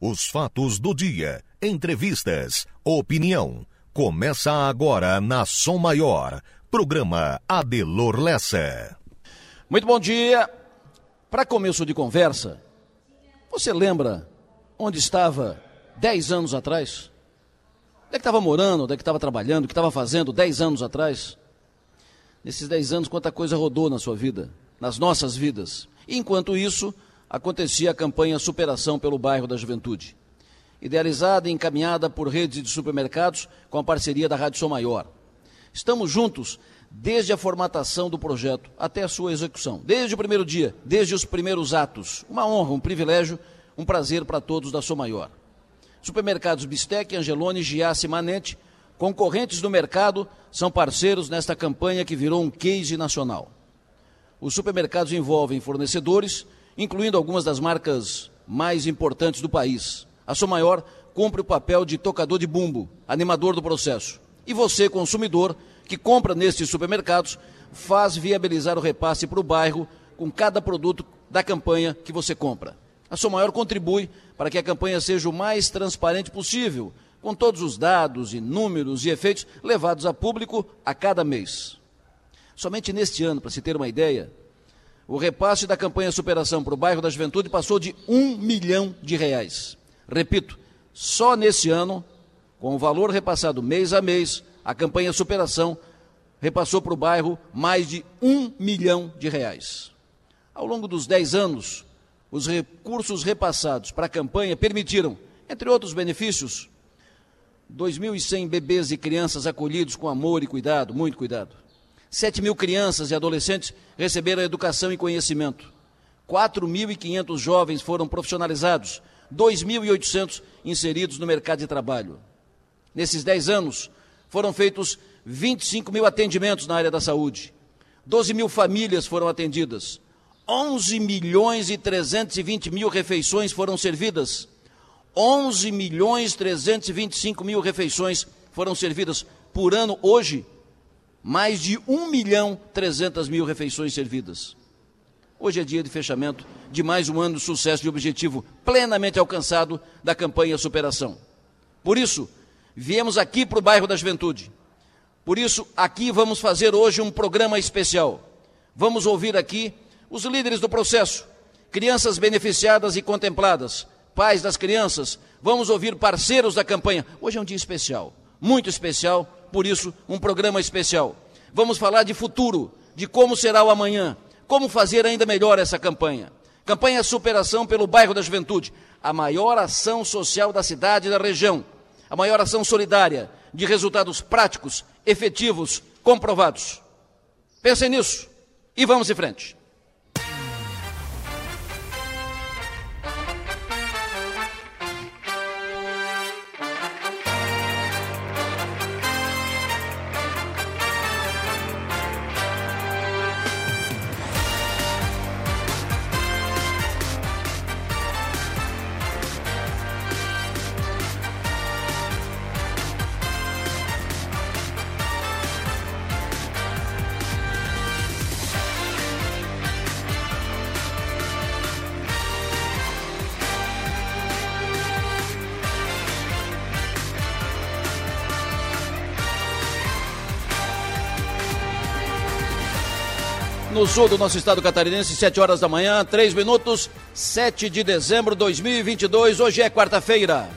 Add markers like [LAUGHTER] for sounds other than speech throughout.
Os fatos do dia, entrevistas, opinião. Começa agora na Som Maior. Programa Adelor Lessa. Muito bom dia. Para começo de conversa, você lembra onde estava 10 anos atrás? Onde é que estava morando, onde é que estava trabalhando, o que estava fazendo 10 anos atrás? Nesses 10 anos, quanta coisa rodou na sua vida, nas nossas vidas. Enquanto isso, acontecia a campanha Superação pelo Bairro da Juventude, idealizada e encaminhada por redes de supermercados com a parceria da Rádio Som Maior. Estamos juntos desde a formatação do projeto até a sua execução, desde o primeiro dia, desde os primeiros atos. Uma honra, um privilégio, um prazer para todos da Som Maior. Supermercados Bistec, Angelone, Giasse Manente, concorrentes do mercado, são parceiros nesta campanha que virou um case nacional. Os supermercados envolvem fornecedores, incluindo algumas das marcas mais importantes do país. A Som Maior cumpre o papel de tocador de bumbo, animador do processo. E você, consumidor, que compra nestes supermercados, faz viabilizar o repasse para o bairro com cada produto da campanha que você compra. A Som Maior contribui para que a campanha seja o mais transparente possível, com todos os dados e números e efeitos levados a público a cada mês. Somente neste ano, para se ter uma ideia, o repasse da campanha Superação para o bairro da Juventude passou de um milhão de reais. Repito, só nesse ano, com o valor repassado mês a mês, a campanha Superação repassou para o bairro mais de um milhão de reais. Ao longo dos dez anos, os recursos repassados para a campanha permitiram, entre outros benefícios, 2.100 bebês e crianças acolhidos com amor e cuidado, muito cuidado. 7 mil crianças e adolescentes receberam educação e conhecimento. 4.500 jovens foram profissionalizados, 2.800 inseridos no mercado de trabalho. Nesses 10 anos, foram feitos 25 mil atendimentos na área da saúde. 12 mil famílias foram atendidas. 11 milhões e 320 mil refeições foram servidas. 11 milhões 325 mil refeições foram servidas por ano hoje mais de 1 milhão 300 mil refeições servidas. Hoje é dia de fechamento de mais um ano de sucesso e objetivo plenamente alcançado da campanha Superação. Por isso, viemos aqui para o bairro da Juventude. Por isso, aqui vamos fazer hoje um programa especial. Vamos ouvir aqui os líderes do processo, crianças beneficiadas e contempladas, pais das crianças. Vamos ouvir parceiros da campanha. Hoje é um dia especial, muito especial por isso, um programa especial. Vamos falar de futuro, de como será o amanhã, como fazer ainda melhor essa campanha. Campanha Superação pelo Bairro da Juventude, a maior ação social da cidade e da região, a maior ação solidária, de resultados práticos, efetivos, comprovados. Pensem nisso e vamos em frente. Sul do nosso estado catarinense, 7 horas da manhã, 3 minutos, 7 de dezembro de 2022. Hoje é quarta-feira.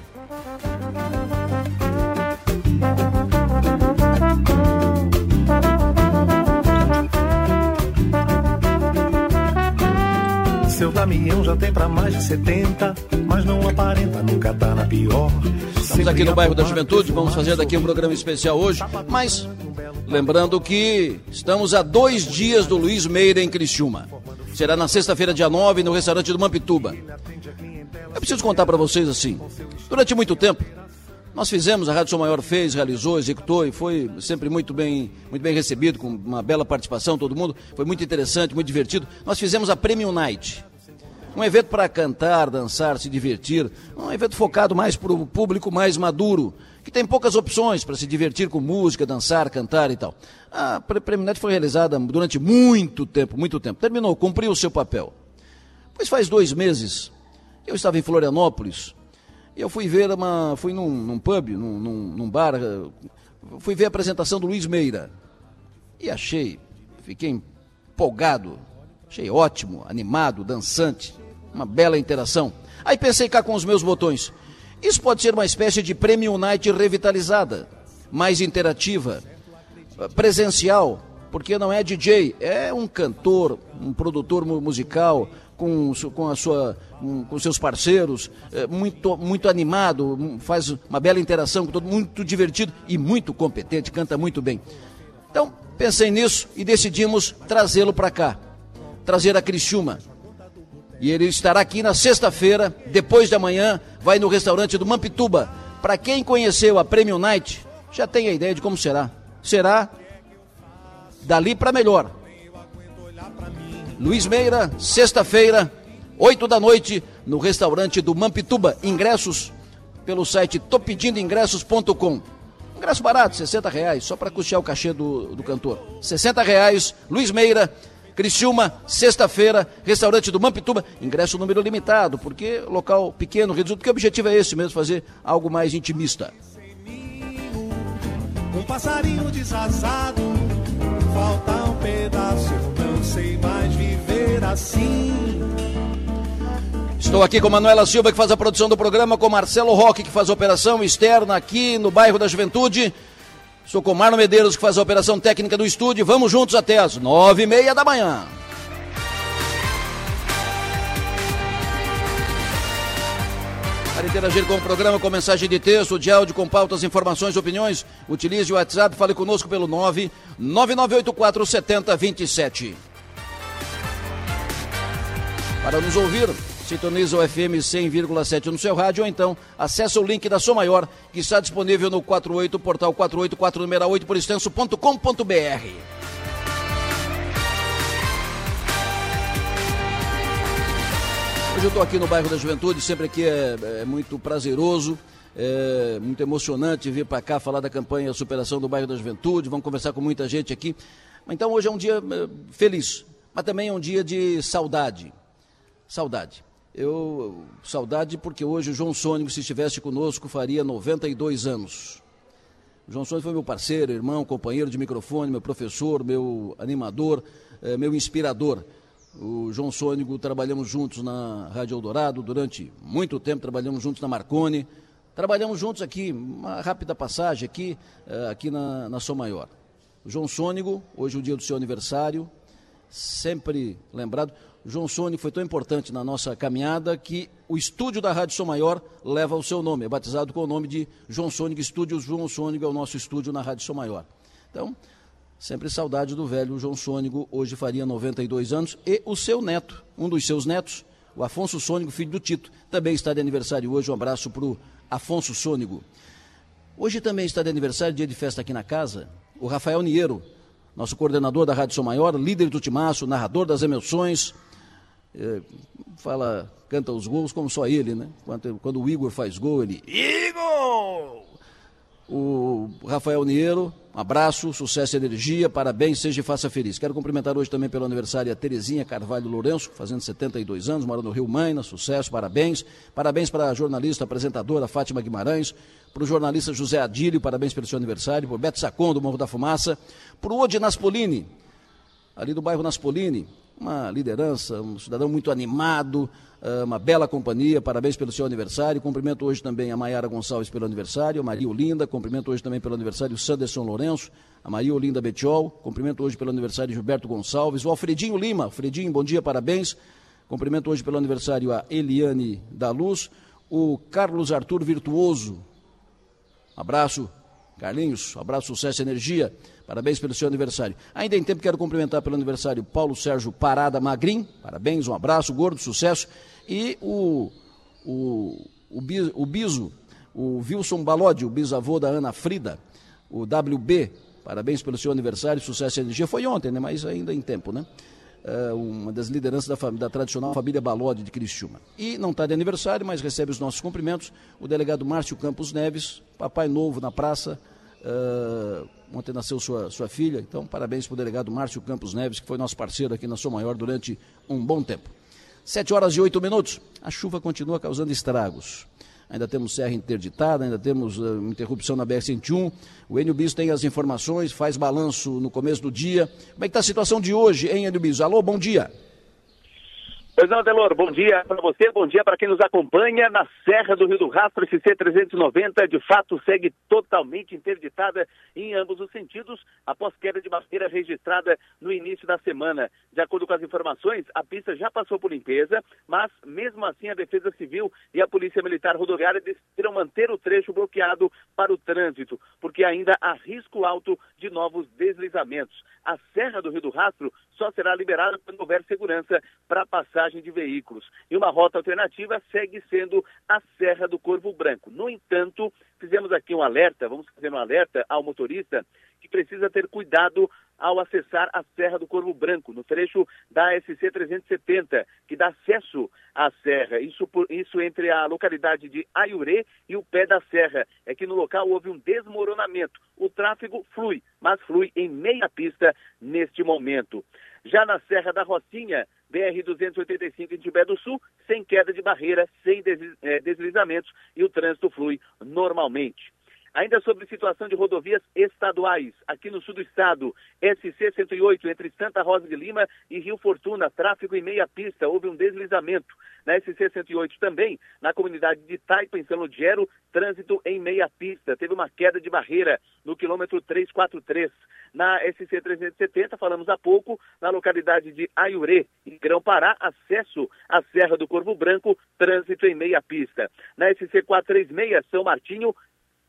Seu Damião já tem pra mais de 70, mas não aparenta, nunca tá na pior. Estamos aqui no bairro da Juventude, vamos fazer daqui um programa especial hoje, mas lembrando que estamos a dois dias do Luiz Meira em Criciúma. Será na sexta-feira, dia 9, no restaurante do Mampituba. Eu preciso contar para vocês assim, durante muito tempo, nós fizemos, a Rádio São Maior fez, realizou, executou e foi sempre muito bem, muito bem recebido, com uma bela participação, todo mundo. Foi muito interessante, muito divertido. Nós fizemos a Premium Night. Um evento para cantar, dançar, se divertir. Um evento focado mais para o público mais maduro, que tem poucas opções para se divertir com música, dançar, cantar e tal. A Preminet foi realizada durante muito tempo, muito tempo. Terminou, cumpriu o seu papel. Pois faz dois meses, eu estava em Florianópolis, E eu fui ver uma. fui num, num pub, num, num, num bar, fui ver a apresentação do Luiz Meira. E achei, fiquei empolgado, achei ótimo, animado, dançante, uma bela interação. Aí pensei cá com os meus botões. Isso pode ser uma espécie de Premium Night revitalizada, mais interativa, presencial, porque não é DJ, é um cantor, um produtor musical com, com a sua, com seus parceiros, é muito, muito animado, faz uma bela interação com todo muito divertido e muito competente, canta muito bem. Então, pensei nisso e decidimos trazê-lo para cá, trazer a Criciúma. E ele estará aqui na sexta-feira, depois da manhã, vai no restaurante do Mampituba. Para quem conheceu a Premium Night, já tem a ideia de como será. Será dali para melhor. Luiz Meira, sexta-feira, 8 da noite, no restaurante do Mampituba. Ingressos pelo site topedindoingressos.com. Ingresso barato, 60 reais, só para custear o cachê do, do cantor. 60 reais, Luiz Meira, Criciúma, sexta-feira, restaurante do Mampituba, ingresso número limitado, porque local pequeno, reduzido, porque o objetivo é esse mesmo, fazer algo mais intimista. Um passarinho desasado, falta um pedaço, não sei mais viver assim. Estou aqui com Manuela Silva, que faz a produção do programa, com Marcelo Roque, que faz a operação externa aqui no bairro da Juventude. Sou com Marlon Medeiros, que faz a operação técnica do estúdio. Vamos juntos até as nove e meia da manhã. Para interagir com o programa com mensagem de texto, de áudio, com pautas, informações, opiniões, utilize o WhatsApp, fale conosco pelo 99984 7027. Para nos ouvir, Sintoniza o FM 100,7 no seu rádio ou então acessa o link da Sua Maior que está disponível no 48 portal 484 número 8 por extenso.com.br. Hoje eu estou aqui no bairro da Juventude, sempre aqui é, é muito prazeroso, é muito emocionante vir para cá falar da campanha Superação do Bairro da Juventude, vamos conversar com muita gente aqui. Então hoje é um dia é, feliz, mas também é um dia de saudade. Saudade. Eu, saudade porque hoje o João Sônico, se estivesse conosco, faria 92 anos. O João Sônico foi meu parceiro, irmão, companheiro de microfone, meu professor, meu animador, eh, meu inspirador. O João Sônico, trabalhamos juntos na Rádio Eldorado durante muito tempo, trabalhamos juntos na Marconi, trabalhamos juntos aqui, uma rápida passagem aqui, eh, aqui na, na Som Maior. O João Sônico, hoje é o dia do seu aniversário, sempre lembrado. João Sônico foi tão importante na nossa caminhada que o estúdio da Rádio Som Maior leva o seu nome, é batizado com o nome de João Sônico Estúdios. João Sônico é o nosso estúdio na Rádio Som Maior. Então, sempre saudade do velho João Sônico, hoje faria 92 anos, e o seu neto, um dos seus netos, o Afonso Sônico, filho do Tito, também está de aniversário hoje. Um abraço para o Afonso Sônico. Hoje também está de aniversário, dia de festa aqui na casa, o Rafael Niero, nosso coordenador da Rádio Som Maior, líder do Timaço, narrador das emoções, é, fala, canta os gols como só ele, né? Quando, quando o Igor faz gol, ele. Igor! O Rafael Niero, um abraço, sucesso e energia, parabéns, seja e faça feliz. Quero cumprimentar hoje também pelo aniversário a Terezinha Carvalho Lourenço, fazendo 72 anos, mora no Rio Maina, sucesso, parabéns. Parabéns para a jornalista, apresentadora Fátima Guimarães, para o jornalista José Adílio, parabéns pelo seu aniversário, para o Beto Sacon, do Morro da Fumaça, para o Odi Naspolini, ali do bairro Naspolini, uma liderança, um cidadão muito animado, ah, uma bela companhia, parabéns pelo seu aniversário. Cumprimento hoje também a Maiara Gonçalves pelo aniversário, a Maria Olinda, cumprimento hoje também pelo aniversário o Sanderson Lourenço, a Maria Olinda Betiol, cumprimento hoje pelo aniversário Gilberto Gonçalves, o Alfredinho Lima, Alfredinho, bom dia, parabéns. Cumprimento hoje pelo aniversário a Eliane da Luz, o Carlos Arthur Virtuoso, abraço, Carlinhos, abraço, sucesso e energia. Parabéns pelo seu aniversário. Ainda em tempo, quero cumprimentar pelo aniversário Paulo Sérgio Parada Magrin. Parabéns, um abraço, gordo, sucesso. E o, o, o, o Biso, o Wilson Balodi, o bisavô da Ana Frida, o WB. Parabéns pelo seu aniversário, sucesso e energia. Foi ontem, né? Mas ainda em tempo, né? Uh, uma das lideranças da, da, tradicional família Balode de Criciúma. E não está de aniversário, mas recebe os nossos cumprimentos, o delegado Márcio Campos Neves, papai novo na praça, Uh, ontem nasceu sua, sua filha, então parabéns para o delegado Márcio Campos Neves, que foi nosso parceiro aqui na Sou Maior durante um bom tempo. Sete horas e oito minutos. A chuva continua causando estragos. ainda temos serra interditada, ainda temos uh, interrupção na BR-101. O Enio Bis tem as informações, faz balanço no começo do dia. Como é que está a situação de hoje, hein, Enio Bis? Alô, bom dia. Pois Delor, bom dia para você, bom dia para quem nos acompanha na Serra do Rio do Rastro, SC 390, de fato segue totalmente interditada em ambos os sentidos, após queda de barreira registrada no início da semana. De acordo com as informações, a pista já passou por limpeza, mas mesmo assim a Defesa Civil e a Polícia Militar Rodoviária decidiram manter o trecho bloqueado para o trânsito, porque ainda há risco alto de novos deslizamentos. A Serra do Rio do Rastro só será liberada quando houver segurança para passagem de veículos. E uma rota alternativa segue sendo a Serra do Corvo Branco. No entanto, fizemos aqui um alerta, vamos fazer um alerta ao motorista que precisa ter cuidado ao acessar a Serra do Corvo Branco, no trecho da SC 370, que dá acesso à serra. Isso, por, isso entre a localidade de Aiurê e o pé da serra. É que no local houve um desmoronamento. O tráfego flui, mas flui em meia pista neste momento. Já na Serra da Rocinha, BR-285 em Tibé do Sul, sem queda de barreira, sem eh, deslizamentos e o trânsito flui normalmente. Ainda sobre situação de rodovias estaduais, aqui no sul do estado, SC 108 entre Santa Rosa de Lima e Rio Fortuna, tráfego em meia pista, houve um deslizamento. Na SC 108 também, na comunidade de Taipa, em São Lugero, trânsito em meia pista. Teve uma queda de barreira no quilômetro 343. Na SC 370, falamos há pouco, na localidade de Aiurê, em Grão-Pará, acesso à Serra do Corvo Branco, trânsito em meia pista. Na SC 436, São Martinho,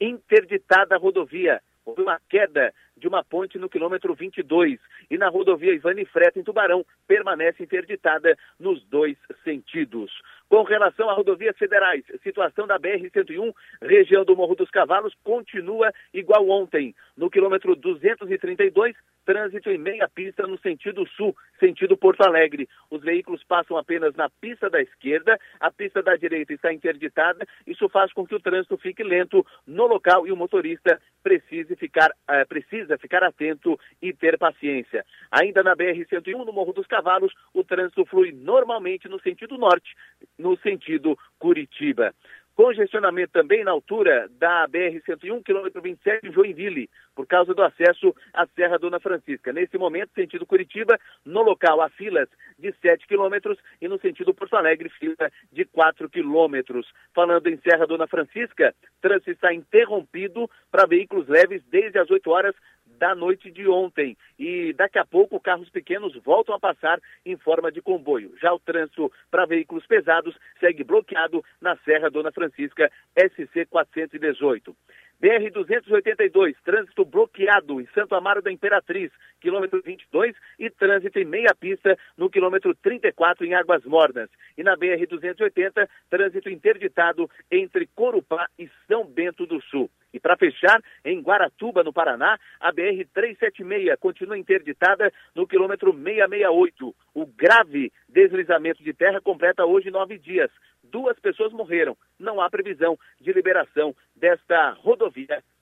interditada a rodovia. Houve uma queda de uma ponte no quilômetro 22 e na rodovia Ivane Freta, em Tubarão, permanece interditada nos dois sentidos. Com relação a rodovias federais, situação da BR-101, região do Morro dos Cavalos, continua igual ontem. No quilômetro 232, trânsito em meia pista no sentido sul, sentido Porto Alegre. Os veículos passam apenas na pista da esquerda, a pista da direita está interditada. Isso faz com que o trânsito fique lento no local e o motorista precise ficar, uh, precisa ficar atento e ter paciência. Ainda na BR-101, no Morro dos Cavalos, o trânsito flui normalmente no sentido norte, no sentido Curitiba. Congestionamento também na altura da BR-101, quilômetro 27, Joinville, por causa do acesso à Serra Dona Francisca. Nesse momento, sentido Curitiba, no local há filas de 7 quilômetros e no sentido Porto Alegre, fila de 4 quilômetros. Falando em Serra Dona Francisca, trânsito está interrompido para veículos leves desde as 8 horas da noite de ontem. E daqui a pouco carros pequenos voltam a passar em forma de comboio. Já o trânsito para veículos pesados segue bloqueado na Serra Dona Francisca SC 418. BR-282, trânsito bloqueado em Santo Amaro da Imperatriz, quilômetro 22, e trânsito em meia pista no quilômetro 34 em Águas Mornas. E na BR-280, trânsito interditado entre Corupá e São Bento do Sul. E para fechar, em Guaratuba, no Paraná, a BR-376 continua interditada no quilômetro 668. O grave deslizamento de terra completa hoje nove dias duas pessoas morreram. Não há previsão de liberação desta rodovia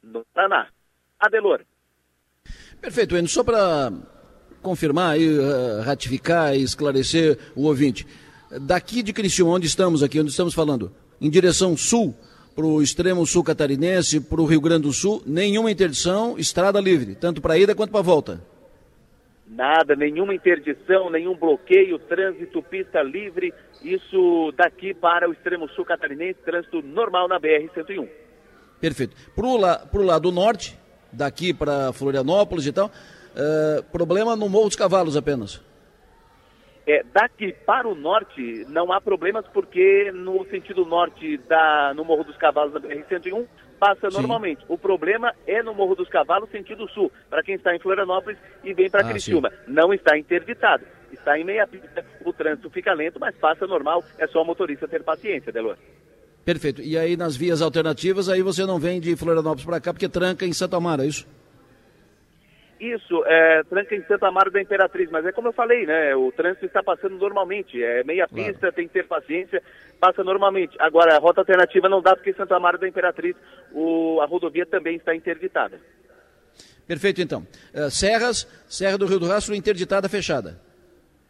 no Paraná. Adelor. Perfeito, Eno. Só para confirmar e uh, ratificar e esclarecer o ouvinte. Daqui de Criciúma, onde estamos aqui, onde estamos falando, em direção sul, para o extremo sul catarinense, para o Rio Grande do Sul, nenhuma interdição, estrada livre, tanto para ida quanto para volta. Nada, nenhuma interdição, nenhum bloqueio, trânsito, pista livre. Isso daqui para o extremo sul catarinense, trânsito normal na BR-101. Perfeito. Para o la, lado norte, daqui para Florianópolis e tal, uh, problema no Morro dos Cavalos apenas. É, daqui para o norte não há problemas porque no sentido norte da, no Morro dos Cavalos da BR-101 passa Sim. normalmente. O problema é no Morro dos Cavalos, sentido sul, para quem está em Florianópolis e vem para ah, Criciúma. Sim. Não está interditado. Está em meia pista, o trânsito fica lento, mas passa normal, é só o motorista ter paciência, Delor. Perfeito. E aí nas vias alternativas, aí você não vem de Florianópolis para cá porque tranca em Santa Amaro, é isso? Isso, é, tranca em Santa Amaro da Imperatriz, mas é como eu falei, né? O trânsito está passando normalmente, é meia claro. pista, tem que ter paciência, passa normalmente. Agora, a rota alternativa não dá porque em Santa Amaro da Imperatriz o, a rodovia também está interditada. Perfeito, então. Uh, Serras, Serra do Rio do Rastro interditada, fechada.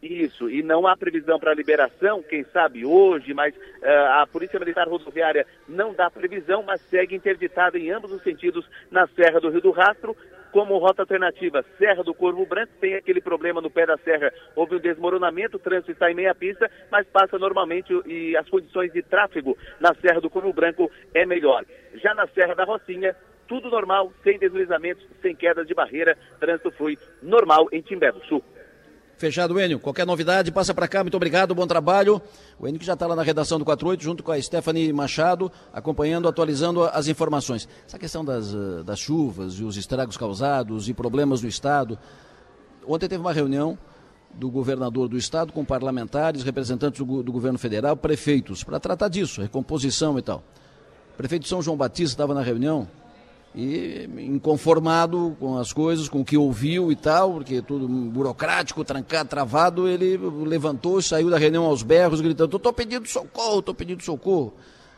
Isso, e não há previsão para liberação, quem sabe hoje, mas uh, a Polícia Militar Rodoviária não dá previsão, mas segue interditada em ambos os sentidos na Serra do Rio do Rastro, como rota alternativa Serra do Corvo Branco, tem aquele problema no pé da serra, houve um desmoronamento, o trânsito está em meia pista, mas passa normalmente e as condições de tráfego na Serra do Corvo Branco é melhor. Já na Serra da Rocinha, tudo normal, sem deslizamentos, sem quedas de barreira, trânsito flui normal em Timbé do Sul. Fechado, Enio. Qualquer novidade, passa para cá. Muito obrigado, bom trabalho. O Enio que já está lá na redação do 48, junto com a Stephanie Machado, acompanhando, atualizando as informações. Essa questão das, eh, das chuvas e os estragos causados e problemas no Estado. Ontem teve uma reunião do governador do Estado com parlamentares, representantes do, do governo federal, prefeitos, para tratar disso, recomposição e tal. O prefeito São João Batista estava na reunião, e inconformado com as coisas, com o que ouviu e tal, porque tudo burocrático, trancado, travado, ele levantou saiu da reunião aos berros, gritando: estou pedindo socorro, estou pedindo socorro.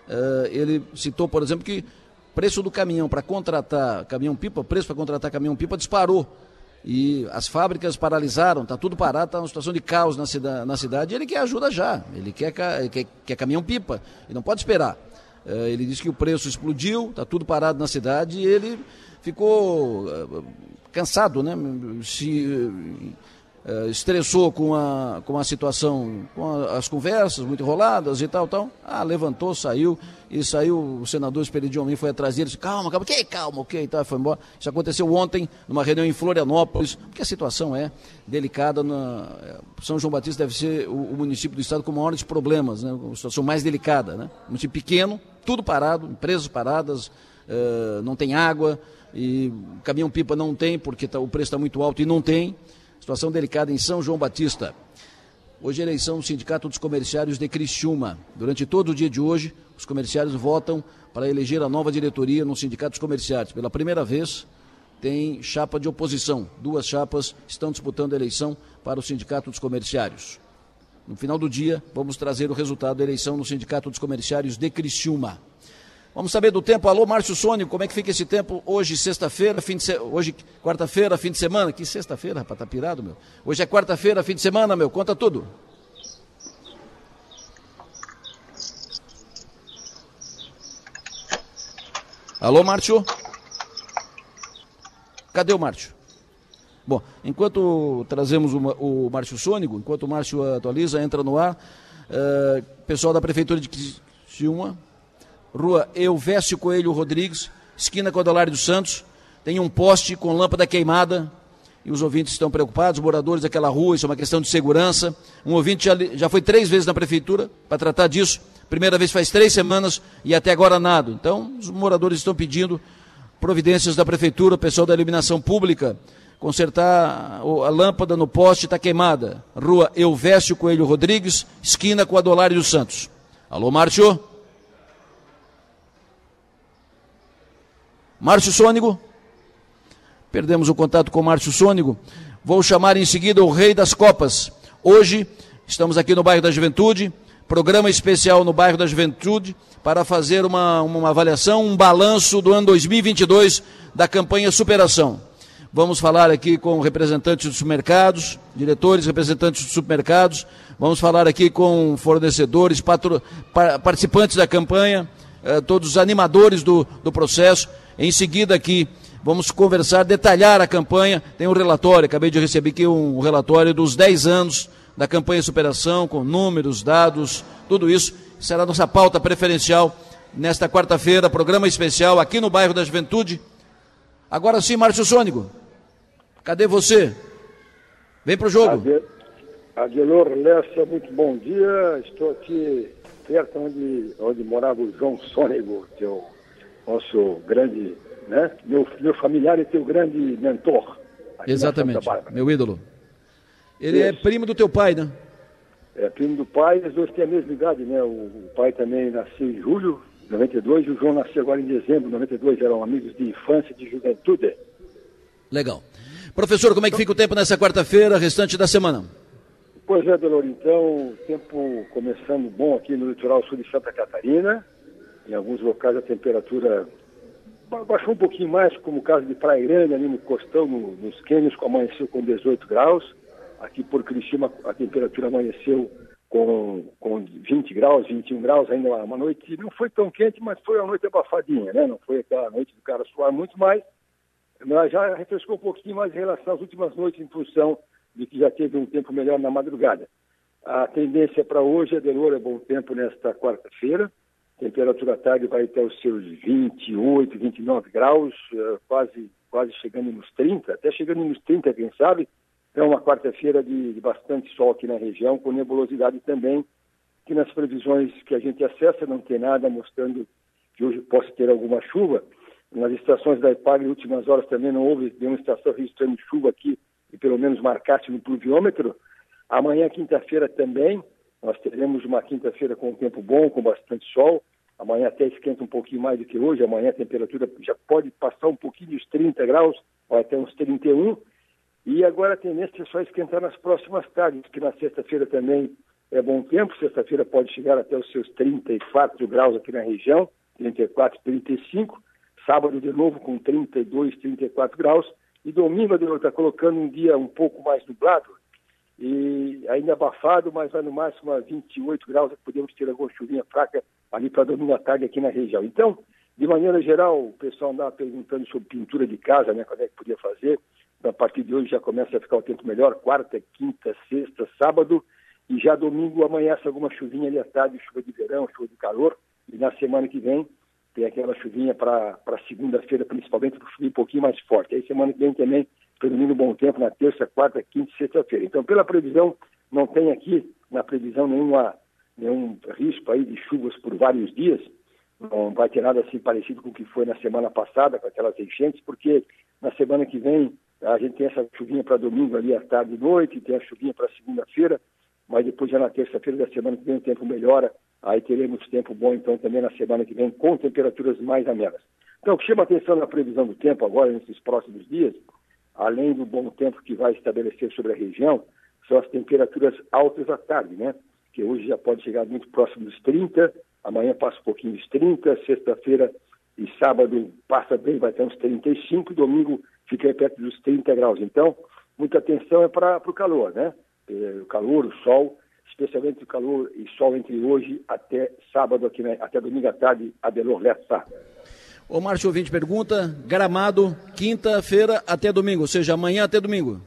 Uh, ele citou, por exemplo, que preço do caminhão para contratar caminhão-pipa, preço para contratar caminhão-pipa disparou. E as fábricas paralisaram, está tudo parado, está uma situação de caos na, cida, na cidade. Ele quer ajuda já, ele quer, quer, quer caminhão-pipa, e não pode esperar. Eh, ele disse que o preço explodiu, está tudo parado na cidade e ele ficou eh, cansado, né? Se eh, estressou com a, com a situação, com as conversas muito enroladas e tal, tal. Ah, levantou, saiu, e saiu o senador Esperidion foi atrás dele, disse, calma, calma, que calma, ok, tá, foi embora. Isso aconteceu ontem, numa reunião em Florianópolis, porque a situação é delicada. Na, São João Batista deve ser o, o município do estado com maiores problemas, né? Uma situação mais delicada, né? Um município pequeno, tudo parado, empresas paradas, uh, não tem água, e caminhão-pipa não tem, porque tá, o preço está muito alto e não tem. Situação delicada em São João Batista. Hoje é eleição do Sindicato dos Comerciários de Criciúma. Durante todo o dia de hoje, os comerciários votam para eleger a nova diretoria no Sindicato dos Comerciários. Pela primeira vez, tem chapa de oposição. Duas chapas estão disputando a eleição para o Sindicato dos Comerciários. No final do dia, vamos trazer o resultado da eleição no Sindicato dos Comerciários de Criciúma. Vamos saber do tempo. Alô, Márcio Sônico, como é que fica esse tempo hoje, sexta-feira, fim de se... hoje, quarta-feira, fim de semana? Que sexta-feira, rapaz, tá pirado, meu. Hoje é quarta-feira, fim de semana, meu. Conta tudo. Alô, Márcio? Cadê o Márcio? Bom, enquanto trazemos o, Márcio Sônico, enquanto o Márcio atualiza, entra no ar, uh, pessoal da Prefeitura de Criciúma, rua Elvésio Coelho Rodrigues, esquina Codolário dos Santos, tem um poste com lâmpada queimada, e os ouvintes estão preocupados, os moradores daquela rua, isso é uma questão de segurança. Um ouvinte já, já foi três vezes na prefeitura para tratar disso, primeira vez faz três semanas e até agora nada. Então, os moradores estão pedindo providências da prefeitura, pessoal da iluminação pública, consertar a lâmpada no poste está queimada. Rua Elvésio Coelho Rodrigues, esquina com a Dolário dos Santos. Alô, Márcio? Márcio Sônigo? Perdemos o contato com Márcio Sônigo. Vou chamar em seguida o Rei das Copas. Hoje, estamos aqui no bairro da Juventude, programa especial no bairro da Juventude, para fazer uma, uma avaliação, um balanço do ano 2022 da campanha Superação. Vamos falar aqui com representantes dos supermercados, diretores, representantes dos supermercados. Vamos falar aqui com fornecedores, patro, participantes da campanha, eh, todos os animadores do, do processo. Em seguida aqui, vamos conversar, detalhar a campanha. Tem um relatório, acabei de receber aqui um relatório dos 10 anos da campanha Superação, com números, dados, tudo isso. Será nossa pauta preferencial nesta quarta-feira, programa especial aqui no bairro da Juventude. Agora sim, Márcio Sônico. Cadê você? Vem para o jogo. Adelor Lessa, muito bom dia. Estou aqui perto onde, onde morava o João Sônego, teu nosso grande, né? Meu, meu familiar e teu grande mentor. Exatamente, meu ídolo. Ele é Isso. é primo do teu pai, né? É primo do pai, os dois têm a mesma idade, né? O, o pai também nasceu em julho de 92 e o João nasceu agora em dezembro de 92, eram amigos de infância e de juventude. Legal. Professor, como é que fica o tempo nessa quarta-feira, restante da semana? Pois é, Delor, então, tempo começando bom aqui no litoral sul de Santa Catarina. Em alguns locais a temperatura baixou um pouquinho mais, como o caso de Praia Grande, ali no Costão, no, nos que amanheceu com 18 graus. Aqui por Criciúma a temperatura amanheceu com, com 20 graus, 21 graus, ainda uma noite, não foi tão quente, mas foi uma noite abafadinha, né? Não foi aquela noite do cara suar muito mais, mas já refrescou um pouquinho mais em relação às últimas noites em função de que já teve um tempo melhor na madrugada. A tendência para hoje, Adelor, é bom tempo nesta quarta-feira. Temperatura tarde vai até os seus 28, 29 graus, eh, quase, quase chegando nos 30, até chegando nos 30, quem sabe. É uma quarta-feira de, de, bastante sol aqui na região, com nebulosidade também, que nas previsões que a gente acessa não tem nada mostrando que hoje possa ter alguma chuva. Nas estações da EPAG, em últimas horas também não houve nenhuma estação registrando chuva aqui, e pelo menos marcasse no pluviômetro. Amanhã, quinta-feira, também, nós teremos uma quinta-feira com um tempo bom, com bastante sol. Amanhã até esquenta um pouquinho mais do que hoje. Amanhã a temperatura já pode passar um pouquinho dos 30 graus, ou até uns 31. E agora a tendência é só esquentar nas próximas tardes, que na sexta-feira também é bom tempo. Sexta-feira pode chegar até os seus 34 graus aqui na região, 34, 35. Sábado de novo com 32, 34 graus. E domingo, está colocando um dia um pouco mais nublado, e ainda abafado, mas vai no máximo a 28 graus, podemos ter alguma chuvinha fraca ali para domingo à tarde aqui na região. Então, de maneira geral, o pessoal andava perguntando sobre pintura de casa, né, quando é que podia fazer a partir de hoje já começa a ficar o tempo melhor, quarta, quinta, sexta, sábado, e já domingo amanhece alguma chuvinha ali à tarde, chuva de verão, chuva de calor, e na semana que vem tem aquela chuvinha para segunda-feira, principalmente, para subir um pouquinho mais forte. Aí semana que vem também predomina um bom tempo na terça, quarta, quinta e sexta-feira. Então, pela previsão, não tem aqui na previsão nenhuma, nenhum risco aí de chuvas por vários dias, não vai ter nada assim parecido com o que foi na semana passada, com aquelas enchentes, porque na semana que vem a gente tem essa chuvinha para domingo ali à tarde e noite, tem a chuvinha para segunda-feira, mas depois já na terça-feira da semana que vem o tempo melhora, aí teremos tempo bom então também na semana que vem com temperaturas mais amenas. Então, o que chama atenção na previsão do tempo agora, nesses próximos dias, além do bom tempo que vai estabelecer sobre a região, são as temperaturas altas à tarde, né? Que hoje já pode chegar muito próximo dos 30, amanhã passa um pouquinho dos 30, sexta-feira e sábado passa bem, vai ter uns 35, domingo fica perto dos 30 graus. Então, muita atenção é para o calor, né? É, o calor, o sol, especialmente o calor e sol entre hoje até sábado, aqui, né? até domingo à tarde, a Belor Lessa. O Márcio Ouvinte pergunta, Gramado, quinta-feira até domingo, ou seja, amanhã até domingo.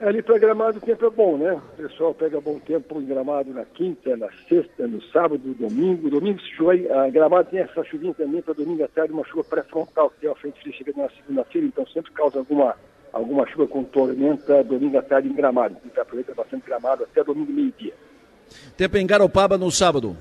É, ali para Gramado o tempo é bom, né? O pessoal pega bom tempo em Gramado na quinta, na sexta, no sábado, domingo. Domingo se chove, a Gramado tem essa chuvinha também para domingo à tarde, uma chuva pré-frontal, que é a frente fria chegando na segunda-feira, então sempre causa alguma, alguma chuva com tormenta domingo à tarde em Gramado. Então aproveita bastante Gramado até domingo meio-dia. Tempo em Garopaba no sábado.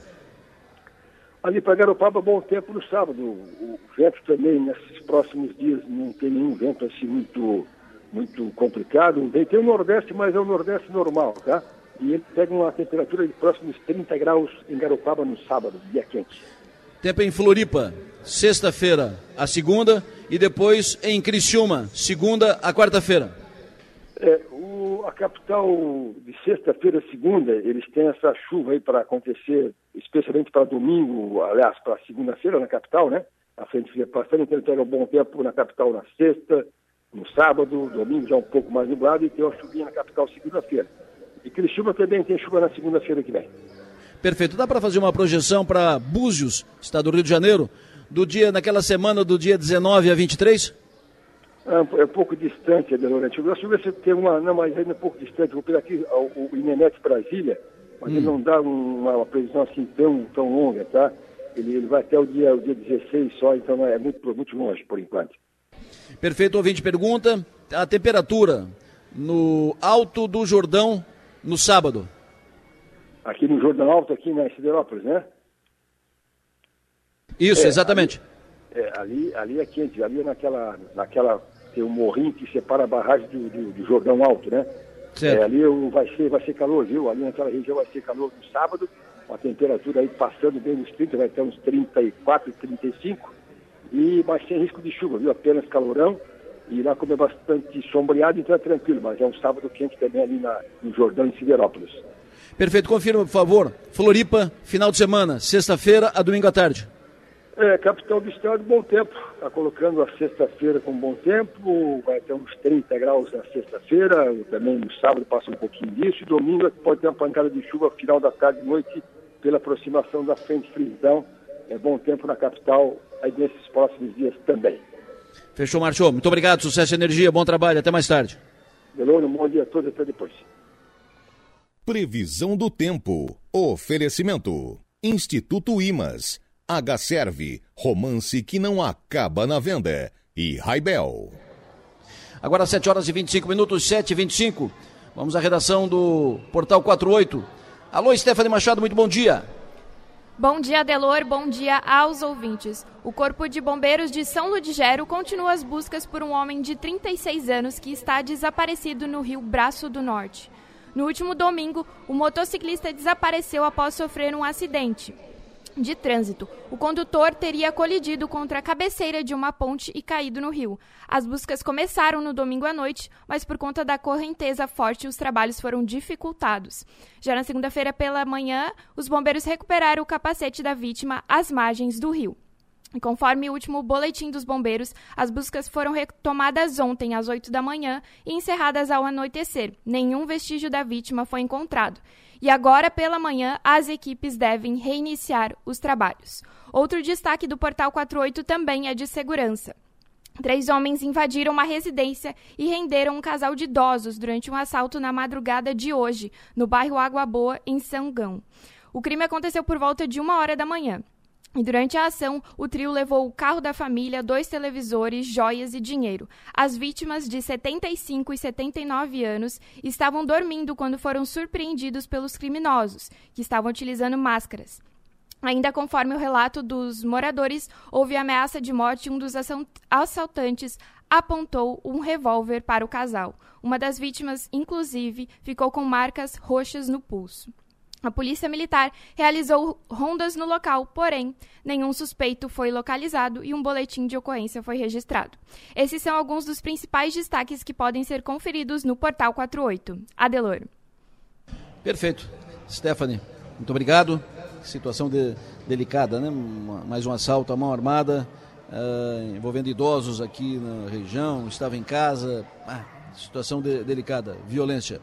Ali para Garopaba, bom tempo no sábado. O vento também, nesses próximos dias, não tem nenhum vento assim muito muito complicado. Tem o Nordeste, mas é o Nordeste normal, tá? E ele pega uma temperatura de próximos 30 graus em Garopaba no sábado, dia quente. Tempo em Floripa, sexta-feira a segunda e depois em Criciúma, segunda a quarta-feira. É, a capital de sexta-feira, segunda, eles têm essa chuva aí para acontecer, especialmente para domingo, aliás, para segunda-feira na capital, né? A frente fria passando, então pega um bom tempo na capital na sexta, no sábado, domingo já um pouco mais nublado e tem uma chuvinha na capital segunda-feira. E Criciúma também tem chuva na segunda-feira que vem. Perfeito. Dá para fazer uma projeção para Búzios, estado do Rio de Janeiro, do dia, naquela semana do dia 19 a 23? É, é um pouco distante, Adelorante. Deixa eu ver se tem uma. Não, mas ainda é um pouco distante. Vou pegar aqui o, o Inemet Brasília, mas hum. ele não dá uma, uma, previsão assim tão, tão longa, tá? Ele, ele vai até o dia, o dia 16 só, então é muito, muito longe por enquanto. Perfeito, ouvinte pergunta. A temperatura no Alto do Jordão no sábado. Aqui no Jordão Alto, aqui na Siderópolis, né? Isso, é, exatamente. Ali, é, ali, ali é quente, ali é naquela, naquela. Tem um morrinho que separa a barragem do, do, do Jordão Alto, né? Certo. É, ali vai ser, vai ser calor, viu? Ali naquela região vai ser calor no sábado, a temperatura aí passando bem nos 30, vai ter uns 34, 35 e, mas sem risco de chuva, viu? Apenas calorão. E lá como é bastante sombreado, então é tranquilo, mas é um sábado quente também ali na, no Jordão, em Siderópolis. Perfeito, confirma, por favor. Floripa, final de semana, sexta-feira a domingo à tarde. É, capital do estado, bom tempo. Está colocando a sexta-feira com bom tempo, vai ter uns 30 graus na sexta-feira, também no sábado passa um pouquinho disso, e domingo pode ter uma pancada de chuva final da tarde e noite pela aproximação da frente fria. Então, é bom tempo na capital aí nesses próximos dias também. Fechou, Marchou. Muito obrigado, sucesso e energia, bom trabalho, até mais tarde. Delano, bom dia a todos, até depois. Previsão do tempo. Oferecimento. Instituto Imas. H-Serve. Romance que não acaba na venda. E Raibel. Agora 7 horas e 25 minutos, 7 e 25. Vamos à redação do Portal 48. Alô, Stephanie Machado, muito bom dia. Bom dia, Delor. Bom dia aos ouvintes. O Corpo de Bombeiros de São Ludigero continua as buscas por um homem de 36 anos que está desaparecido no rio Braço do Norte. No último domingo, o motociclista desapareceu após sofrer um acidente de trânsito. O condutor teria colidido contra a cabeceira de uma ponte e caído no rio. As buscas começaram no domingo à noite, mas por conta da correnteza forte, os trabalhos foram dificultados. Já na segunda-feira pela manhã, os bombeiros recuperaram o capacete da vítima às margens do rio. Conforme o último boletim dos bombeiros, as buscas foram retomadas ontem às 8 da manhã e encerradas ao anoitecer. Nenhum vestígio da vítima foi encontrado. E agora, pela manhã, as equipes devem reiniciar os trabalhos. Outro destaque do Portal 48 também é de segurança. Três homens invadiram uma residência e renderam um casal de idosos durante um assalto na madrugada de hoje, no bairro Água Boa, em Sangão. O crime aconteceu por volta de uma hora da manhã. E durante a ação, o trio levou o carro da família, dois televisores, joias e dinheiro. As vítimas, de 75 e 79 anos, estavam dormindo quando foram surpreendidos pelos criminosos, que estavam utilizando máscaras. Ainda conforme o relato dos moradores, houve ameaça de morte e um dos assaltantes apontou um revólver para o casal. Uma das vítimas, inclusive, ficou com marcas roxas no pulso. A Polícia Militar realizou rondas no local, porém, nenhum suspeito foi localizado e um boletim de ocorrência foi registrado. Esses são alguns dos principais destaques que podem ser conferidos no Portal 48. Adelor. Perfeito. Stephanie, muito obrigado. Situação de, delicada, né? Mais um assalto à mão armada, uh, envolvendo idosos aqui na região, estava em casa. Ah, situação de, delicada, violência.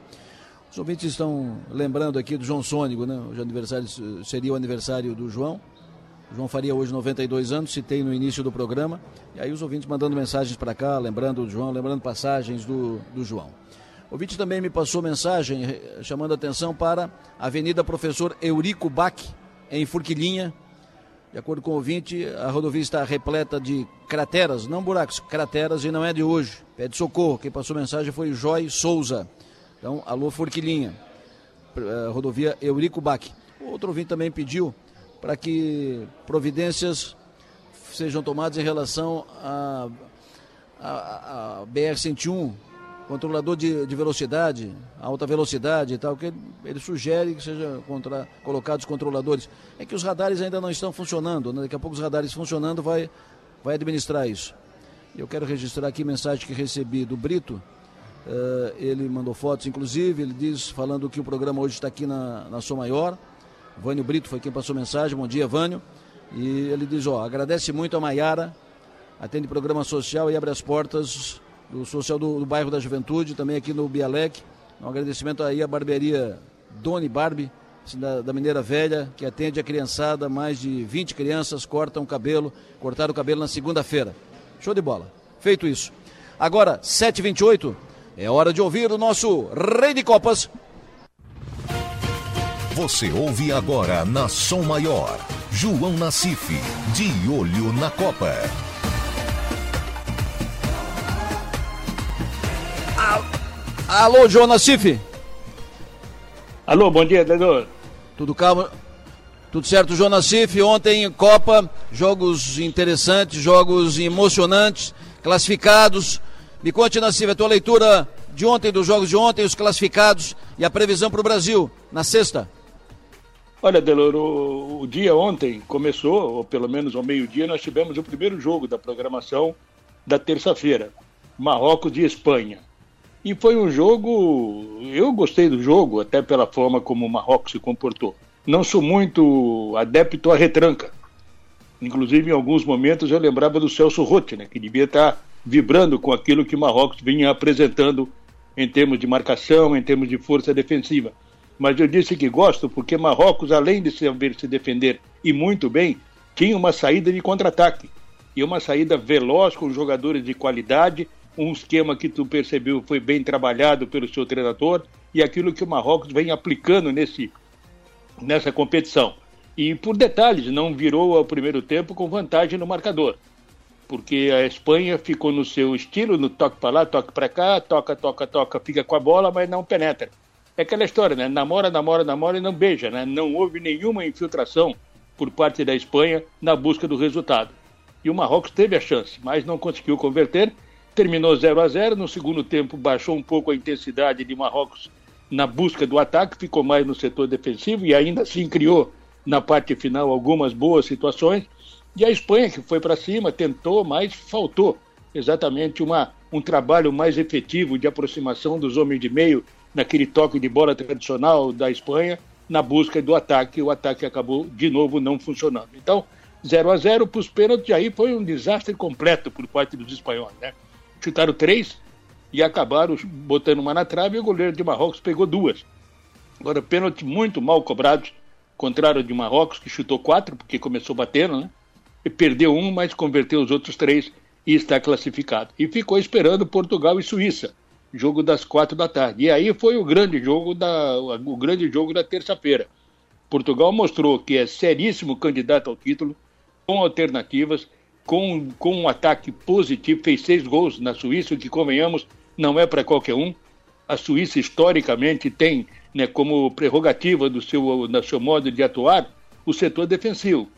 Os ouvintes estão lembrando aqui do João Sônigo, né? Hoje aniversário, seria o aniversário do João. O João faria hoje 92 anos, citei no início do programa. E aí os ouvintes mandando mensagens para cá, lembrando do João, lembrando passagens do, do João. O ouvinte também me passou mensagem chamando a atenção para a Avenida Professor Eurico Bach, em Furquilinha. De acordo com o ouvinte, a rodovia está repleta de crateras, não buracos, crateras, e não é de hoje. Pede socorro. Quem passou mensagem foi Joy Souza. Então, alô Forquilinha, uh, rodovia Eurico Bach. Outro ouvinte também pediu para que providências sejam tomadas em relação a, a, a BR-101, controlador de, de, velocidade, alta velocidade e tal, que ele, ele sugere que sejam colocados controladores. É que os radares ainda não estão funcionando, né? daqui a pouco os radares funcionando vai, vai administrar isso. Eu quero registrar aqui mensagem que recebi do Brito, Uh, ele mandou fotos, inclusive, ele diz, falando que o programa hoje está aqui na, na Sou Maior. Vânio Brito foi quem passou mensagem. Bom dia, Vânio. E ele diz, ó, agradece muito a Maiara, atende programa social e abre as portas do social do, do bairro da Juventude, também aqui no Bialec. Um agradecimento aí à barbearia Doni Barbie, da, da Mineira Velha, que atende a criançada, mais de 20 crianças cortam o cabelo, cortaram o cabelo na segunda-feira. Show de bola. Feito isso. Agora, 7h28. É hora de ouvir o nosso Rei de Copas. Você ouve agora na Som Maior, João Nassif, de olho na Copa. Alô, João Nassif. Alô, bom dia, Dedor. Tudo calmo? Tudo certo, João Nassif. Ontem, Copa, jogos interessantes, jogos emocionantes, classificados me conte, Nassif, a tua leitura de ontem, dos jogos de ontem, os classificados e a previsão para o Brasil na sexta. Olha, Delor, o, o, dia ontem começou, ou pelo menos ao meio-dia, nós tivemos o primeiro jogo da programação da terça-feira, Marrocos e Espanha. E foi um jogo, eu gostei do jogo, até pela forma como o Marrocos se comportou. Não sou muito adepto à retranca, Inclusive, em alguns momentos, eu lembrava do Celso Rotti, né, que devia estar vibrando com aquilo que Marrocos vinha apresentando em termos de marcação, em termos de força defensiva. Mas eu disse que gosto porque Marrocos, além de saber se defender e muito bem, tinha uma saída de contra-ataque. E uma saída veloz com jogadores de qualidade, um esquema que tu percebeu foi bem trabalhado pelo seu treinador e aquilo que o Marrocos vem aplicando nesse, nessa competição. E por detalhes, não virou ao primeiro tempo com vantagem no marcador. Porque a Espanha ficou no seu estilo, no toque para lá, toque para cá, toca, toca, toca, fica com a bola, mas não penetra. É aquela história, né? Namora, namora, namora e não beija, né? Não houve nenhuma infiltração por parte da Espanha na busca do resultado. E o Marrocos teve a chance, mas não conseguiu converter. Terminou 0 a 0 No segundo tempo, baixou um pouco a intensidade de Marrocos na busca do ataque, ficou mais no setor defensivo e ainda assim criou na parte final algumas boas situações. E a Espanha, que foi para cima, tentou, mas faltou exatamente uma, um trabalho mais efetivo de aproximação dos homens de meio naquele toque de bola tradicional da Espanha, na busca do ataque. O ataque acabou de novo não funcionando. Então, 0 a 0 para os pênaltis, aí foi um desastre completo por parte dos espanhóis. Né? Chutaram três e acabaram botando uma na trave e o goleiro de Marrocos pegou duas. Agora, pênalti muito mal cobrados contrário de Marrocos, que chutou quatro, porque começou batendo, né? Perdeu um, mas converteu os outros três e está classificado. E ficou esperando Portugal e Suíça, jogo das quatro da tarde. E aí foi o grande jogo da, o grande jogo da terça-feira. Portugal mostrou que é seríssimo candidato ao título, com alternativas, com, com um ataque positivo, fez seis gols na Suíça, o que, convenhamos, não é para qualquer um. A Suíça, historicamente, tem né, como prerrogativa do seu, do seu modo de atuar o setor defensivo.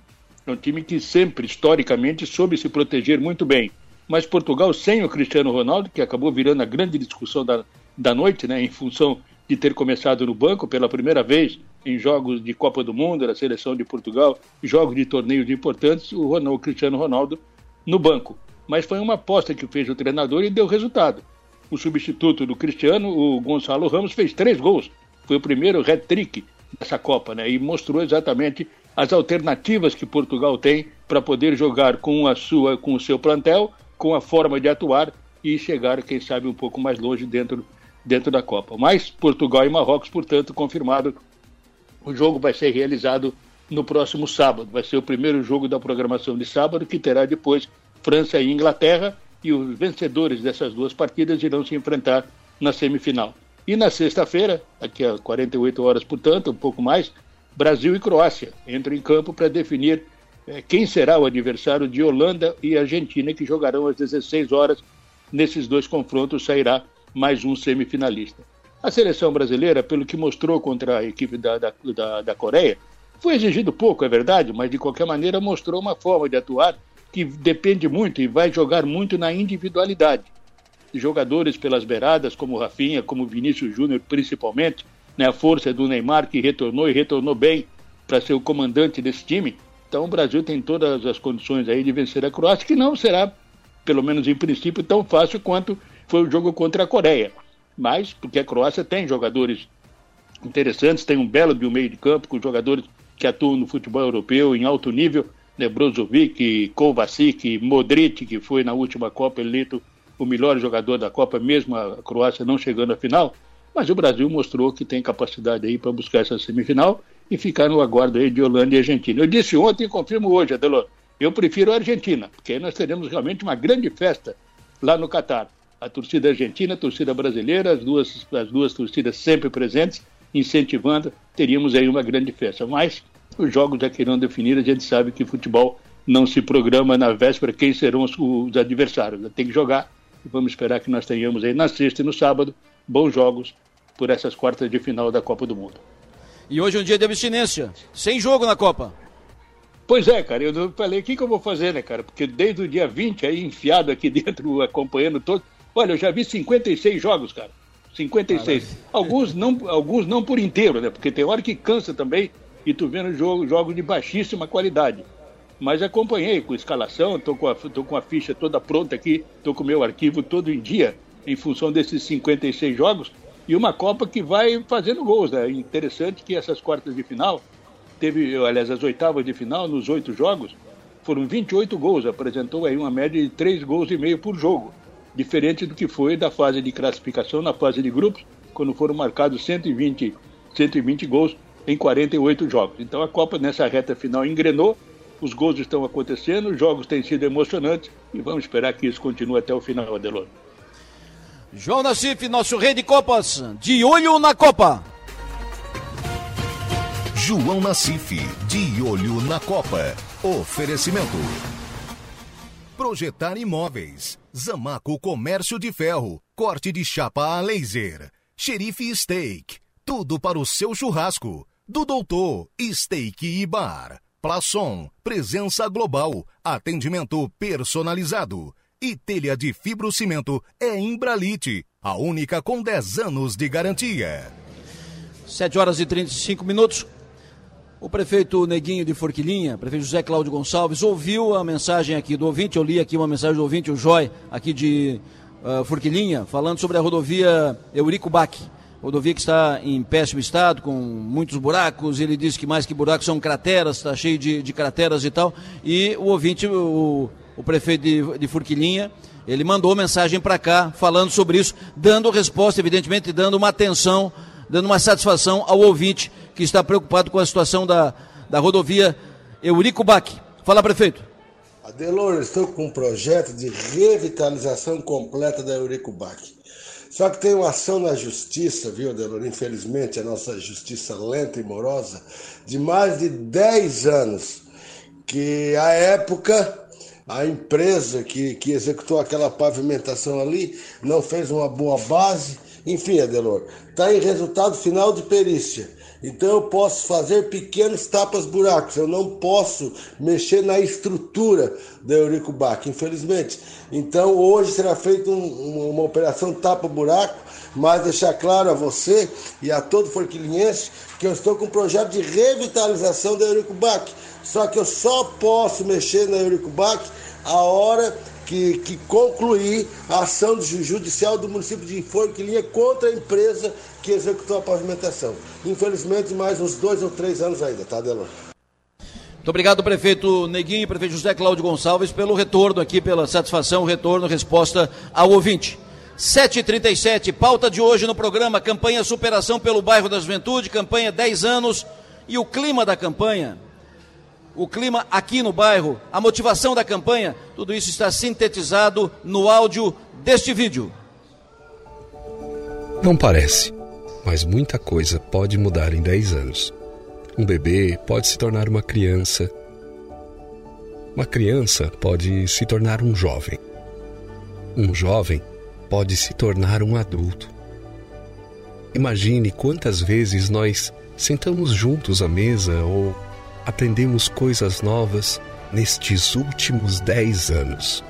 É um time que sempre, historicamente, soube se proteger muito bem. Mas Portugal, sem o Cristiano Ronaldo, que acabou virando a grande discussão da, da noite, né, em função de ter começado no banco pela primeira vez em jogos de Copa do Mundo, da seleção de Portugal, jogos de torneios importantes, o, Ronaldo, o Cristiano Ronaldo no banco. Mas foi uma aposta que fez o treinador e deu resultado. O substituto do Cristiano, o Gonçalo Ramos, fez três gols foi o primeiro hat-trick dessa Copa, né? E mostrou exatamente as alternativas que Portugal tem para poder jogar com a sua, com o seu plantel, com a forma de atuar e chegar, quem sabe, um pouco mais longe dentro, dentro da Copa. Mas Portugal e Marrocos, portanto, confirmado, o jogo vai ser realizado no próximo sábado. Vai ser o primeiro jogo da programação de sábado, que terá depois França e Inglaterra, e os vencedores dessas duas partidas irão se enfrentar na semifinal. E na sexta-feira, daqui a 48 horas, portanto, um pouco mais, Brasil e Croácia entram em campo para definir eh, quem será o adversário de Holanda e Argentina, que jogarão às 16 horas. Nesses dois confrontos sairá mais um semifinalista. A seleção brasileira, pelo que mostrou contra a equipe da, da, da, da Coreia, foi exigido pouco, é verdade, mas de qualquer maneira mostrou uma forma de atuar que depende muito e vai jogar muito na individualidade jogadores pelas beiradas, como Rafinha, como Vinícius Júnior, principalmente, né, a força do Neymar, que retornou e retornou bem para ser o comandante desse time. Então o Brasil tem todas as condições aí de vencer a Croácia, que não será, pelo menos em princípio, tão fácil quanto foi o jogo contra a Coreia. Mas, porque a Croácia tem jogadores interessantes, tem um belo de um meio de campo com jogadores que atuam no futebol europeu em alto nível, né, Brozovic, Kovacic, Modric, que foi na última Copa eleito o melhor jogador da Copa, mesmo a Croácia não chegando à final, mas o Brasil mostrou que tem capacidade aí para buscar essa semifinal e ficar no aguardo aí de Holanda e Argentina. Eu disse ontem e confirmo hoje, Adelor, eu prefiro a Argentina, porque aí nós teremos realmente uma grande festa lá no Catar. A torcida argentina, a torcida brasileira, as duas, as duas torcidas sempre presentes, incentivando, teríamos aí uma grande festa. Mas os jogos já que irão definir, a gente sabe que futebol não se programa na véspera quem serão os, os adversários. Tem que jogar e vamos esperar que nós tenhamos aí na sexta e no sábado bons jogos por essas quartas de final da Copa do Mundo. E hoje é um dia de abstinência, sem jogo na Copa. Pois é, cara, eu falei, o que, que eu vou fazer, né, cara? Porque desde o dia 20 aí, enfiado aqui [LAUGHS] dentro, acompanhando todo. Olha, eu já vi 56 jogos, cara. 56. Alguns não, alguns não por inteiro, né? Porque tem hora que cansa também e tu vendo jogo, jogos de baixíssima qualidade mas acompanhei com escalação, estou com, a, com a ficha toda pronta aqui, estou com o meu arquivo todo em dia, em função desses 56 jogos, e uma Copa que vai fazendo gols. Né? Interessante que essas quartas de final, teve, aliás, as oitavas de final, nos oito jogos, foram 28 gols, apresentou aí uma média de 3 gols e meio por jogo, diferente do que foi da fase de classificação na fase de grupos, quando foram marcados 120, 120 gols em 48 jogos. Então a Copa nessa reta final engrenou, os gols estão acontecendo, os jogos têm sido emocionantes e vamos esperar que isso continue até o final, Adelor. João Nassif, nosso rei de Copas, de olho na Copa. João Nassif, de olho na Copa. Oferecimento. Projetar imóveis. Zamaco Comércio de Ferro. Corte de chapa a laser. Xerife Steak. Tudo para o seu churrasco. Do Doutor Steak e Bar. Plaçom. Presença global. Atendimento personalizado. E telha de fibrocimento é Imbralite. A única com 10 anos de garantia. 7 horas e 35 minutos. O prefeito Neguinho de Forquilinha, prefeito José Cláudio Gonçalves, ouviu a mensagem aqui do ouvinte, eu li aqui uma mensagem do ouvinte, o Joy, aqui de uh, Forquilinha, falando sobre a rodovia Eurico Bac, rodovia que está em péssimo estado, com muitos buracos, ele disse que mais que buracos são crateras, está cheio de, de crateras e tal, e o ouvinte, o, o prefeito de, de Forquilinha, ele mandou mensagem para cá falando sobre isso, dando resposta, evidentemente, dando uma atenção, dando uma satisfação ao ouvinte que está preocupado com a situação da, da rodovia Eurico Bac. Fala, prefeito. Adelor, estou com um projeto de revitalização completa da Eurico Bac. Só que tem uma ação na justiça, viu, Adelor? Infelizmente, a nossa justiça lenta e morosa, de mais de 10 anos, que a época a empresa que, que executou aquela pavimentação ali não fez uma boa base. Enfim, Adelor, está em resultado final de perícia. Então eu posso fazer pequenos tapas buracos, eu não posso mexer na estrutura da Eurico Bac, infelizmente. Então hoje será feita um, uma operação tapa buraco, mas deixar claro a você e a todo forquilinhense que eu estou com um projeto de revitalização da Eurico Bac. Só que eu só posso mexer na Eurico Bac a hora que, que concluir a ação judicial do município de Forquilinha contra a empresa que executou a pavimentação. Infelizmente, mais uns dois ou três anos ainda, tá, Delon? Muito obrigado, prefeito Neguinho prefeito José Cláudio Gonçalves, pelo retorno aqui, pela satisfação, retorno, resposta ao ouvinte. 7h37, pauta de hoje no programa, campanha Superação pelo Bairro da Juventude, campanha 10 anos e o clima da campanha o clima aqui no bairro, a motivação da campanha, tudo isso está sintetizado no áudio deste vídeo. Não parece, mas muita coisa pode mudar em 10 anos. Um bebê pode se tornar uma criança. Uma criança pode se tornar um jovem. Um jovem pode se tornar um adulto. Imagine quantas vezes nós sentamos juntos à mesa ou aprendemos coisas novas nestes últimos dez anos.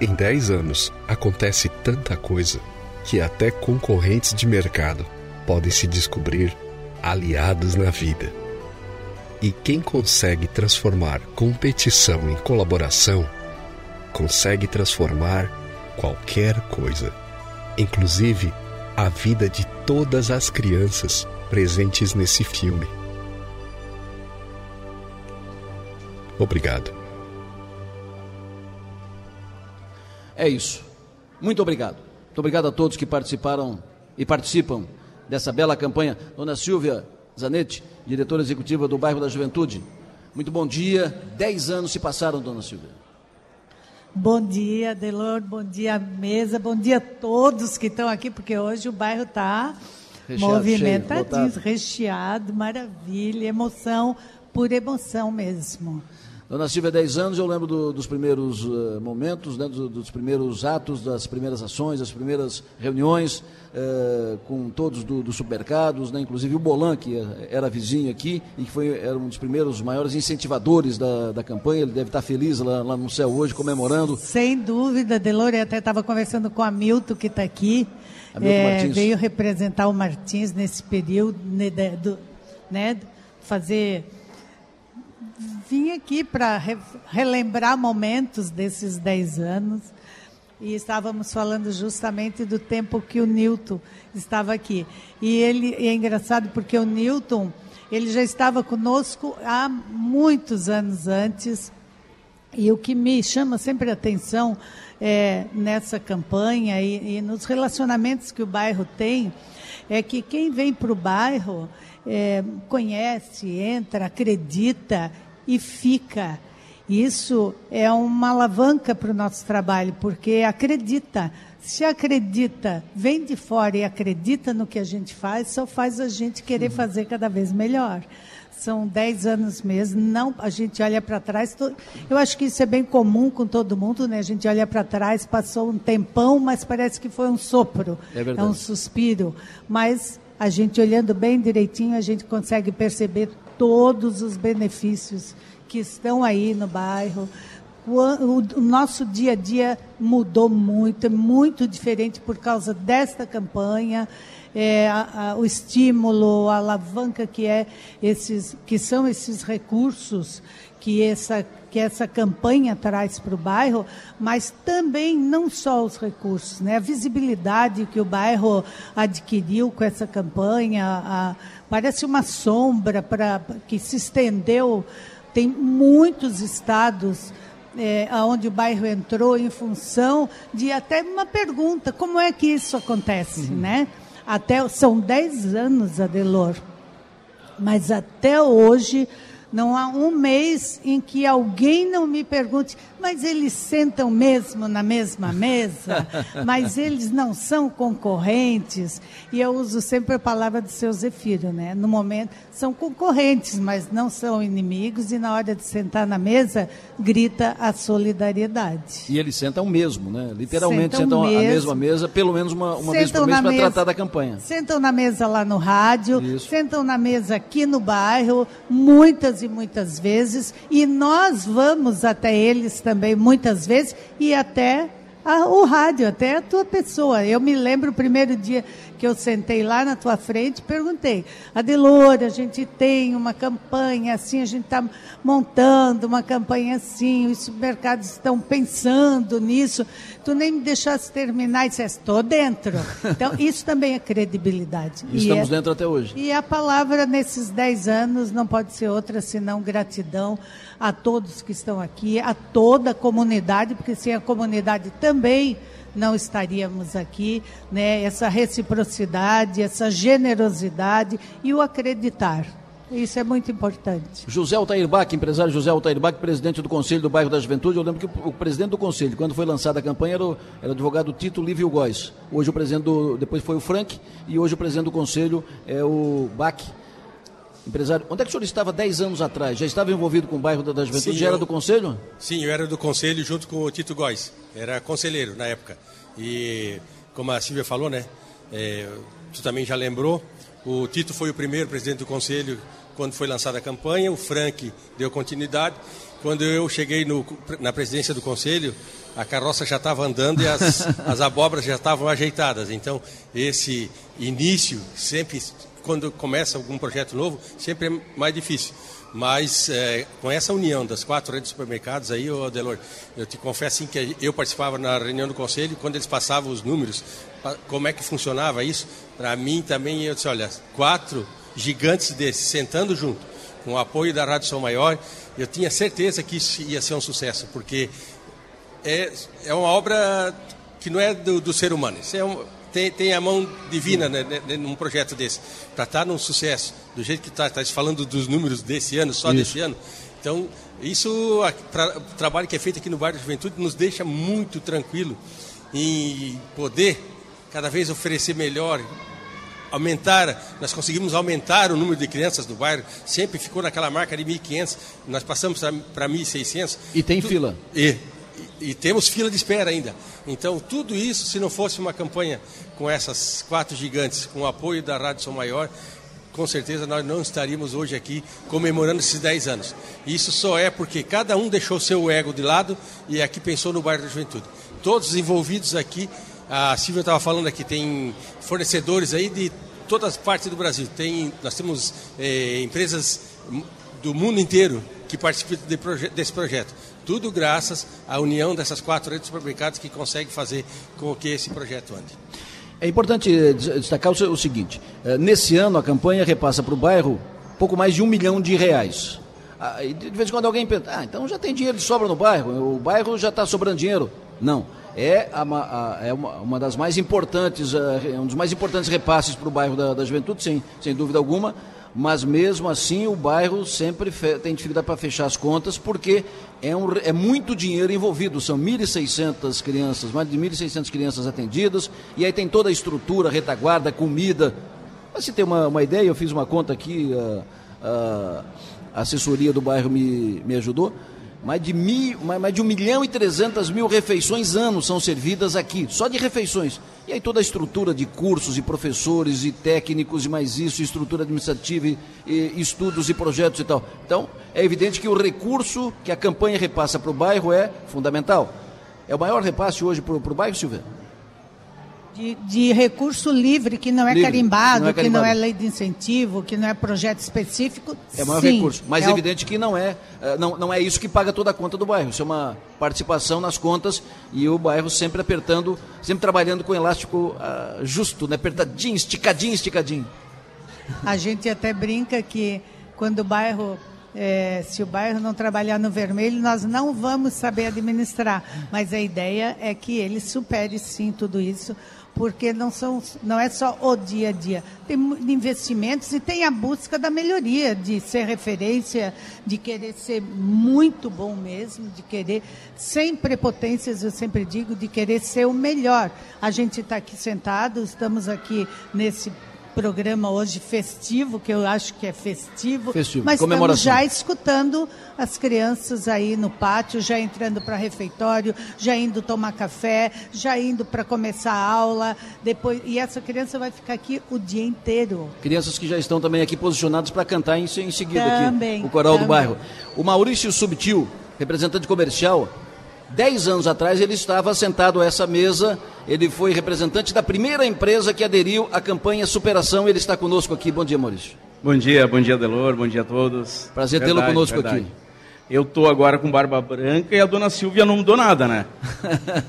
Em dez anos acontece tanta coisa que até concorrentes de mercado podem se descobrir aliados na vida. E quem consegue transformar competição em colaboração, consegue transformar qualquer coisa, inclusive a vida de todas as crianças presentes nesse filme. Obrigado. É isso. Muito obrigado. Muito obrigado a todos que participaram e participam dessa bela campanha. Dona Silvia Zanetti, diretora executiva do Bairro da Juventude. Muito bom dia. Dez anos se passaram, dona Silvia. Bom dia, Delor. Bom dia, mesa. Bom dia a todos que estão aqui, porque hoje o bairro está movimentadinho, recheado, maravilha, emoção, por emoção mesmo. Dona Silvia, 10 anos, eu lembro do, dos primeiros uh, momentos, né, dos, dos, primeiros atos, das primeiras ações, das primeiras reuniões uh, com todos dos do supermercados, né, inclusive o Bolan, que era vizinho aqui e que foi, era um dos primeiros maiores incentivadores da, da campanha. Ele deve estar feliz lá, lá no céu hoje, comemorando. Sem dúvida, Delore, até estava conversando com a Milton, que está aqui. É, veio representar o Martins nesse período, né, do, né, fazer vim aqui para re, relembrar momentos desses 10 anos e estávamos falando justamente do tempo que o Newton estava aqui. E ele é engraçado porque o Newton Ele já estava conosco há muitos anos antes. E o que me chama sempre a atenção é, nessa campanha e, e, nos relacionamentos que o bairro tem é que quem vem para o bairro é, conhece, entra, acredita e fica. Isso é uma alavanca para o nosso trabalho, porque acredita. Se acredita, vem de fora e acredita no que a gente faz, só faz a gente querer uhum. fazer cada vez melhor. São dez anos mesmo, não, a gente olha para trás. Eu acho que isso é bem comum com todo mundo, né? A gente olha para trás, passou um tempão, mas parece que foi um sopro, é, é um suspiro. Mas a gente olhando bem direitinho, a gente consegue perceber todos os benefícios que estão aí no bairro. O, nosso dia a dia mudou muito, é muito diferente por causa desta campanha. É, a, a, o estímulo, a alavanca que é esses, que são esses recursos que essa que essa campanha traz para o bairro, mas também não só os recursos, né? A visibilidade que o bairro adquiriu com essa campanha, a, parece uma sombra para que se estendeu tem muitos estados é, onde o bairro entrou em função de até uma pergunta, como é que isso acontece, uhum. né? Até, são 10 anos, Adelor, mas até hoje não há um mês em que alguém não me pergunte, mas eles sentam mesmo na mesma mesa? [LAUGHS] mas eles não são concorrentes? E eu uso sempre a palavra do seu Zefiro, né? No momento, são concorrentes, mas não são inimigos, e na hora de sentar na mesa, grita a solidariedade. E eles sentam mesmo, né? Literalmente sentam, sentam a mesma mesa, pelo menos uma, uma vez por mês para tratar da campanha. Sentam na mesa lá no rádio, Isso. sentam na mesa aqui no bairro, muitas e muitas vezes, e nós vamos até eles também muitas vezes e até a, o rádio, até a tua pessoa. Eu me lembro o primeiro dia que eu sentei lá na tua frente, perguntei, Adelor, a gente tem uma campanha assim, a gente está montando uma campanha assim, os supermercados estão pensando nisso, tu nem me deixasse terminar e disseste, estou dentro. [LAUGHS] Então, isso também é credibilidade. E estamos é, dentro até hoje. E a palavra nesses dez anos não pode ser outra senão gratidão a todos que estão aqui, a toda a comunidade, porque sem a comunidade também não estaríamos aqui, né? Essa reciprocidade, essa generosidade e o acreditar. Isso é muito importante. José Altair Bach, empresário José Altair Bach, presidente do Conselho do Bairro da Juventude. Eu lembro que o, presidente do Conselho, quando foi lançada a campanha, era o, era o advogado Tito Lívio Góes. Hoje o presidente do, depois foi o Frank e hoje o presidente do Conselho é o Bach. Empresário, onde é que o senhor estava 10 anos atrás? Já estava envolvido com o bairro da, Juventude? Sim, Já era eu, do Conselho? Sim, eu era do Conselho junto com o Tito Góes. Era conselheiro na época. E, como a Silvia falou, né? É, tu também já lembrou, o Tito foi o primeiro presidente do Conselho quando foi lançada a campanha, o Frank deu continuidade. Quando eu cheguei no, na presidência do Conselho, a carroça já estava andando e as, [LAUGHS] as abóboras já estavam ajeitadas. Então, esse início sempre quando começa algum projeto novo, sempre é mais difícil. Mas é, com essa união das quatro redes de supermercados aí, ô Adelor, eu te confesso assim, que eu participava na reunião do conselho, quando eles passavam os números, como é que funcionava isso, para mim também, eu disse, olha, quatro gigantes desses sentando junto, com o apoio da Rádio São Maior, eu tinha certeza que isso ia ser um sucesso, porque é, é uma obra que não é do, do ser humano, isso é um, tem, tem a mão divina né, né, né, num projeto desse. Para estar tá num sucesso, do jeito que está, está falando dos números desse ano, só isso. desse ano. Então, isso, pra, o trabalho que é feito aqui no bairro da Juventude, nos deixa muito tranquilo em poder cada vez oferecer melhor, aumentar, nós conseguimos aumentar o número de crianças do bairro, sempre ficou naquela marca de 1.500, nós passamos para 1.600. E tem tu, fila. E, e, temos fila de espera ainda. Então, tudo isso, se não fosse uma campanha com essas quatro gigantes, com o apoio da Rádio São Maior, com certeza nós não estaríamos hoje aqui comemorando esses 10 anos. Isso só é porque cada um deixou seu ego de lado e aqui pensou no bairro da juventude. Todos envolvidos aqui, a Silvia estava falando aqui, tem fornecedores aí de todas as partes do Brasil. Tem, nós temos eh, empresas do mundo inteiro que participam de proje desse projeto. Tudo graças à união dessas quatro redes de supermercados que consegue fazer com que esse projeto ande. É importante eh, destacar o seguinte: eh, nesse ano a campanha repassa para o bairro pouco mais de um milhão de reais. Ah, de vez em quando alguém pensa, ah, então já tem dinheiro de sobra no bairro, o bairro já está sobrando dinheiro. Não. É, a, a, é uma, uma, das mais importantes, é um dos mais importantes repasses para o bairro da, da juventude, sem, sem dúvida alguma mas mesmo assim o bairro sempre tem dificuldade para fechar as contas, porque é, um, é muito dinheiro envolvido. São 1.600 crianças, mais de 1.600 crianças atendidas, e aí tem toda a estrutura, retaguarda, comida. Mas se tem uma, uma ideia, eu fiz uma conta aqui, a, a assessoria do bairro me, me ajudou mais de, mil, mais de 1 milhão e 300 mil refeições ano são servidas aqui, só de refeições. E aí toda a estrutura de cursos e professores e técnicos e mais isso, estrutura administrativa e, estudos e projetos e tal. Então, é evidente que o recurso que a campanha repassa para o bairro é fundamental. É o maior repasse hoje para o bairro, Silvia? De, de, recurso livre, que não é, livre, carimbado, não é carimbado, que não é lei de incentivo, que não é projeto específico. É o maior sim, recurso. Mas é evidente o... que não é, eh, não, não é isso que paga toda a conta do bairro. Isso é uma participação nas contas e o bairro sempre apertando, sempre trabalhando com elástico uh, justo, né? apertadinho, esticadinho, esticadinho. A gente até brinca que quando o bairro é, se o bairro não trabalhar no vermelho, nós não vamos saber administrar. Mas a ideia é que ele supere sim tudo isso, porque não, são, não é só o dia a dia. Tem investimentos e tem a busca da melhoria, de ser referência, de querer ser muito bom mesmo, de querer, sem prepotências, eu sempre digo, de querer ser o melhor. A gente está aqui sentado, estamos aqui nesse programa hoje festivo, que eu acho que é festivo, festivo. mas estamos já escutando as crianças aí no pátio, já entrando para refeitório, já indo tomar café, já indo para começar a aula, depois e essa criança vai ficar aqui o dia inteiro. Crianças que já estão também aqui posicionadas para cantar em, em seguida também, aqui, o coral também. do bairro. O Maurício Subtil, representante comercial, Dez anos atrás ele estava sentado a essa mesa, ele foi representante da primeira empresa que aderiu à campanha Superação. Ele está conosco aqui. Bom dia, Maurício. Bom dia, bom dia, Delor, bom dia a todos. Prazer tê-lo conosco verdade. aqui. Eu estou agora com barba branca e a dona Silvia não mudou nada, né?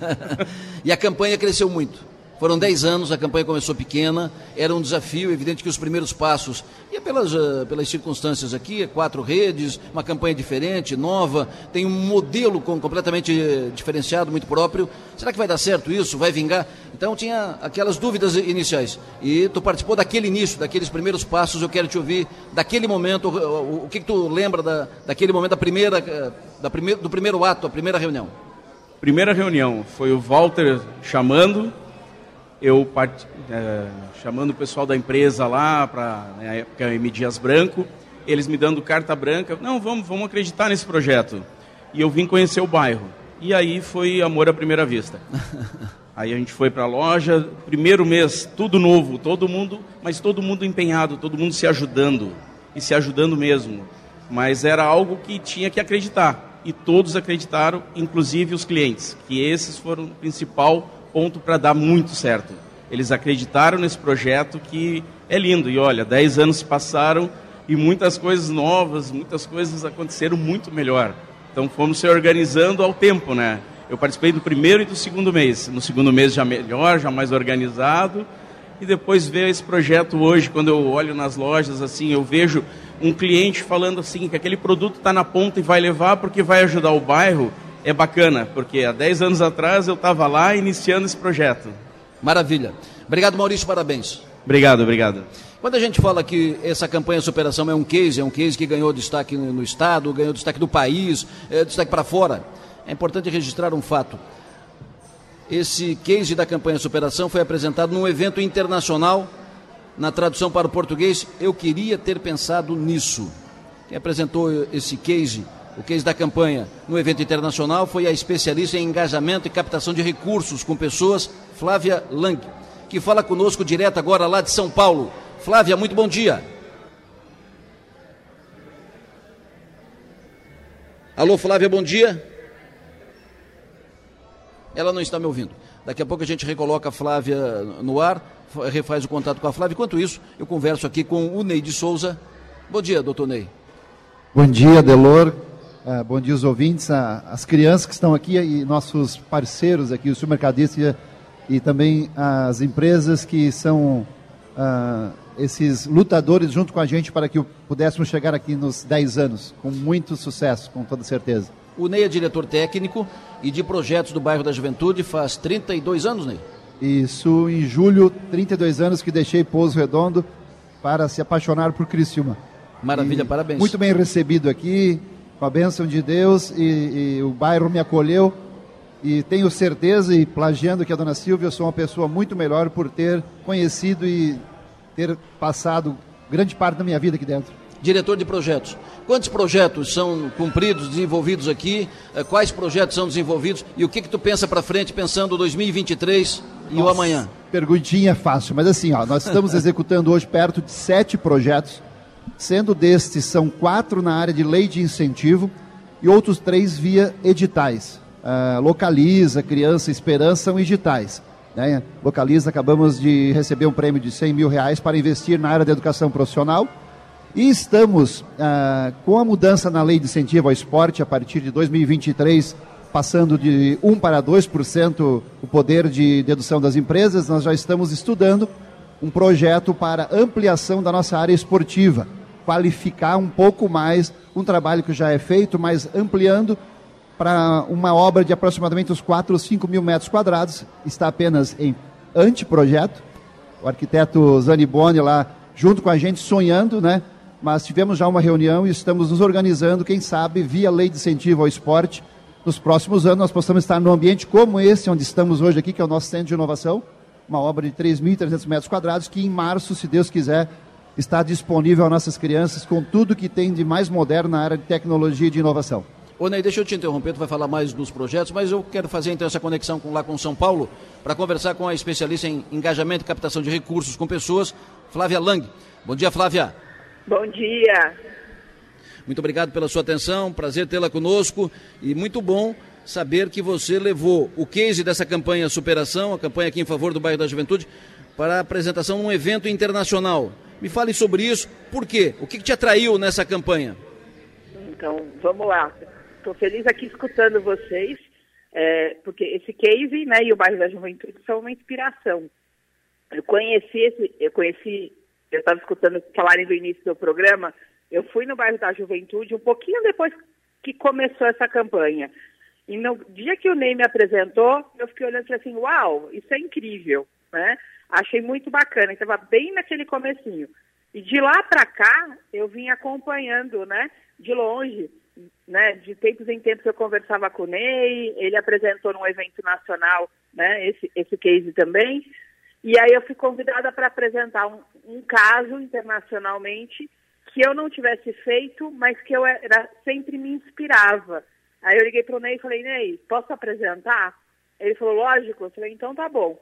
[LAUGHS] e a campanha cresceu muito. Foram 10 anos, a campanha começou pequena, era um desafio, evidente que os primeiros passos, e é pelas, uh, pelas circunstâncias aqui, é quatro redes, uma campanha diferente, nova, tem um modelo com, completamente uh, diferenciado, muito próprio. Será que vai dar certo isso? Vai vingar? Então tinha aquelas dúvidas iniciais. E tu participou daquele início, daqueles primeiros passos, eu quero te ouvir daquele momento, o, o, o que, que, tu lembra da, daquele momento, da primeira, uh, da primeir, do primeiro ato, a primeira reunião? Primeira reunião, foi o Walter chamando, eu é, chamando o pessoal da empresa lá, para na época M. Dias Branco, eles me dando carta branca, não, vamos, vamos acreditar nesse projeto. E eu vim conhecer o bairro. E aí foi amor à primeira vista. [LAUGHS] Aí a gente foi para a loja, primeiro mês, tudo novo, todo mundo, mas todo mundo empenhado, todo mundo se ajudando, e se ajudando mesmo. Mas era algo que tinha que acreditar, e todos acreditaram, inclusive os clientes, que esses foram o principal ponto para dar muito certo. Eles acreditaram nesse projeto que é lindo. E olha, 10 anos passaram e muitas coisas novas, muitas coisas aconteceram muito melhor. Então fomos se organizando ao tempo, né? Eu participei do primeiro e do segundo mês. No segundo mês já melhor, já mais organizado. E depois ver esse projeto hoje, quando eu olho nas lojas, assim, eu vejo um cliente falando assim que aquele produto está na ponta e vai levar porque vai ajudar o bairro é bacana, porque há 10 anos atrás eu estava lá iniciando esse projeto. Maravilha. Obrigado, Maurício, parabéns. Obrigado, obrigado. Quando a gente fala que essa campanha superação é um case, é um case que ganhou destaque no, Estado, ganhou destaque do país, é, destaque para fora, é importante registrar um fato. Esse case da campanha superação foi apresentado num evento internacional, na tradução para o português, eu queria ter pensado nisso. Quem apresentou esse case o case da campanha no evento internacional foi a especialista em engajamento e captação de recursos com pessoas, Flávia Lang, que fala conosco direto agora lá de São Paulo. Flávia, muito bom dia. Alô, Flávia, bom dia. Ela não está me ouvindo. Daqui a pouco a gente recoloca a Flávia no ar, refaz o contato com a Flávia. Enquanto isso, eu converso aqui com o Ney de Souza. Bom dia, doutor Ney. Bom dia, Delor. Uh, bom dia, os ouvintes, uh, as crianças que estão aqui e nossos parceiros aqui, o supermercadista e, e também as empresas que são uh, esses lutadores junto com a gente para que pudéssemos chegar aqui nos 10 anos, com muito sucesso, com toda certeza. O Ney é diretor técnico e de projetos do bairro da Juventude faz 32 anos, Ney? Isso, em julho, 32 anos que deixei Pouso Redondo para se apaixonar por Criciúma. Maravilha, e parabéns. Muito bem recebido aqui, com a bênção de Deus, e, e o bairro me acolheu. E tenho certeza, e plagiando que a dona Silvia, eu sou uma pessoa muito melhor por ter conhecido e ter passado grande parte da minha vida aqui dentro. Diretor de projetos. Quantos projetos são cumpridos, desenvolvidos aqui? Eh, quais projetos são desenvolvidos? E o que que tu pensa para frente, pensando 2023 e Nossa, o amanhã? Perguntinha fácil, mas assim, ó, nós estamos [LAUGHS] executando hoje perto de sete projetos, sendo destes são quatro na área de lei de incentivo e outros três via editais. Uh, localiza, Criança Esperança são editais. Né? Localiza, acabamos de receber um prêmio de 100 mil reais para investir na área da educação profissional e estamos, ah, com a mudança na lei de incentivo ao esporte, a partir de 2023, passando de 1 para 2% o poder de dedução das empresas, nós já estamos estudando um projeto para ampliação da nossa área esportiva, qualificar um pouco mais um trabalho que já é feito, mas ampliando para uma obra de aproximadamente uns 4 ou 5 mil metros quadrados, está apenas em anteprojeto. O arquiteto Zaniboni lá, junto com a gente, sonhando, né? mas tivemos já uma reunião e estamos nos organizando, quem sabe, via lei de incentivo ao esporte. Nos próximos anos nós possamos estar num ambiente como esse, onde estamos hoje aqui, que é o nosso centro de inovação, uma obra de 3.300 metros quadrados, que em março, se Deus quiser, está disponível às nossas crianças com tudo que tem de mais moderno na área de tecnologia e de inovação. Ô Ney, deixa eu te interromper, tu vai falar mais dos projetos, mas eu quero fazer então essa conexão com, lá com São Paulo para conversar com a especialista em engajamento e captação de recursos com pessoas, Flávia Lang. Bom dia, Flávia. Bom dia. Muito obrigado pela sua atenção, prazer tê-la conosco e muito bom saber que você levou o case dessa campanha Superação, a campanha aqui em favor do bairro da Juventude, para a apresentação num evento internacional. Me fale sobre isso, por quê? O que, que te atraiu nessa campanha? Então, vamos lá. Estou feliz aqui escutando vocês, é, porque esse case né, e o bairro da Juventude são uma inspiração. Eu conheci, esse, eu conheci eu estava escutando falarem do início do programa, eu fui no bairro da Juventude um pouquinho depois que começou essa campanha. E no dia que o Ney me apresentou, eu fiquei olhando assim, uau, isso é incrível, né? Achei muito bacana, estava bem naquele comecinho. E de lá para cá, eu vim acompanhando, né, de longe, né, de tempos em tempos eu conversava com o Ney, ele apresentou num evento nacional, né, esse, esse case também, e aí eu fui convidada para apresentar um, um, caso internacionalmente que eu não tivesse feito, mas que eu era, sempre me inspirava. Aí eu liguei para o Ney e falei, Ney, posso apresentar? Ele falou, lógico. Eu falei, então tá bom.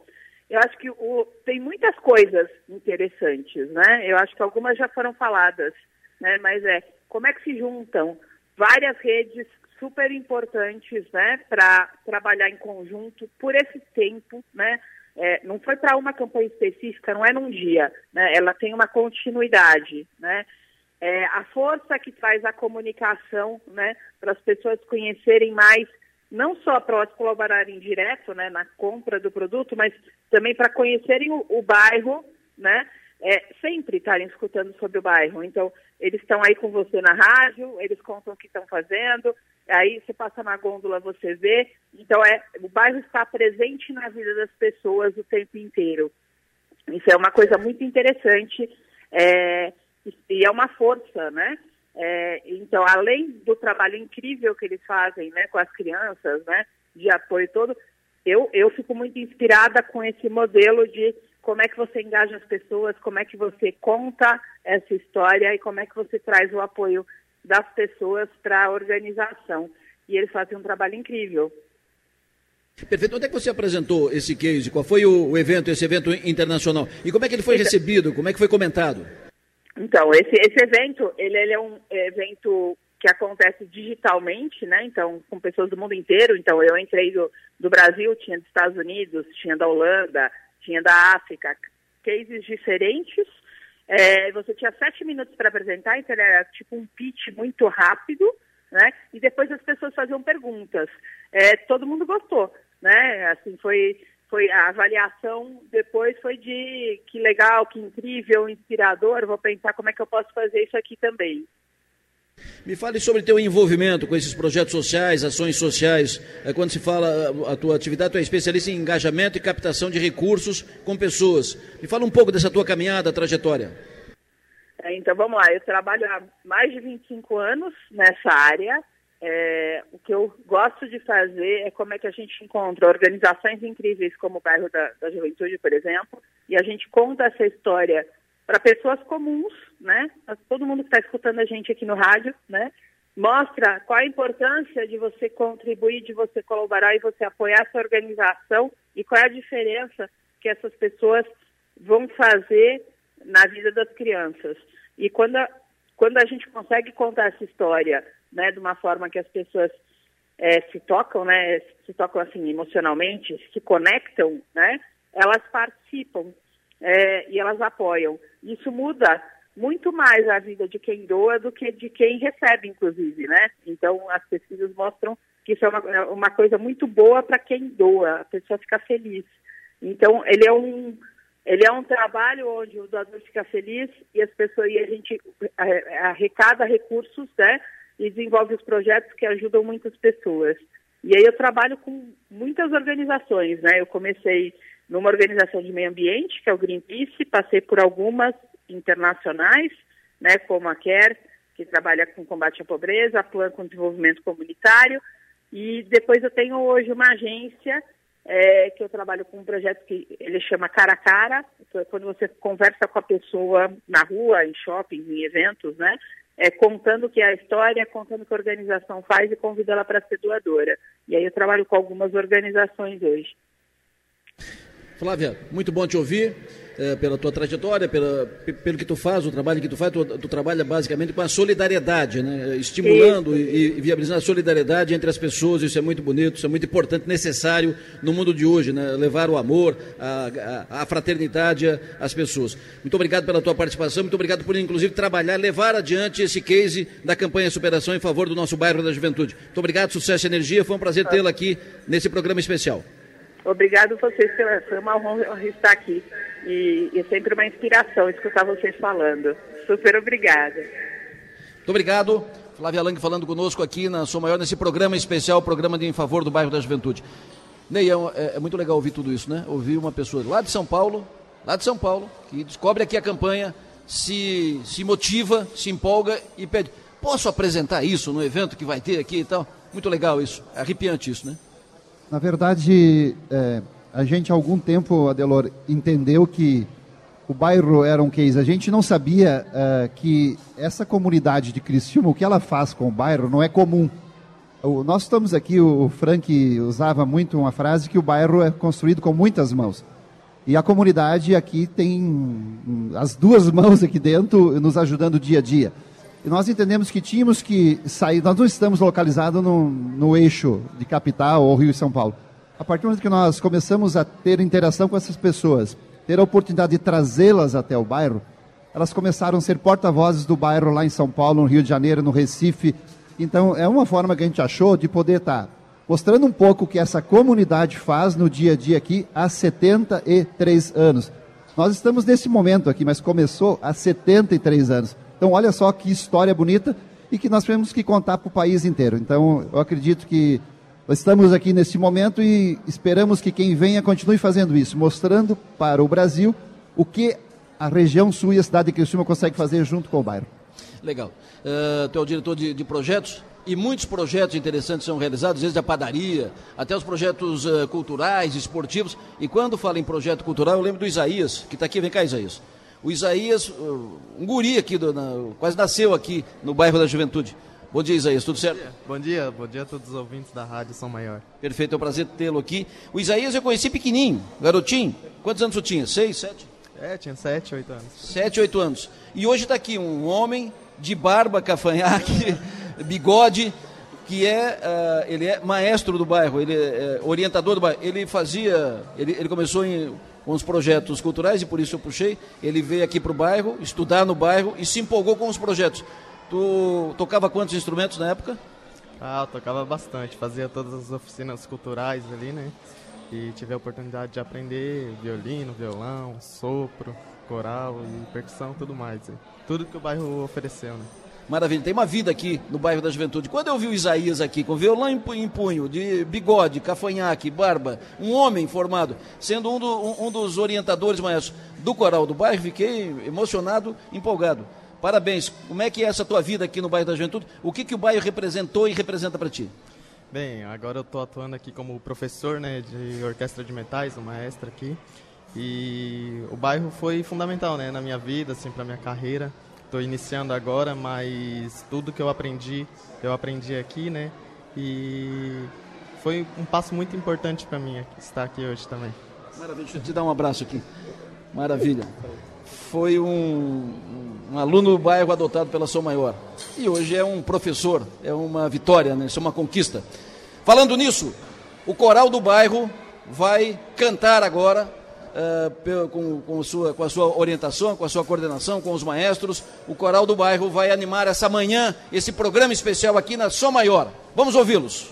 Eu acho que o, tem muitas coisas interessantes, né? Eu acho que algumas já foram faladas, né? Mas é, como é que se juntam várias redes super importantes, né? Para trabalhar em conjunto por esse tempo, né? é, não foi para uma campanha específica, não é num dia, né? ela tem uma continuidade. Né? É, a força que traz a comunicação né, para as pessoas conhecerem mais, não só para elas colaborarem direto né, na compra do produto, mas também para conhecerem o, o bairro, né, é, sempre estarem escutando sobre o bairro. Então, eles estão aí com você na rádio, eles contam o que estão fazendo, aí você passa na gôndola, você vê. Então, é, o bairro está presente na vida das pessoas o tempo inteiro. Isso é uma coisa muito interessante é, e é uma força, né? É, então, além do trabalho incrível que eles fazem né, com as crianças, né, de apoio todo, eu, eu fico muito inspirada com esse modelo de como é que você engaja as pessoas, como é que você conta essa história e como é que você traz o apoio das pessoas para a organização. E eles fazem um trabalho incrível. Perfeito. Onde é que você apresentou esse case? Qual foi o, evento, esse evento internacional? E como é que ele foi então, recebido? Como é que foi comentado? Então, esse, esse evento, ele, ele é um evento que acontece digitalmente, né? Então, com pessoas do mundo inteiro. Então, eu entrei do, do Brasil, tinha dos Estados Unidos, tinha da Holanda, tinha da África, cases diferentes. É, você tinha sete minutos para apresentar, então era tipo um pitch muito rápido, né? E depois as pessoas faziam perguntas. É, todo mundo gostou, né? Assim, foi, foi a avaliação depois foi de que legal, que incrível, inspirador, vou pensar como é que eu posso fazer isso aqui também. Me fale sobre teu envolvimento com esses projetos sociais, ações sociais. É, quando se fala a tua atividade, tu é especialista em engajamento e captação de recursos com pessoas. Me fala um pouco dessa tua caminhada, trajetória. É, então vamos lá, eu trabalho há mais de 25 anos nessa área. É, o que eu gosto de fazer é como é que a gente encontra organizações incríveis como o bairro da, da Juventude, por exemplo, e a gente conta essa história para pessoas comuns, né? Todo mundo que está escutando a gente aqui no rádio, né? Mostra qual a importância de você contribuir, de você colaborar e você apoiar essa organização e qual é a diferença que essas pessoas vão fazer na vida das crianças. E quando a, quando a gente consegue contar essa história né, de uma forma que as pessoas é, se tocam, né, se tocam assim emocionalmente, se conectam, né, elas participam é, e elas apoiam. Isso muda muito mais a vida de quem doa do que de quem recebe, inclusive, né? Então, as pesquisas mostram que isso é uma, uma coisa muito boa para quem doa, a pessoa fica feliz. Então, ele é um ele é um trabalho onde o doador fica feliz e as pessoas e a gente arrecada recursos, né? E desenvolve os projetos que ajudam muitas pessoas. E aí eu trabalho com muitas organizações, né? Eu comecei numa organização de meio ambiente, que é o Greenpeace, passei por algumas internacionais, né, como a CARE, que trabalha com combate à pobreza, a Plan com desenvolvimento comunitário, e depois eu tenho hoje uma agência é, que eu trabalho com um projeto que ele chama Cara a Cara, é quando você conversa com a pessoa na rua, em shopping, em eventos, né? É, contando que é a história, contando que a organização faz e convida ela para ser doadora. E aí eu trabalho com algumas organizações hoje. Flávia, muito bom te ouvir é, pela tua trajetória, pela, pelo que tu faz, o trabalho que tu faz, tu, tu trabalha basicamente com a solidariedade, né? estimulando e, e, viabilizando a solidariedade entre as pessoas, isso é muito bonito, isso é muito importante, necessário no mundo de hoje, né? levar o amor, a, a, a fraternidade às pessoas. Muito obrigado pela tua participação, muito obrigado por inclusive trabalhar, levar adiante esse case da campanha Superação em favor do nosso bairro da juventude. Muito obrigado, sucesso e energia, foi um prazer tê-la aqui nesse programa especial. Obrigado vocês, foi uma honra estar aqui. E, e é sempre uma inspiração escutar vocês falando. Super obrigada. Muito obrigado. Flávia Lang falando conosco aqui na Sou Maior, nesse programa especial, programa de em favor do bairro da Juventude. Ney, é, é, é, muito legal ouvir tudo isso, né? Ouvir uma pessoa lá de São Paulo, lá de São Paulo, que descobre aqui a campanha, se, se motiva, se empolga e pede, posso apresentar isso no evento que vai ter aqui e tal? Muito legal isso, é arrepiante isso, né? Na verdade, é, a gente há algum tempo, Adelor, entendeu que o bairro era um case. A gente não sabia uh, que essa comunidade de Criciúma, o que ela faz com o bairro, não é comum. O, nós estamos aqui, o Frank usava muito uma frase que o bairro é construído com muitas mãos. E a comunidade aqui tem as duas mãos aqui dentro nos ajudando dia a dia. E nós entendemos que tínhamos que sair, nós não estamos localizados no, no eixo de capital ou Rio e São Paulo a partir do momento que nós começamos a ter interação com essas pessoas, ter a oportunidade de trazê-las até o bairro, elas começaram a ser porta-vozes do bairro lá em São Paulo, no Rio de Janeiro, no Recife. Então, é uma forma que a gente achou de poder estar mostrando um pouco o que essa comunidade faz no dia a dia aqui há 73 anos. Nós estamos nesse momento aqui, mas começou há 73 anos. Então, olha só que história bonita e que nós temos que contar para o país inteiro. Então, eu acredito que Estamos aqui nesse momento e esperamos que quem venha continue fazendo isso, mostrando para o Brasil o que a região sul e a cidade de Criciúma consegue fazer junto com o bairro. Legal. Uh, tu é o diretor de, de, projetos e muitos projetos interessantes são realizados, desde a padaria até os projetos uh, culturais, esportivos. E quando falo em projeto cultural, eu lembro do Isaías, que está aqui. Vem cá, Isaías. O Isaías, um guri aqui, do, na, quase nasceu aqui no bairro da Juventude. Bom dia, Isaías, tudo certo? Bom dia, bom dia a todos os ouvintes da Rádio São Maior. Perfeito, é um prazer tê-lo aqui. O Isaías eu conheci pequenininho, garotinho. Quantos anos você tinha? Seis, sete? É, tinha sete, oito anos. Sete, oito anos. E hoje está aqui um homem de barba, cafanhaque, [LAUGHS] bigode, que é, uh, ele é maestro do bairro, ele é uh, orientador do bairro. Ele fazia, ele, ele começou em, com os projetos culturais e por isso eu puxei. Ele veio aqui para o bairro, estudar no bairro e se empolgou com os projetos. Tu tocava quantos instrumentos na época? Ah, eu tocava bastante, fazia todas as oficinas culturais ali, né? e tive a oportunidade de aprender violino, violão, sopro, coral e percussão, tudo mais. Tudo que o bairro ofereceu, né? Maravilha, tem uma vida aqui no bairro da Juventude. Quando eu vi o Isaías aqui com violão em punho, de bigode, cafanhaque, barba, um homem formado, sendo um, do, um, um dos orientadores maestros do coral do bairro, fiquei emocionado, empolgado. Parabéns. Como é que é essa tua vida aqui no bairro da Juventude? O que, que o bairro representou e representa para ti? Bem, agora eu estou atuando aqui como professor né, de orquestra de metais, uma maestro aqui. E o bairro foi fundamental né, na minha vida, assim, para minha carreira. Estou iniciando agora, mas tudo que eu aprendi, eu aprendi aqui, né? E foi um passo muito importante para mim estar aqui hoje também. Maravilha, deixa eu te dar um abraço aqui. Maravilha foi um, um aluno do bairro adotado pela São Maior. E hoje é um professor, é uma vitória, né? isso é uma conquista. Falando nisso, o coral do bairro vai cantar agora, uh, com, com, sua, com a sua orientação, com a sua coordenação, com os maestros. O coral do bairro vai animar essa manhã, esse programa especial aqui na São Maior. Vamos ouvi-los.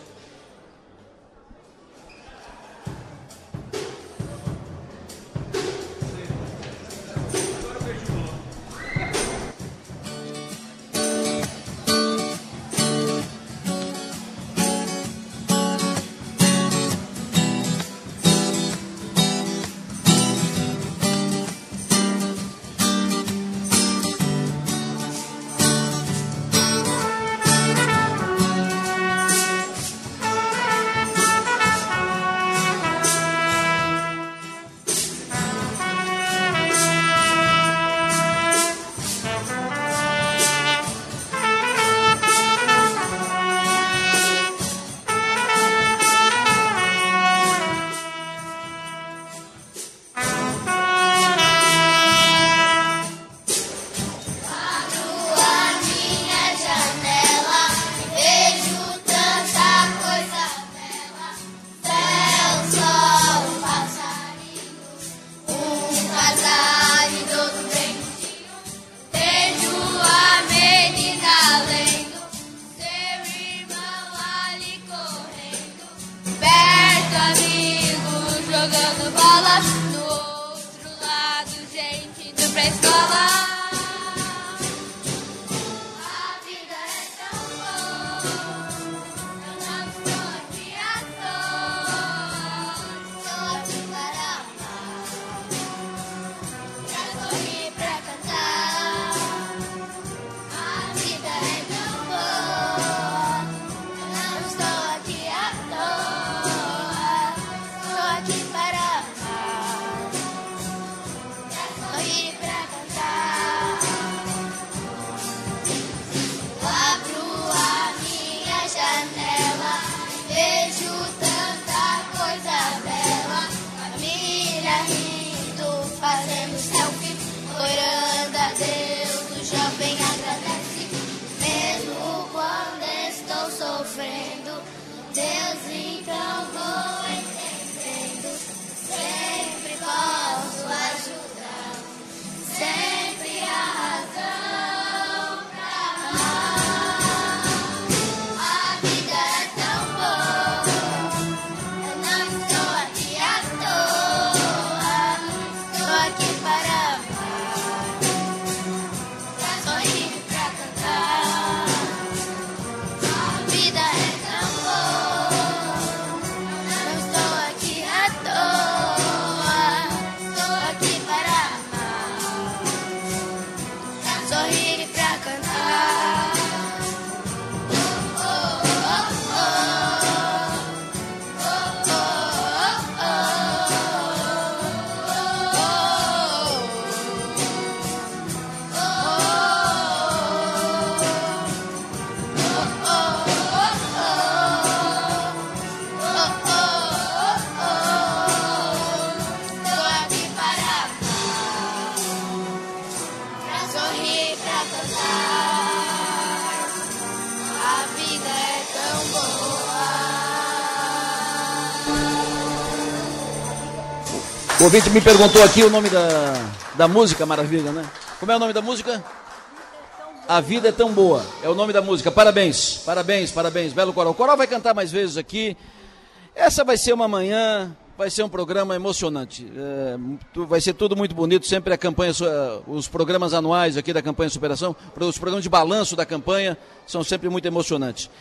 O ouvinte me perguntou aqui o nome da, da música, maravilha, né? Como é o nome da música? A vida é tão boa. É o nome da música. Parabéns, parabéns, parabéns. Belo coral. O coral vai cantar mais vezes aqui. Essa vai ser uma manhã vai ser um programa emocionante. É, vai ser tudo muito bonito. Sempre a campanha, os programas anuais aqui da campanha Superação, os programas de balanço da campanha são sempre muito emocionantes.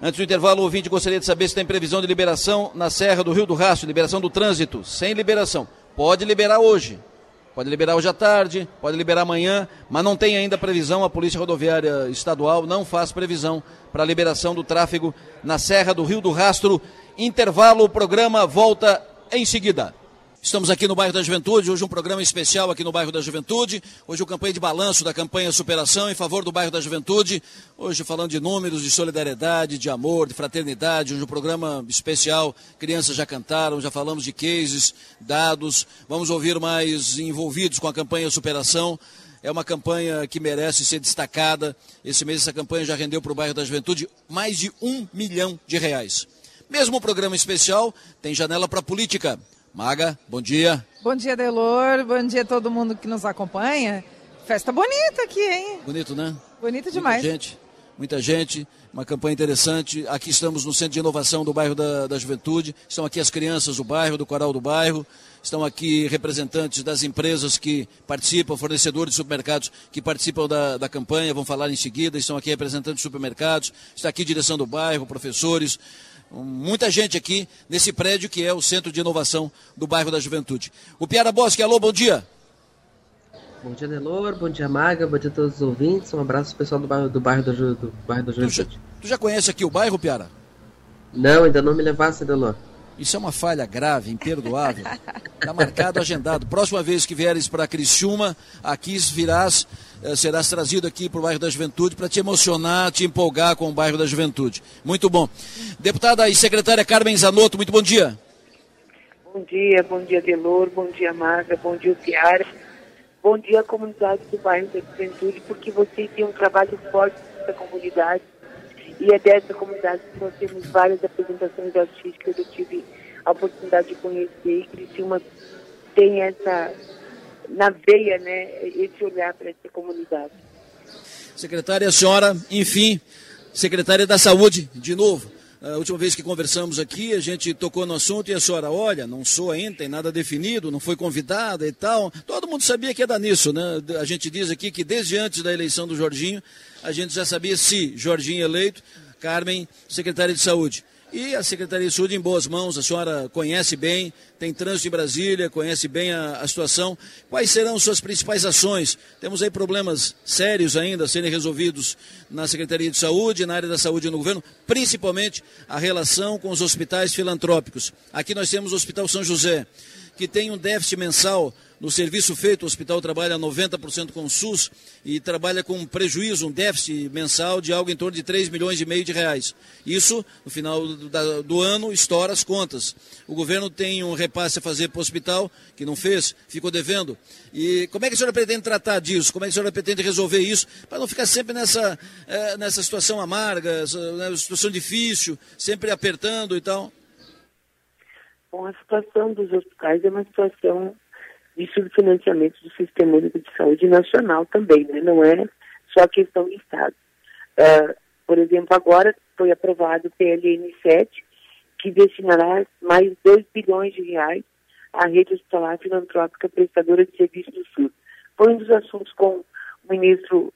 Antes do intervalo, o ouvinte gostaria de saber se tem previsão de liberação na Serra do Rio do Rastro, liberação do trânsito, sem liberação. Pode liberar hoje. Pode liberar hoje à tarde, pode liberar amanhã, mas não tem ainda previsão. A Polícia Rodoviária Estadual não faz previsão para a liberação do tráfego na Serra do Rio do Rastro. Intervalo, o programa volta em seguida. Estamos aqui no bairro da Juventude, hoje um programa especial aqui no bairro da Juventude. Hoje o campanha de balanço da campanha Superação em favor do bairro da Juventude. Hoje falando de números, de solidariedade, de amor, de fraternidade. Hoje um programa especial. Crianças já cantaram, já falamos de cases, dados. Vamos ouvir mais envolvidos com a campanha Superação. É uma campanha que merece ser destacada. Esse mês essa campanha já rendeu para o bairro da Juventude mais de um milhão de reais. Mesmo o programa especial tem janela para política. Maga, bom dia. Bom dia, Delor. Bom dia a todo mundo que nos acompanha. Festa bonita aqui, hein? Bonito, né? Bonito demais. Muita gente, muita gente, uma campanha interessante. Aqui estamos no Centro de Inovação do bairro da, da Juventude. Estão aqui as crianças do bairro, do coral do bairro. Estão aqui representantes das empresas que participam, fornecedores de supermercados que participam da, da campanha, vão falar em seguida. Estão aqui representantes de supermercados. Está aqui direção do bairro, professores, muita gente aqui nesse prédio que é o Centro de Inovação do bairro da Juventude. O Piara Bosque, alô, bom dia. Bom dia, Delor, bom dia, Maga, bom dia a todos os ouvintes, um abraço pessoal do bairro do bairro da, Ju, do bairro da Juventude. Tu já, tu já conhece aqui o bairro, Piara? Não, ainda não me levasse, Delor. Isso é uma falha grave, imperdoável. Está marcado, agendado. Próxima vez que vieres para Criciúma, aqui virás, eh, serás trazido aqui para o bairro da Juventude para te emocionar, te empolgar com o bairro da Juventude. Muito bom. Deputada e secretária Carmen Zanotto, muito bom dia. Bom dia, bom dia, Delor, bom dia, Marga, bom dia, Piara. Bom dia, comunidade do bairro da Juventude, porque vocês têm um trabalho forte nessa comunidade e é dessa comunidade que nós temos várias apresentações artísticas. Eu tive a oportunidade de conhecer e Criciúma tem essa, na veia, né, esse olhar para essa comunidade. Secretária, a senhora, enfim, secretária da Saúde, de novo. A última vez que conversamos aqui, a gente tocou no assunto e a senhora, olha, não sou ainda, tem nada definido, não foi convidada e tal. Todo mundo sabia que ia dar nisso, né? A gente diz aqui que desde antes da eleição do Jorginho, a gente já sabia se Jorginho eleito, Carmen, secretária de Saúde. E a Secretaria de Saúde em boas mãos, a senhora conhece bem, tem trânsito em Brasília, conhece bem a, a, situação. Quais serão suas principais ações? Temos aí problemas sérios ainda a serem resolvidos na Secretaria de Saúde, na área da saúde no governo, principalmente a relação com os hospitais filantrópicos. Aqui nós temos o Hospital São José, que tem um déficit mensal no serviço feito, o hospital trabalha 90% com o SUS e trabalha com um prejuízo, um déficit mensal de algo em torno de 3 milhões e meio de reais. Isso, no final do, do ano, estoura as contas. O governo tem um repasse a fazer para o hospital, que não fez, ficou devendo. E como é que a senhora pretende tratar disso? Como é que a senhora pretende resolver isso? Para não ficar sempre nessa, é, nessa situação amarga, essa, né, situação difícil, sempre apertando e tal. Bom, a situação dos hospitais é uma situação de subfinanciamento do Sistema Único de Saúde Nacional também, né? não é só questão do Estado. Uh, por exemplo, agora foi aprovado o PLN 7, que destinará mais 2 bilhões de reais à rede hospitalar filantrópica prestadora de serviços do SUS. Foi um dos assuntos com o ministro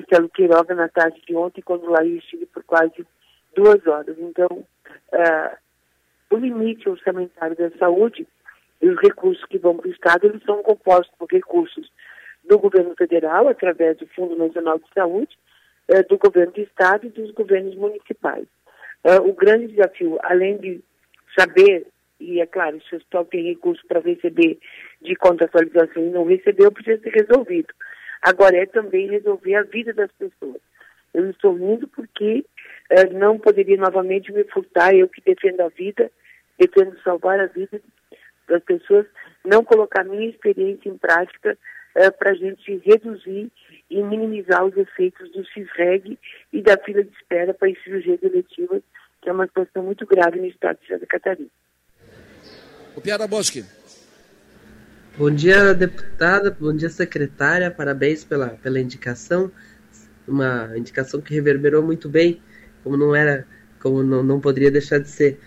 Marcelo Queiroga na tarde de ontem, quando lá eu estive por quase duas horas. Então, uh, o limite orçamentário da saúde e os recursos que vão para o Estado, eles são compostos por recursos do governo federal, através do Fundo Nacional de Saúde, eh, do governo do Estado e dos governos municipais. Eh, o grande desafio, além de saber, e é claro, se o hospital tem recursos para receber de contratualização e não recebeu, precisa ser resolvido. Agora é também resolver a vida das pessoas. Eu estou indo porque eh, não poderia novamente me furtar, eu que defendo a vida, defendo salvar a vida das pessoas, não colocar minha experiência em prática é, para a gente reduzir e minimizar os efeitos do CISREG e da fila de espera para as cirurgias eletivas, que é uma situação muito grave no estado de Santa Catarina. O Piara Bosque. Bom dia, deputada. Bom dia, secretária. Parabéns pela, pela indicação. Uma indicação que reverberou muito bem, como não era, como não, não poderia deixar de ser.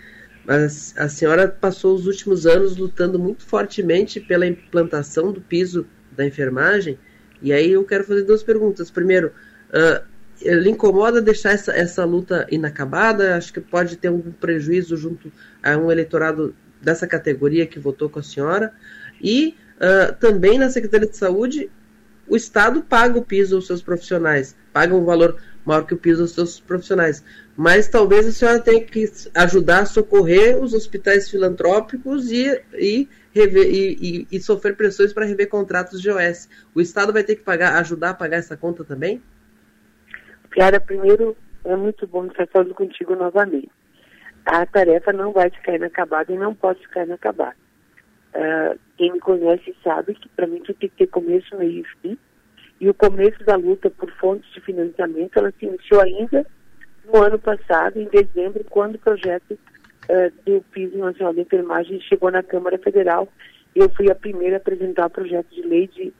Mas a senhora passou os últimos anos lutando muito fortemente pela implantação do piso da enfermagem. E aí eu quero fazer duas perguntas. Primeiro, uh, ele incomoda deixar essa, essa luta inacabada? Acho que pode ter um prejuízo junto a um eleitorado dessa categoria que votou com a senhora. E uh, também na Secretaria de Saúde, o Estado paga o piso aos seus profissionais, paga um valor maior que o piso aos seus profissionais. Mas talvez a senhora tenha que ajudar a socorrer os hospitais filantrópicos e, e, rever, e, e, e sofrer pressões para rever contratos de OS. O Estado vai ter que pagar, ajudar a pagar essa conta também? Piara, primeiro, é muito bom estar falando contigo novamente. A tarefa não vai ficar inacabada e não pode ficar inacabada. Uh, quem me conhece sabe que para mim tem que ter começo, meio e fim. E o começo da luta por fontes de financiamento, ela se iniciou ainda no ano passado, em dezembro, quando o projeto uh, do Piso Nacional de Enfermagem chegou na Câmara Federal. Eu fui a primeira a apresentar o projeto de lei de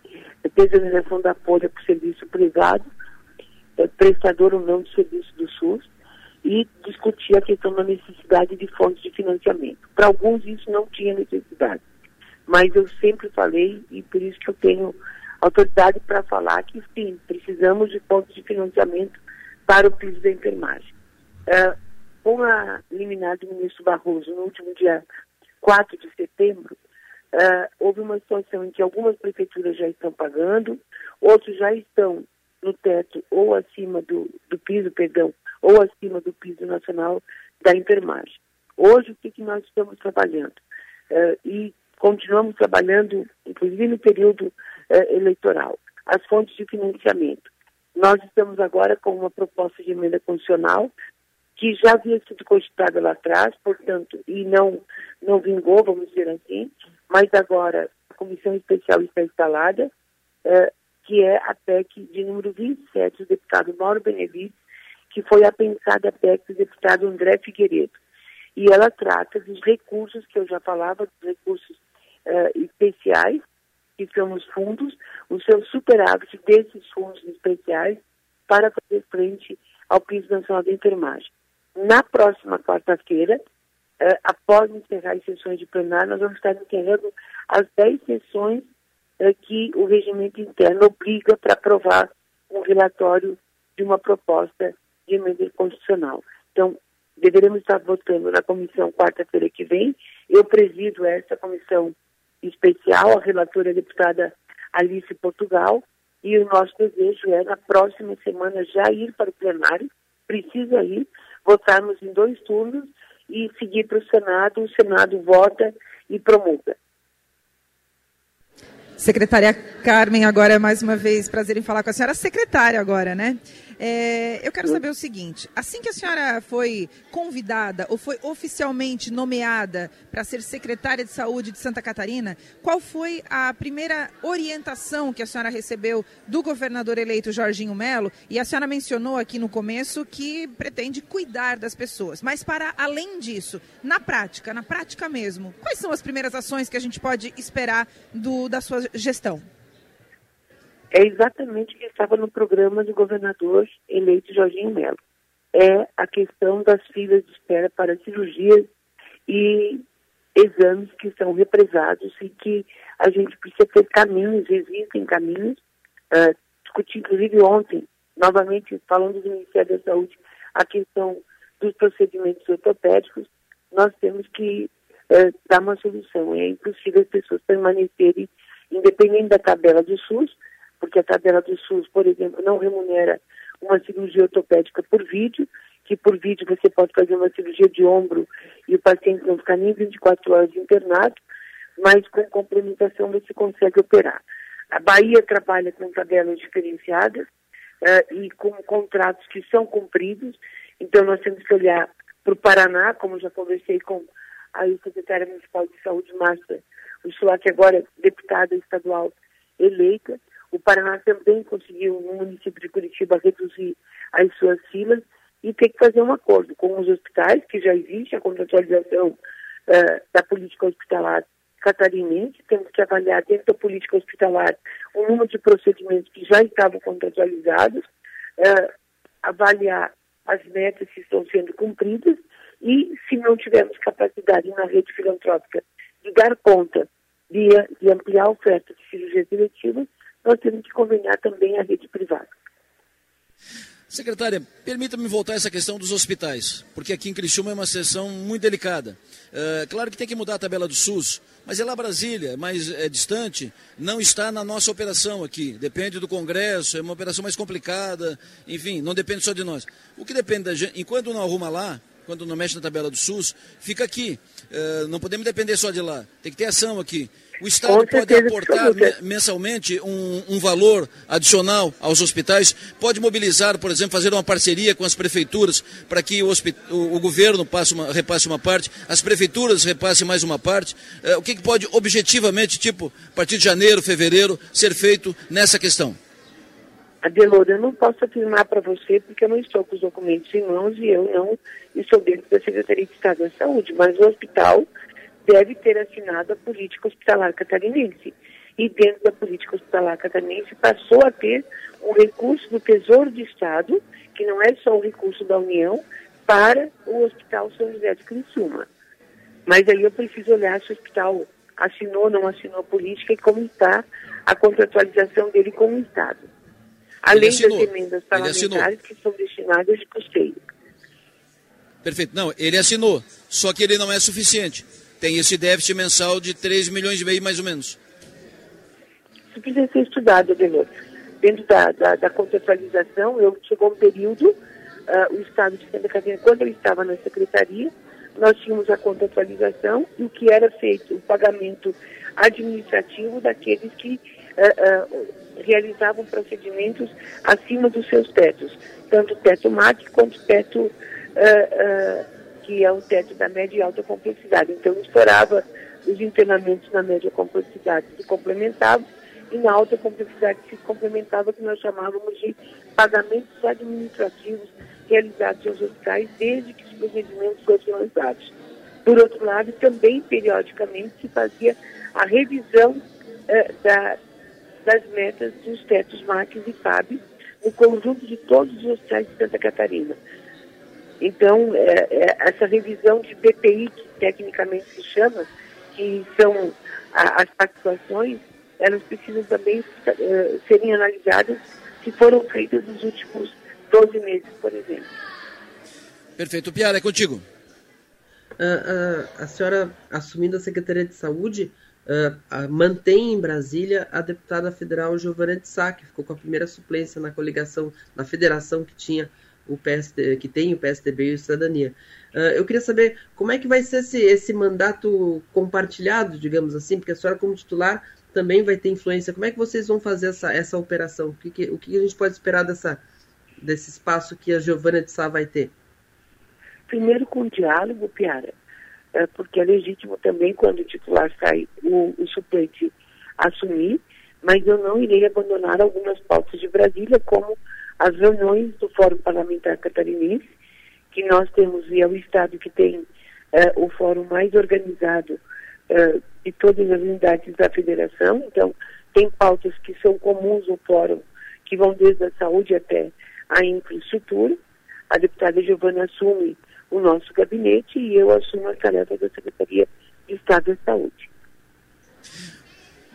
desoneração da folha para o serviço privado, uh, prestador ou não de serviço do SUS, e discutir a questão da necessidade de fontes de financiamento. Para alguns isso não tinha necessidade, mas eu sempre falei, e por isso que eu tenho autoridade para falar que sim, precisamos de fontes de financiamento para o piso da enfermagem. Uh, com a liminar do ministro Barroso no último dia 4 de setembro, uh, houve uma situação em que algumas prefeituras já estão pagando, outros já estão no teto ou acima do, do piso, perdão, ou acima do piso nacional da enfermagem. Hoje, o que, que nós estamos trabalhando? Uh, e continuamos trabalhando, inclusive no período eleitoral, as fontes de financiamento. Nós estamos agora com uma proposta de emenda constitucional que já havia sido constituída lá atrás, portanto, e não, não vingou, vamos dizer assim, mas agora a comissão especial está instalada, uh, que é a PEC de número 27 do deputado Mauro Benevides, que foi a pensada PEC do deputado André Figueiredo. E ela trata dos recursos que eu já falava, dos recursos uh, especiais, que são os fundos, o seu superávit desses fundos especiais para fazer frente ao piso nacional de enfermagem. Na próxima quarta-feira, uh, após encerrar as sessões de plenário, nós vamos estar encerrando as 10 sessões uh, que o regimento interno obriga para aprovar um relatório de uma proposta de emenda constitucional. Então, deveremos estar votando na comissão quarta-feira que vem. Eu presido essa comissão especial, a relatora é a deputada Alice Portugal, e o nosso desejo é, na próxima semana, já ir para o plenário, precisa ir, votarmos em dois turnos e seguir para o Senado, o Senado vota e promulga. Secretária Carmen, agora mais uma vez, prazer em falar com a senhora. Secretária agora, né? É, eu quero saber o seguinte: assim que a senhora foi convidada ou foi oficialmente nomeada para ser secretária de saúde de Santa Catarina, qual foi a primeira orientação que a senhora recebeu do governador eleito Jorginho Melo? E a senhora mencionou aqui no começo que pretende cuidar das pessoas. Mas para além disso, na prática, na prática mesmo, quais são as primeiras ações que a gente pode esperar do, da sua gestão? É exatamente o que estava no programa do governador eleito Jorginho Melo. É a questão das filas de espera para cirurgias e exames que são represados e que a gente precisa ter caminhos, existem caminhos. Uh, discuti, inclusive, ontem, novamente, falando do Ministério da Saúde, a questão dos procedimentos ortopédicos, nós temos que uh, dar uma solução. É impossível as pessoas permanecerem, independente da tabela do SUS, porque a tabela do SUS, por exemplo, não remunera uma cirurgia ortopédica por vídeo, que por vídeo você pode fazer uma cirurgia de ombro e o paciente não ficar nem 24 horas internado, mas com complementação você consegue operar. A Bahia trabalha com tabelas diferenciadas uh, e com contratos que são cumpridos, então nós temos que olhar para o Paraná, como já conversei com a secretária municipal de saúde, Márcia Ursula, que agora é deputada estadual eleita, o Paraná também conseguiu, no município de Curitiba, reduzir as suas filas e ter que fazer um acordo com os hospitais, que já existe a contratualização uh, da política hospitalar catarinense, temos que avaliar dentro da política hospitalar o número de procedimentos que já estavam contratualizados, uh, avaliar as metas que estão sendo cumpridas E se não tivermos capacidade na rede filantrópica de dar conta de, de ampliar a oferta de cirurgias eletivas, nós temos que conveniar também a rede privada. Secretária, permita-me voltar a essa questão dos hospitais, porque aqui em Criciúma é uma sessão muito delicada. É, claro que tem que mudar a tabela do SUS, mas é lá Brasília, mais é distante, não está na nossa operação aqui. Depende do Congresso, é uma operação mais complicada, enfim, não depende só de nós. O que depende da gente, enquanto não arruma lá, quando não mexe na tabela do SUS, fica aqui. É, não podemos depender só de lá, tem que ter ação aqui. O Estado pode aportar mensalmente um, um, valor adicional aos hospitais, pode mobilizar, por exemplo, fazer uma parceria com as prefeituras para que o, o, o governo uma, repasse uma parte, as prefeituras repassem mais uma parte. É, o que, que pode objetivamente, tipo, a partir de janeiro, fevereiro, ser feito nessa questão? Adelor, eu não posso afirmar para você porque eu não estou com os documentos em mãos e eu não estou dentro da Secretaria de Estado da Saúde, mas o hospital deve ter assinado a política hospitalar catarinense. E dentro da política hospitalar catarinense passou a ter um recurso do Tesouro de Estado, que não é só um recurso da União, para o Hospital São José de Criciúma. Mas aí eu preciso olhar se o hospital assinou ou não assinou a política e como está a contratualização dele com o Estado. Além das emendas parlamentares que são destinadas de custeio. Perfeito. Não, ele assinou, só que ele não é suficiente tem esse déficit mensal de 3 milhões e meio, mais ou menos. Isso precisa ser estudado, Adenor. Dentro da, da, da contextualização, eu chegou um período, uh, o Estado de Santa Catarina, quando eu estava na Secretaria, nós tínhamos a contextualização e o que era feito, o pagamento administrativo daqueles que uh, uh, realizavam procedimentos acima dos seus tetos, tanto teto MAC quanto teto que é o teto da média e alta complexidade. Então, estourava os internamentos na média complexidade se complementavam e na alta complexidade se complementava, que nós chamávamos de pagamentos administrativos realizados aos hospitais desde que os procedimentos fossem lançados. Por outro lado, também periodicamente se fazia a revisão eh, da, das metas dos tetos MACs e FAB no conjunto de todos os hospitais de Santa Catarina. Então, é, é, essa revisão de PPI, que tecnicamente se chama, que são a, as participações, elas precisam também uh, serem analisadas se foram feitas nos últimos 12 meses, por exemplo. Perfeito. Piara, é contigo. Uh, uh, a senhora, assumindo a Secretaria de Saúde, mantém em Brasília a deputada federal Giovana de Sá, que ficou com a primeira suplência na coligação, na federação que tinha o PSD, que tem o PSDB e o Cidadania. Uh, eu queria saber como é que vai ser esse, esse mandato compartilhado, digamos assim, porque a senhora como titular também vai ter influência. Como é que vocês vão fazer essa, essa operação? O que, que o que a gente pode esperar dessa, desse espaço que a Giovana de Sá vai ter? Primeiro com diálogo, Piara, é, porque é legítimo também quando o titular sai, o, o suplente assumir, mas eu não irei abandonar algumas pautas de Brasília, como as reuniões do Fórum Parlamentar Catarinense, que nós temos, e é o Estado que tem uh, o fórum mais organizado uh, de todas as unidades da federação, então tem pautas que são comuns ao fórum, que vão desde a saúde até a infraestrutura. A deputada Giovana assume o nosso gabinete e eu assumo a tarefa da Secretaria de Estado da Saúde.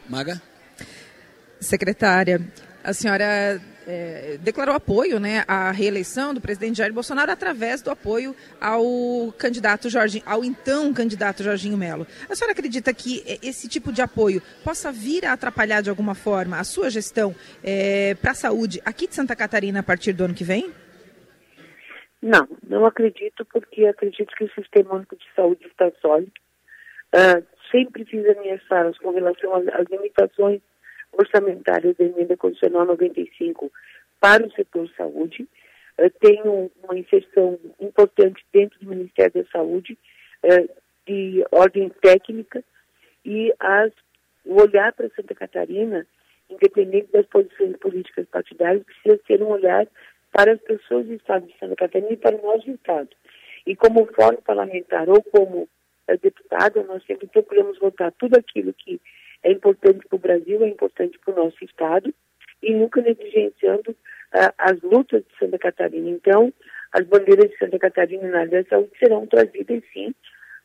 Maga? Secretária, a senhora é, declarou apoio né, à reeleição do presidente Jair Bolsonaro através do apoio ao candidato Jorginho, ao então candidato Jorginho Melo. A senhora acredita que esse tipo de apoio possa vir a atrapalhar de alguma forma a sua gestão é, para a saúde aqui de Santa Catarina a partir do ano que vem? Não, não acredito, porque acredito que o Sistema Único de Saúde está sólido. Uh, sempre fiz falas com relação às limitações orçamentária da emenda condicional 95 para o setor saúde. Uh, tem um, uma inserção importante dentro do Ministério da Saúde uh, de ordem técnica e as, o olhar para Santa Catarina, independente das posições políticas partidárias, precisa ser um olhar para as pessoas do Estado de Santa Catarina e para o nosso Estado. E como fórum parlamentar ou como uh, deputada, nós sempre procuramos votar tudo aquilo que é importante para o Brasil, é importante para o nosso Estado, e nunca negligenciando uh, as lutas de Santa Catarina. Então, as bandeiras de Santa Catarina na área da saúde serão trazidas, sim,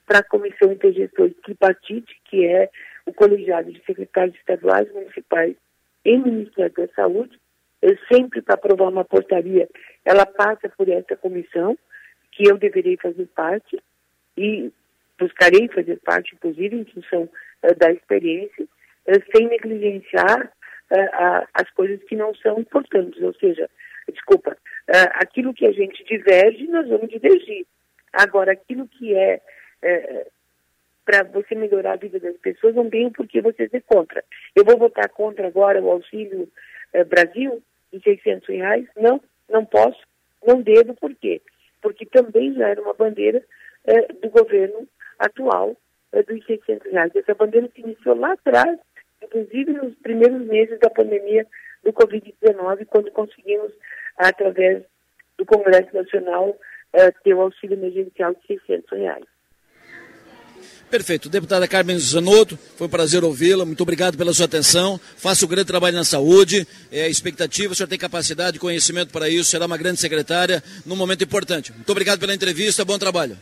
para a Comissão Intergestor Tripartite, que é o colegiado de secretários estaduais, municipais e Ministério da Saúde. Eu sempre, para aprovar uma portaria, ela passa por essa comissão, que eu deverei fazer parte, e buscarei fazer parte, inclusive, em função da experiência, uh, sem negligenciar uh, as coisas que não são importantes, ou seja, desculpa, aquilo que a gente diverge, nós vamos divergir. Agora, aquilo que é, para você melhorar a vida das pessoas, não tem por que você ser contra. Eu vou votar contra agora o Auxílio Brasil de 600 reais? Não, não posso, não devo, por quê? Porque também já era uma bandeira do governo atual dos 600 reais. Essa bandeira se iniciou lá atrás, inclusive nos primeiros meses da pandemia do Covid-19, quando conseguimos, através do Congresso Nacional, eh, ter o auxílio emergencial de 600 reais. Perfeito. Deputada Carmen Zanotto, foi um prazer ouvi-la. Muito obrigado pela sua atenção. Faça um grande trabalho na saúde. É expectativa, o senhor tem capacidade, conhecimento para isso. Será uma grande secretária num momento importante. Muito obrigado pela entrevista. Bom trabalho.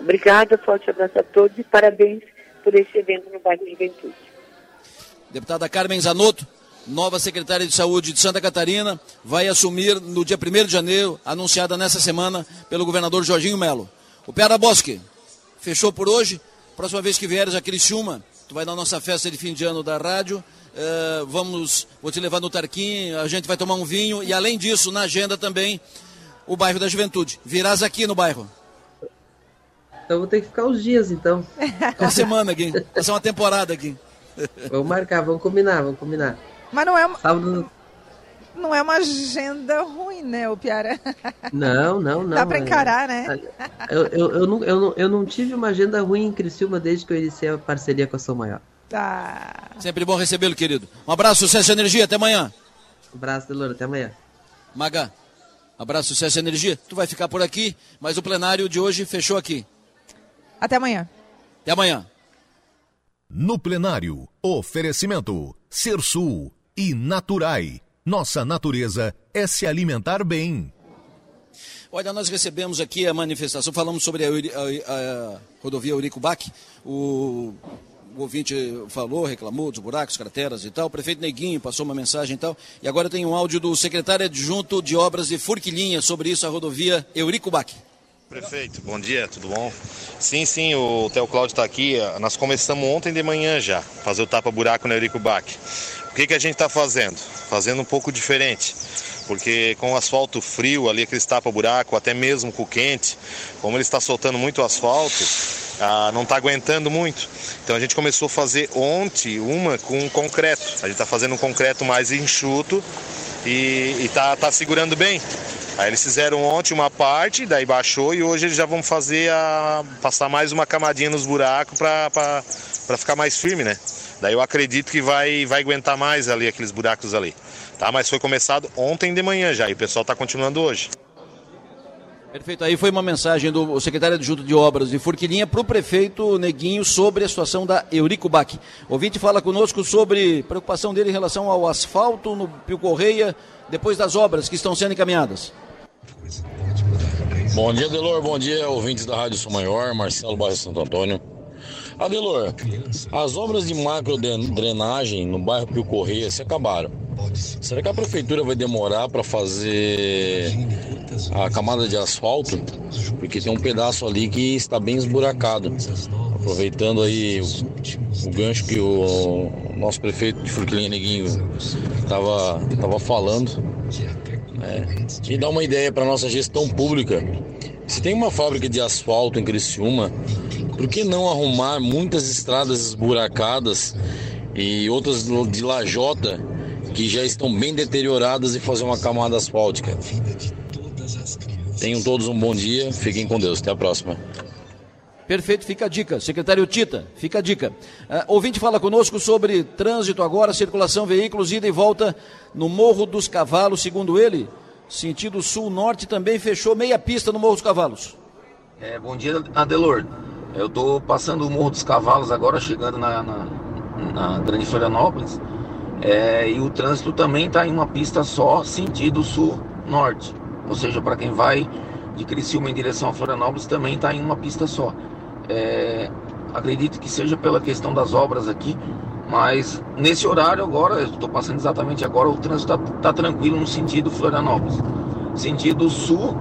Obrigada, forte abraço a todos e parabéns por esse evento no bairro de Juventude. Deputada Carmen Zanotto, nova secretária de Saúde de Santa Catarina, vai assumir no dia 1 de janeiro, anunciada nessa semana pelo governador Jorginho Melo. O Piara Bosque, fechou por hoje. Próxima vez que vieres a Criciúma, tu vai na nossa festa de fim de ano da rádio. Uh, vamos, vou te levar no Tarquim, a gente vai tomar um vinho e além disso, na agenda também, o bairro da Juventude. Virás aqui no bairro. Então vou ter que ficar uns dias, então. [LAUGHS] Uma semana, Gui. Passar uma temporada aqui. Vamos marcar, vamos combinar, vamos combinar. Mas não é uma... Sábado... Não é uma agenda ruim, né, o Piara? Não, [LAUGHS] não, não. Dá para encarar, né? Eu, eu, eu, não, eu, não, eu não tive uma agenda ruim em Criciúma desde que eu iniciei a parceria com a São Maior. Tá. Sempre bom recebê-lo, querido. Um abraço, sucesso e energia. Até amanhã. Um abraço, Deloro. Até amanhã. Maga, abraço, sucesso e energia. Tu vai ficar por aqui, mas o plenário de hoje fechou aqui. Até amanhã. Até amanhã. No plenário, oferecimento Sul e Naturai. Nossa natureza é se alimentar bem. Olha, nós recebemos aqui a manifestação, falamos sobre a, a, a rodovia Eurico Bac, o, o, ouvinte falou, reclamou dos buracos, crateras e tal, o prefeito Neguinho passou uma mensagem e tal, e agora tem um áudio do secretário adjunto de obras de Furquilinha sobre isso, a rodovia Eurico Bac. Prefeito, bom dia, tudo bom? Sim, sim, o Theo Cláudio está aqui. Nós começamos ontem de manhã já, fazer o tapa-buraco no Eurico Bach. O que, que a gente está fazendo? Fazendo um pouco diferente. Porque com o asfalto frio ali, aqueles tapa-buraco, até mesmo com o quente, como ele está soltando muito asfalto, ah, não está aguentando muito. Então a gente começou a fazer ontem uma com concreto. A gente está fazendo um concreto mais enxuto e está tá segurando bem. Aí eles fizeram ontem uma parte, daí baixou e hoje eles já vão fazer a. passar mais uma camadinha nos buracos para ficar mais firme, né? Daí eu acredito que vai, vai aguentar mais ali aqueles buracos ali. Tá? Mas foi começado ontem de manhã já e o pessoal está continuando hoje. Perfeito. Aí foi uma mensagem do secretário adjunto de obras de Furquilinha para o prefeito Neguinho sobre a situação da Eurico Bac. Ouvinte fala conosco sobre preocupação dele em relação ao asfalto no Pio Correia, depois das obras que estão sendo encaminhadas. Bom dia, Delor. Bom dia, ouvintes da Rádio São Maior, Marcelo Bairro Santo Antônio. Adelor, as obras de macro drenagem no bairro Pio Correia se acabaram. Será que a prefeitura vai demorar para fazer a camada de asfalto? Porque tem um pedaço ali que está bem esburacado. Aproveitando aí o, o gancho que o nosso prefeito de Furquilinha Neguinho estava tava falando. É, e dá uma ideia para nossa gestão pública. Se tem uma fábrica de asfalto em Criciúma, por que não arrumar muitas estradas esburacadas e outras de lajota que já estão bem deterioradas e fazer uma camada asfáltica? Tenham todos um bom dia, fiquem com Deus, até a próxima. Perfeito, fica a dica. Secretário Tita, fica a dica. Uh, ouvinte fala conosco sobre trânsito agora, circulação, veículos, ida e volta no Morro dos Cavalos, segundo ele, sentido sul-norte também fechou meia pista no Morro dos Cavalos. É, bom dia, Adelor. Eu estou passando o Morro dos Cavalos agora, chegando na, na, na Grande Florianópolis. É, e o trânsito também está em uma pista só, sentido sul-norte. Ou seja, para quem vai de Criciúma em direção a Florianópolis também está em uma pista só. É, acredito que seja pela questão das obras aqui, mas nesse horário agora, estou passando exatamente agora, o trânsito está tá tranquilo no sentido Florianópolis. Sentido sul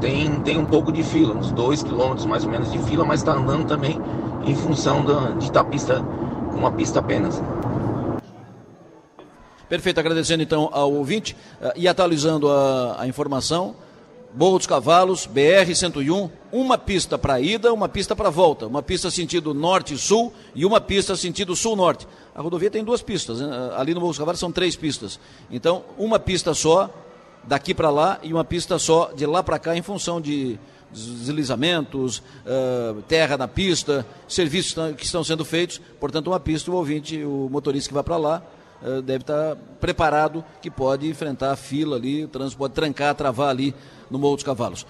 tem, tem um pouco de fila, uns 2 quilômetros mais ou menos de fila, mas está andando também em função da, de estar pista, uma pista apenas. Perfeito, agradecendo então ao ouvinte uh, e atualizando a, a informação. Morro dos Cavalos, BR-101, uma pista para ida, uma pista para volta, uma pista sentido norte-sul e uma pista sentido sul-norte. A rodovia tem duas pistas, né? ali no Morro dos Cavalos são três pistas. Então, uma pista só daqui para lá e uma pista só de lá para cá em função de deslizamentos, uh, terra na pista, serviços que estão sendo feitos. Portanto, uma pista, o ouvinte, o motorista que vai para lá, deve estar preparado que pode enfrentar a fila ali, o trânsito pode trancar, travar ali no Morro dos Cavalos.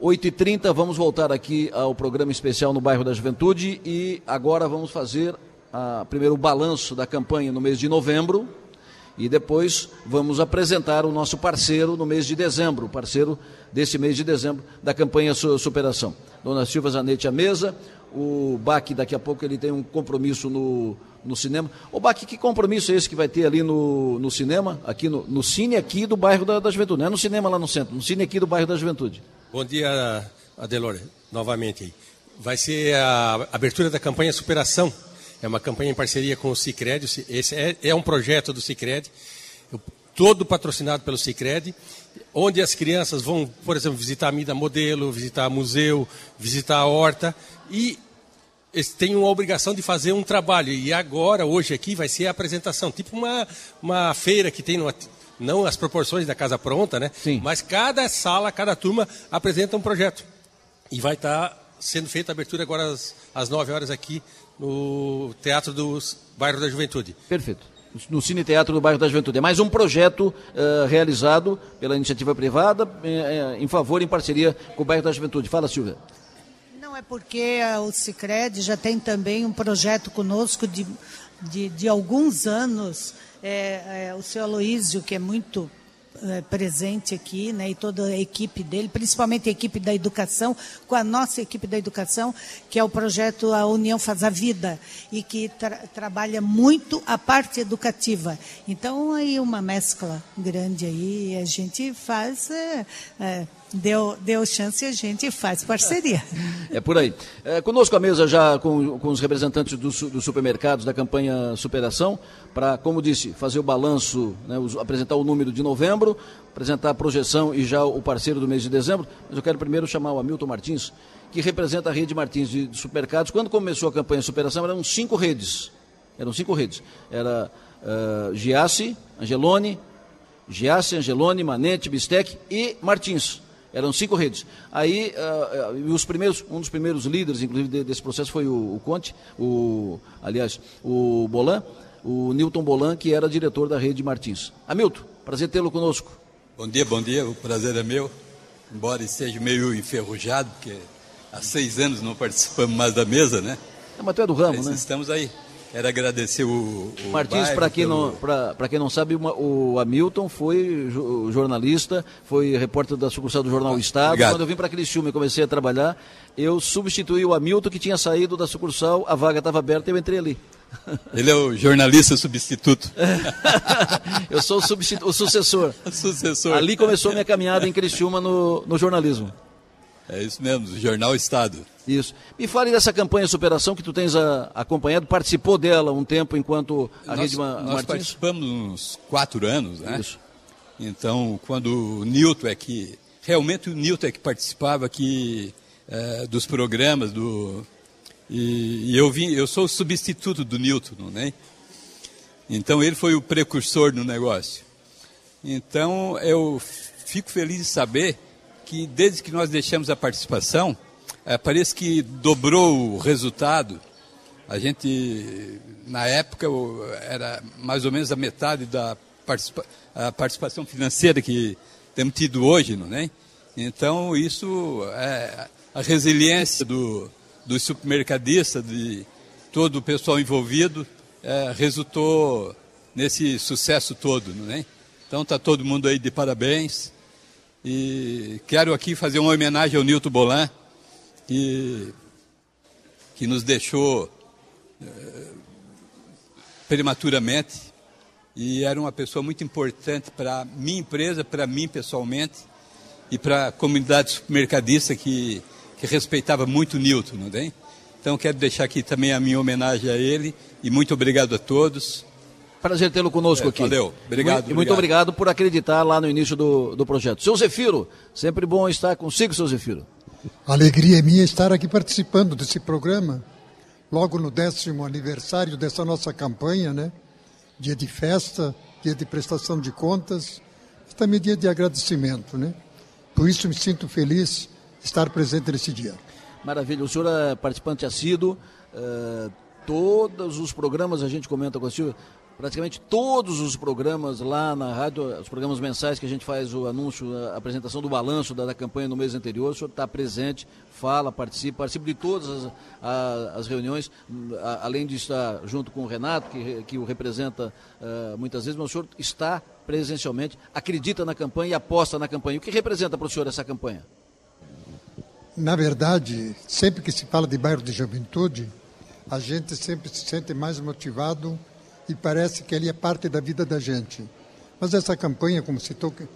8h30, vamos voltar aqui ao programa especial no bairro da Juventude e agora vamos fazer a, primeiro o balanço da campanha no mês de novembro, e depois vamos apresentar o nosso parceiro no mês de dezembro, parceiro desse mês de dezembro da campanha Superação. Dona Silva Zanetti à mesa, o Baque daqui a pouco ele tem um compromisso no, no cinema. O Baque, que compromisso é esse que vai ter ali no, no cinema, aqui no, no cine aqui do bairro da, da Juventude, não é no cinema lá no centro, no cine aqui do bairro da Juventude. Bom dia, Adelore, novamente. Vai ser a abertura da campanha Superação é uma campanha em parceria com o Cicred. Esse é, é um projeto do Cicred, todo patrocinado pelo Cicred, onde as crianças vão, por exemplo, visitar a Mida Modelo, visitar museu, visitar a horta e eles têm uma obrigação de fazer um trabalho. E agora, hoje aqui, vai ser a apresentação, tipo uma, uma feira que tem numa, não as proporções da casa pronta, né? Sim. Mas cada sala, cada turma apresenta um projeto. E vai estar sendo feita a abertura agora às, às 9 horas aqui no Teatro do Bairro da Juventude. Perfeito. No Cine Teatro do Bairro da Juventude. É mais um projeto uh, realizado pela iniciativa privada uh, em favor, em parceria com o Bairro da Juventude. Fala, Silvia. Não é porque o Cicred já tem também um projeto conosco de, de, de alguns anos. É, é, o seu Aloísio, que é muito é, presente aqui, né, e toda a equipe dele, principalmente a equipe da educação, com a nossa equipe da educação, que é o projeto A União Faz a Vida, e que tra trabalha muito a parte educativa. Então, aí uma mescla grande aí, a gente faz é, deu, deu chance e a gente faz parceria. [LAUGHS] É por aí. É, conosco a mesa já com, com os representantes dos do supermercados da campanha Superação, para, como disse, fazer o balanço, né, os, apresentar o número de novembro, apresentar a projeção e já o parceiro do mês de dezembro. Mas eu quero primeiro chamar o Hamilton Martins, que representa a rede Martins de, de supermercados. Quando começou a campanha Superação, eram cinco redes. Eram cinco redes. Era uh, Giassi, Angelone, Giassi, Angelone, Manente, Bistec e Martins. Eram cinco redes. Aí, uh, os primeiros, um dos primeiros líderes, inclusive, desse processo foi o, o Conte, o, aliás, o Bolan, o Newton Bolan, que era diretor da rede Martins. Hamilton, prazer tê-lo conosco. Bom dia, bom dia, o prazer é meu. Embora esteja meio enferrujado, porque há seis anos não participamos mais da mesa, né? É, mas tu é do ramo, mas né? Estamos aí. Quero agradecer o, o Martins, para quem, pelo... não, quem não sabe, o Hamilton foi jornalista, foi repórter da sucursal do Jornal ah, Estado. Obrigado. Quando eu vim para aquele filme e comecei a trabalhar, eu substituí o Hamilton que tinha saído da sucursal, a vaga estava aberta e eu entrei ali. [LAUGHS] Ele é o jornalista substituto. [LAUGHS] eu sou o, substitu... o sucessor. [LAUGHS] sucessor. Ali começou minha caminhada em Criciúma no, no jornalismo. É isso mesmo, Jornal Estado. Isso. Me fale dessa campanha superação que tu tens a, acompanhado, participou dela um tempo enquanto a nós, Rede Ma Nós Martins... participamos uns quatro anos, né? Isso. Então, quando o Nilton é que... Realmente o Nilton é que participava aqui é, dos programas do... E, e, eu, vim, eu sou o substituto do Newton, né? Então ele foi o precursor no negócio. Então eu fico feliz de saber que desde que nós deixamos a participação, é, parece que dobrou o resultado. A gente, na época, era mais ou menos a metade da participa a participação financeira que temos tido hoje, não é? Então, isso é a resiliência do, do supermercadista, de todo o pessoal envolvido, é, resultou nesse sucesso todo, não é? Então, está todo mundo aí de parabéns. E quero aqui fazer uma homenagem ao Nilton Bolan, que, que nos deixou é, prematuramente e era uma pessoa muito importante para minha empresa, para mim pessoalmente e para a comunidade supermercadista que, que respeitava muito o Newton, não tem? Então quero deixar aqui também a minha homenagem a ele e muito obrigado a todos. Prazer tê-lo conosco é, aqui. Valeu, obrigado. E muito obrigado. por acreditar lá no início do, do projeto. Seu Zefiro, sempre bom estar consigo, seu Zefiro. Alegria é minha estar aqui participando desse programa, logo no décimo aniversário dessa nossa campanha, né? Dia de festa, dia de prestação de contas, mas também dia de agradecimento, né? Por isso me sinto feliz de estar presente nesse dia. Maravilha. O senhor é participante assíduo. Uh, todos os programas a gente comenta com o senhor praticamente todos os programas lá na rádio, os programas mensais que a gente faz o anúncio, a apresentação do balanço da, da campanha no mês anterior, o senhor está presente, fala, participa, participa de todas as, a, as reuniões, a, além de estar junto com o Renato, que, que o representa uh, muitas vezes, mas o senhor está presencialmente, acredita na campanha e aposta na campanha. O que representa para o senhor essa campanha? Na verdade, sempre que se fala de bairro de juventude, a gente sempre se sente mais motivado e parece que ele é parte da vida da gente. Mas essa campanha, como citou, que,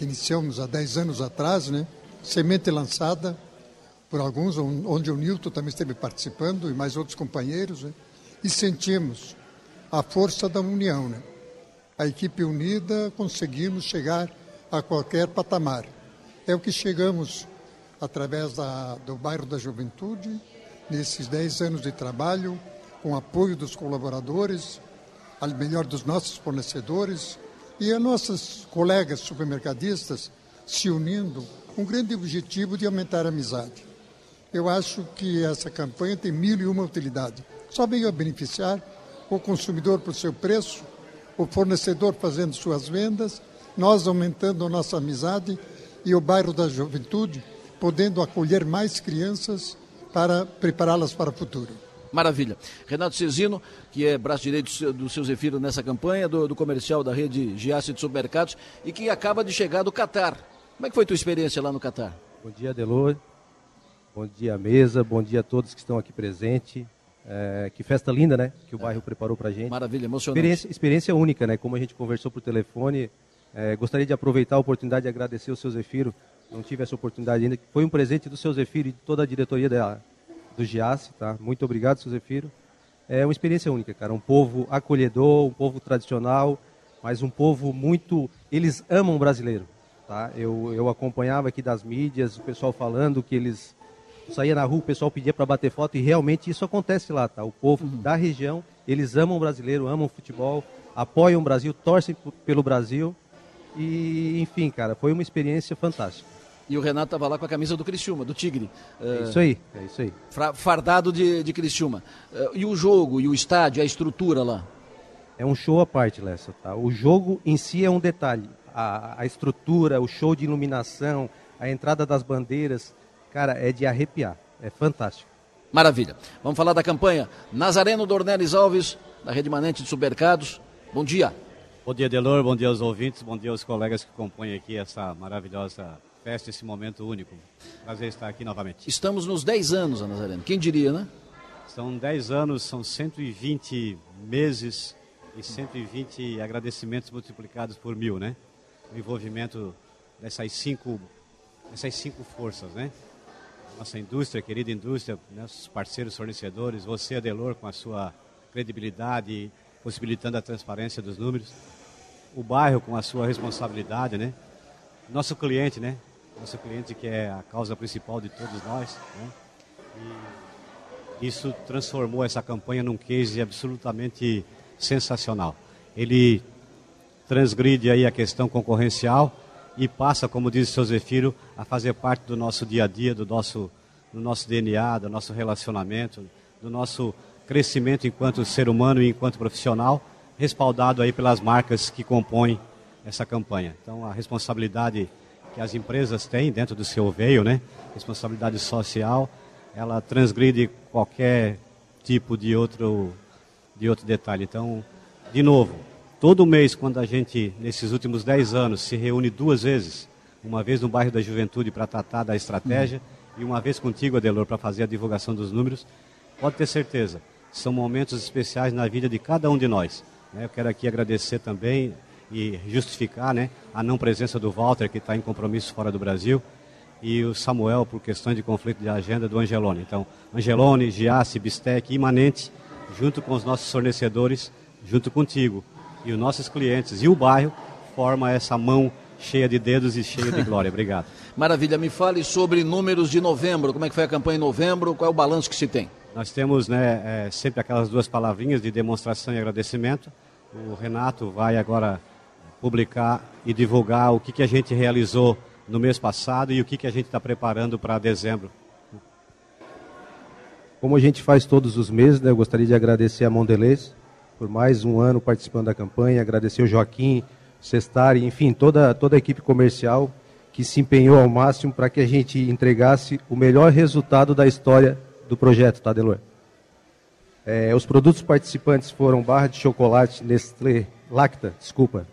iniciamos há 10 anos atrás, né? semente lançada por alguns, onde o Nilton também esteve participando e mais outros companheiros, né? e sentimos a força da união. Né? A equipe unida conseguimos chegar a qualquer patamar. É o que chegamos através da, do bairro da Juventude, nesses 10 anos de trabalho, com apoio dos colaboradores, a melhor dos nossos fornecedores e a nossos colegas supermercadistas se unindo com um grande objetivo de aumentar a amizade. Eu acho que essa campanha tem mil e uma utilidade. Só veio a beneficiar o consumidor por seu preço, o fornecedor fazendo suas vendas, nós aumentando a nossa amizade e o bairro da juventude podendo acolher mais crianças para prepará-las para o futuro. Maravilha. Renato Cezino, que é braço direito do seu Zefiro nessa campanha, do, do comercial da rede Giasse de Supermercados, e que acaba de chegar do Catar. Como é que foi a tua experiência lá no Catar? Bom dia, Delor. Bom dia, mesa. Bom dia a todos que estão aqui presentes. É, que festa linda, né? Que o bairro é. preparou pra gente. Maravilha, emocionante. Experiência, experiência única, né? Como a gente conversou por telefone. É, gostaria de aproveitar a oportunidade de agradecer o seu Zefiro. Não tive essa oportunidade ainda. Foi um presente do seu Zefiro e de toda a diretoria da, do Giasse, tá? Muito obrigado, seu Zefiro. É uma experiência única, cara. Um povo acolhedor, um povo tradicional, mas um povo muito. Eles amam o brasileiro, tá? Eu, eu acompanhava aqui das mídias, o pessoal falando que eles saía na rua, o pessoal pedia para bater foto e realmente isso acontece lá, tá? O povo uhum. da região, eles amam o brasileiro, amam o futebol, apoiam o Brasil, torcem pelo Brasil e, enfim, cara, foi uma experiência fantástica. E o Renato estava lá com a camisa do Criciúma, do Tigre. É isso aí, é isso aí. Fardado de, de Criciúma. Uh, e o jogo, e o estádio, a estrutura lá? É um show à parte, Lessa. Tá? O jogo em si é um detalhe. A, a estrutura, o show de iluminação, a entrada das bandeiras, cara, é de arrepiar. É fantástico. Maravilha. Vamos falar da campanha. Nazareno Dornelles Alves, da Rede Manente de Supermercados. Bom dia. Bom dia, Delor. Bom dia aos ouvintes. Bom dia aos colegas que compõem aqui essa maravilhosa festa, esse momento único. Prazer estar aqui novamente. Estamos nos 10 anos, Ana Nazareno. Quem diria, né? São 10 anos, são 120 meses e 120 agradecimentos multiplicados por mil, né? O envolvimento dessas cinco, dessas cinco forças, né? Nossa indústria, querida indústria, nossos parceiros fornecedores, você, Adelor, com a sua credibilidade, possibilitando a transparência dos números. O bairro com a sua responsabilidade, né? Nosso cliente, né? Nosso cliente que é a causa principal de todos nós. Né? E isso transformou essa campanha num case absolutamente sensacional. Ele transgride aí a questão concorrencial e passa, como diz o seu Zefiro, a fazer parte do nosso dia a dia, do nosso, do nosso DNA, do nosso relacionamento, do nosso crescimento enquanto ser humano e enquanto profissional, respaldado aí pelas marcas que compõem essa campanha. Então, a responsabilidade que as empresas têm dentro do seu veio, né? Responsabilidade social, ela transgride qualquer tipo de outro, de outro detalhe. Então, de novo, todo mês, quando a gente, nesses últimos 10 anos, se reúne duas vezes, uma vez no bairro da Juventude para tratar da estratégia uhum. e uma vez contigo, Adelor, para fazer a divulgação dos números. Pode ter certeza, são momentos especiais na vida de cada um de nós. Né? Eu quero aqui agradecer também e justificar né, a não presença do Walter, que está em compromisso fora do Brasil, e o Samuel por questões de conflito de agenda do Angelone. Então, Angelone, Giasse, Bistec, Imanente, junto com os nossos fornecedores, junto contigo, e os nossos clientes e o bairro, forma essa mão cheia de dedos e cheia de glória. Obrigado. [LAUGHS] Maravilha. Me fale sobre números de novembro. Como é que foi a campanha em novembro? Qual é o balanço que se tem? Nós temos né, é, sempre aquelas duas palavrinhas de demonstração e agradecimento. O Renato vai agora publicar e divulgar o que, que a gente realizou no mês passado e o que, que a gente está preparando para dezembro. Como a gente faz todos os meses, né, eu gostaria de agradecer a Mondelez por mais um ano participando da campanha, agradecer o Joaquim, Sestari, enfim, toda, toda a equipe comercial que se empenhou ao máximo para que a gente entregasse o melhor resultado da história do projeto, tá? É, os produtos participantes foram barra de chocolate Nestlé Lacta, desculpa,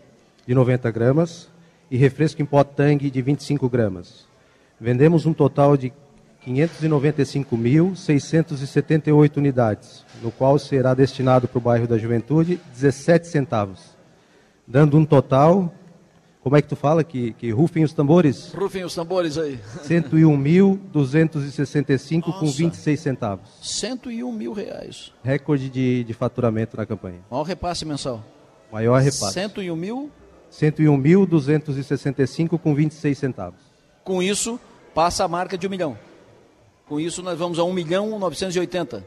de 90 gramas e refresco em pó Tang de 25 gramas. Vendemos um total de 595.678 unidades, no qual será destinado para o bairro da Juventude 17 centavos, dando um total como é que tu fala? Que, que rufem os tambores? Rufem os tambores aí. [LAUGHS] 101.265 com 26 centavos. 101 mil reais. Recorde de, de faturamento na campanha. Maior repasse mensal. Maior repasse. 101 mil? 101.265 com 26 centavos. Com isso, passa a marca de um milhão. Com isso, nós vamos a 1 milhão 980.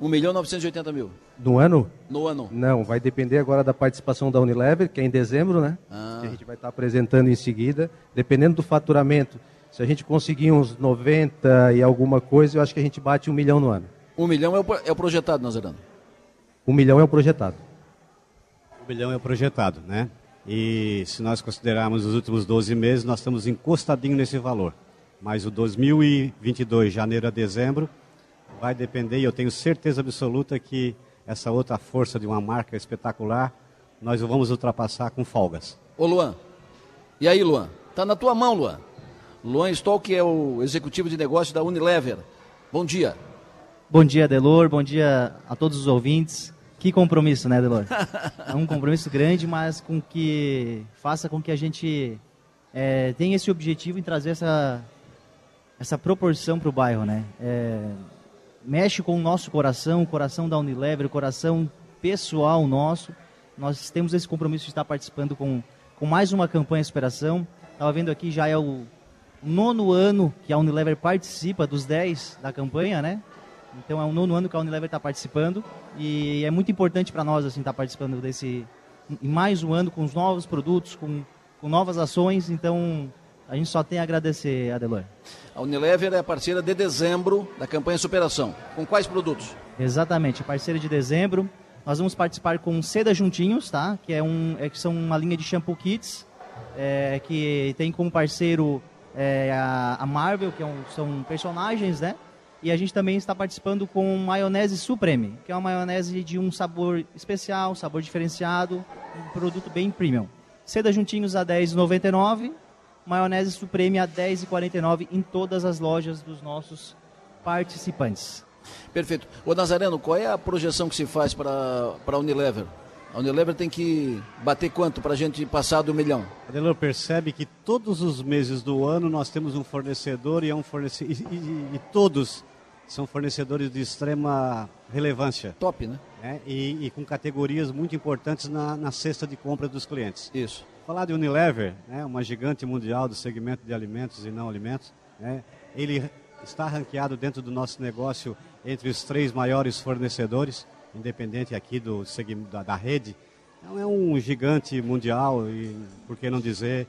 1 milhão 980 mil. No ano? No ano. Não, vai depender agora da participação da Unilever, que é em dezembro, né? Ah. Que a gente vai estar apresentando em seguida. Dependendo do faturamento, se a gente conseguir uns 90 e alguma coisa, eu acho que a gente bate um milhão no ano. Um milhão é o, é o projetado, Nazarano? Um milhão é o projetado. Um milhão é o projetado, né? E se nós considerarmos os últimos 12 meses, nós estamos encostadinho nesse valor. Mas o 2022, janeiro a dezembro, vai depender, e eu tenho certeza absoluta que essa outra força de uma marca espetacular, nós vamos ultrapassar com folgas. Ô Luan, e aí Luan? Tá na tua mão, Luan. Luan Stoll, que é o executivo de negócio da Unilever. Bom dia. Bom dia, Delor. Bom dia a todos os ouvintes. Que compromisso, né, Delor? é um compromisso grande, mas com que faça com que a gente é, tenha esse objetivo em trazer essa, essa proporção para o bairro, né? É, mexe com o nosso coração, o coração da Unilever, o coração pessoal nosso. Nós temos esse compromisso de estar participando com, com mais uma campanha superação. Estava vendo aqui, já é o nono ano que a Unilever participa dos 10 da campanha, né? Então é o nono ano que a Unilever está participando e é muito importante para nós assim estar tá participando desse mais um ano com os novos produtos, com, com novas ações. Então a gente só tem a agradecer, Adelor. A Unilever é parceira de dezembro da campanha Superação. Com quais produtos? Exatamente, parceira de dezembro. Nós vamos participar com Seda Juntinhos, tá? Que é um, é, que são uma linha de shampoo kits é, que tem como parceiro é, a, a, Marvel, que é um, são personagens, né? E a gente também está participando com maionese Supreme, que é uma maionese de um sabor especial, sabor diferenciado, um produto bem premium. Seda Juntinhos a R$ 10,99 maionese Supreme a 10,49 em todas as lojas dos nossos participantes. Perfeito. Ô Nazareno, qual é a projeção que se faz para a Unilever? A Unilever tem que bater quanto para a gente passar do milhão? Adelor percebe que todos os meses do ano nós temos um fornecedor e é um fornecedor e, e, e todos são fornecedores de extrema relevância. Top, né? É, e, e, com categorias muito importantes na, na cesta de compra dos clientes. Isso. Falar de Unilever, né, uma gigante mundial do segmento de alimentos e não alimentos, né, ele está ranqueado dentro do nosso negócio entre os três maiores fornecedores, independente aqui do da, da rede. Então é um gigante mundial e, por que não dizer,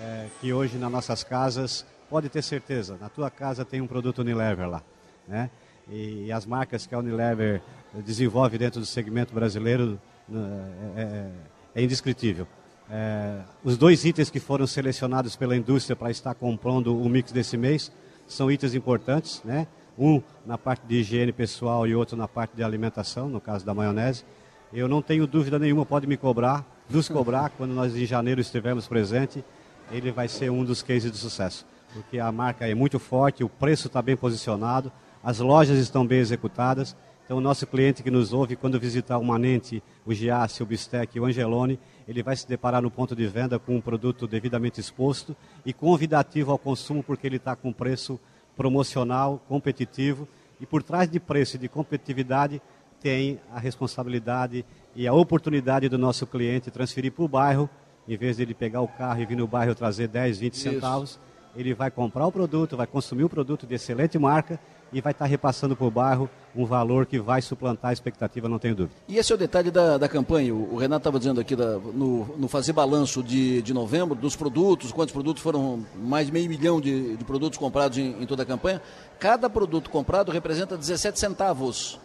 é, que hoje nas nossas casas, pode ter certeza, na tua casa tem um produto Unilever lá. Né? E, e as marcas que a Unilever desenvolve dentro do segmento brasileiro né, é, é, é indescritível. É, os dois itens que foram selecionados pela indústria para estar comprando o mix desse mês são itens importantes, né? Um na parte de higiene pessoal e outro na parte de alimentação, no caso da maionese. Eu não tenho dúvida nenhuma, pode me cobrar, nos cobrar, [LAUGHS] quando nós em janeiro estivermos presentes, ele vai ser um dos cases de sucesso. Porque a marca é muito forte, o preço está bem posicionado, as lojas estão bem executadas. Então, o nosso cliente que nos ouve, quando visitar o Manente, o Giasse, o Bistec, o Angelone, ele vai se deparar no ponto de venda com um produto devidamente exposto e convidativo ao consumo, porque ele está com preço promocional, competitivo. E por trás de preço e de competitividade, tem a responsabilidade e a oportunidade do nosso cliente transferir para o bairro, em vez de ele pegar o carro e vir no bairro trazer 10, 20 Isso. centavos, ele vai comprar o produto, vai consumir o produto de excelente marca e vai estar repassando para o bairro um valor que vai suplantar a expectativa, não tenho dúvida. E esse é o detalhe da, da campanha. O, Renato estava dizendo aqui da, no, no, fazer balanço de, de novembro dos produtos, quantos produtos foram, mais de meio milhão de, de produtos comprados em, em toda a campanha. Cada produto comprado representa 17 centavos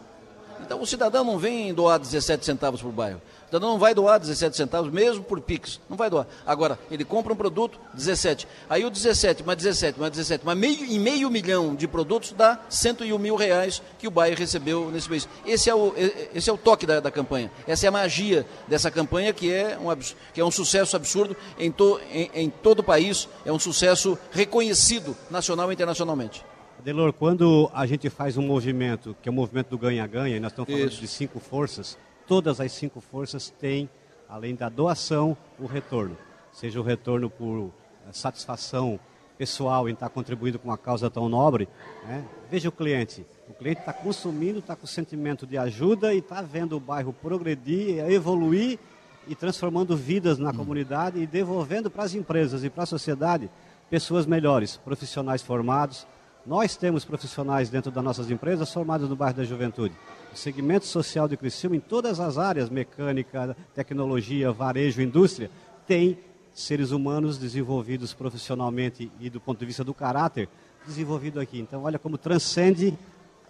então o cidadão não vem doar 17 centavos o bairro. O cidadão não vai doar 17 centavos, mesmo por Pix. Não vai doar. Agora, ele compra um produto, 17. Aí o 17, mais 17, mais 17, mas meio, em meio milhão de produtos dá 101 mil reais que o bairro recebeu nesse mês. Esse é o, esse é o toque da, da campanha. Essa é a magia dessa campanha que é um, que é um sucesso absurdo em, to, em, em todo o país. É um sucesso reconhecido nacional e internacionalmente. Delor, quando a gente faz um movimento, que é o movimento do ganha-ganha, e nós estamos falando Isso. de cinco forças, todas as cinco forças têm, além da doação, o retorno. Seja o retorno por eh, satisfação pessoal em estar contribuindo com uma causa tão nobre. Né? Veja o cliente. O cliente está consumindo, está com sentimento de ajuda e está vendo o bairro progredir, evoluir e transformando vidas na hum. comunidade e devolvendo para as empresas e para a sociedade pessoas melhores, profissionais formados, nós temos profissionais dentro das nossas empresas formados no bairro da Juventude. O segmento social de Criciúma, em todas as áreas, mecânica, tecnologia, varejo, indústria, tem seres humanos desenvolvidos profissionalmente e do ponto de vista do caráter, desenvolvido aqui. Então, olha como transcende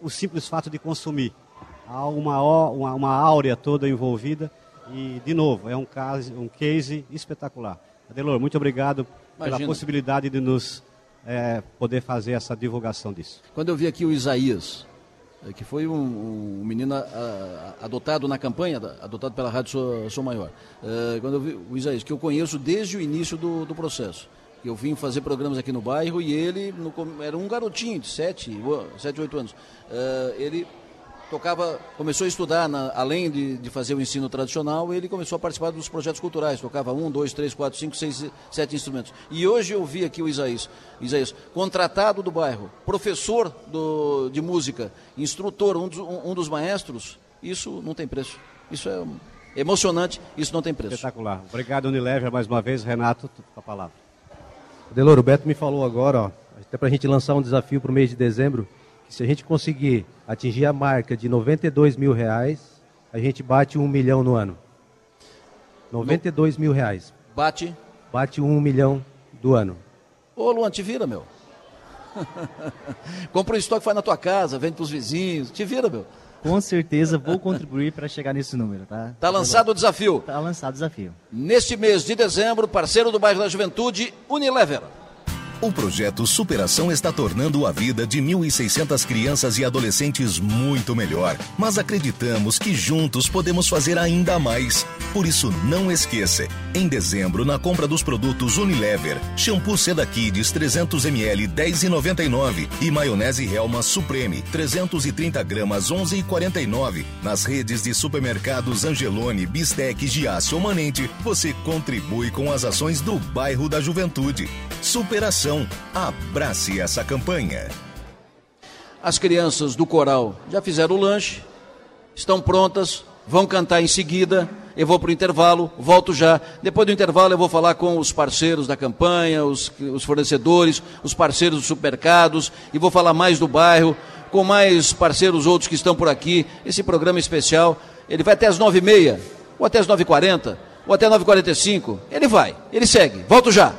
o simples fato de consumir. Há uma, uma, uma áurea toda envolvida e, de novo, é um, caso, um case espetacular. Adelor, muito obrigado Imagina. pela possibilidade de nos é, poder fazer essa divulgação disso. Quando eu vi aqui o Isaías, é, que foi um, um menino a, a, adotado na campanha, adotado pela Rádio Sou, Maior, é, quando eu vi o Isaías, que eu conheço desde o início do, do processo. Eu vim fazer programas aqui no bairro e ele no, era um garotinho de 7, 7 8 anos. É, ele tocava, começou a estudar, na, além de, de, fazer o ensino tradicional, ele começou a participar dos projetos culturais, tocava um, dois, três, quatro, cinco, seis, sete instrumentos. E hoje eu vi aqui o Isaías, Isaías contratado do bairro, professor do, de música, instrutor, um dos, um, um dos maestros, isso não tem preço. Isso é emocionante, isso não tem preço. Espetacular. Obrigado, Unilever, mais uma vez. Renato, a palavra. Deloro, o Beto me falou agora, ó, até para a gente lançar um desafio para o mês de dezembro, se a gente conseguir atingir a marca de 92 mil reais, a gente bate um milhão no ano. 92 no... mil reais. Bate? Bate um milhão do ano. Ô, Luan, te vira, meu. [LAUGHS] Compra um estoque, faz na tua casa, vende para os vizinhos. Te vira, meu. Com certeza vou contribuir para chegar nesse número, tá? Tá lançado o desafio. Tá lançado o desafio. Neste mês de dezembro, parceiro do bairro da Juventude, Unilever. O projeto Superação está tornando a vida de 1.600 crianças e adolescentes muito melhor. Mas acreditamos que juntos podemos fazer ainda mais. Por isso, não esqueça: em dezembro, na compra dos produtos Unilever, shampoo Seda Kids 300ml 10,99 e maionese Helma Supreme 330 gramas 11,49. Nas redes de supermercados Angelone, Bistec, Giasse ou Manente, você contribui com as ações do bairro da Juventude. Superação. Abrace essa campanha. As crianças do coral já fizeram o lanche, estão prontas, vão cantar em seguida. Eu vou para o intervalo, volto já. Depois do intervalo, eu vou falar com os parceiros da campanha, os, os fornecedores, os parceiros dos supermercados, e vou falar mais do bairro, com mais parceiros outros que estão por aqui. Esse programa especial, ele vai até as nove e meia, ou até as nove e quarenta, ou até nove e quarenta e cinco. Ele vai, ele segue. Volto já.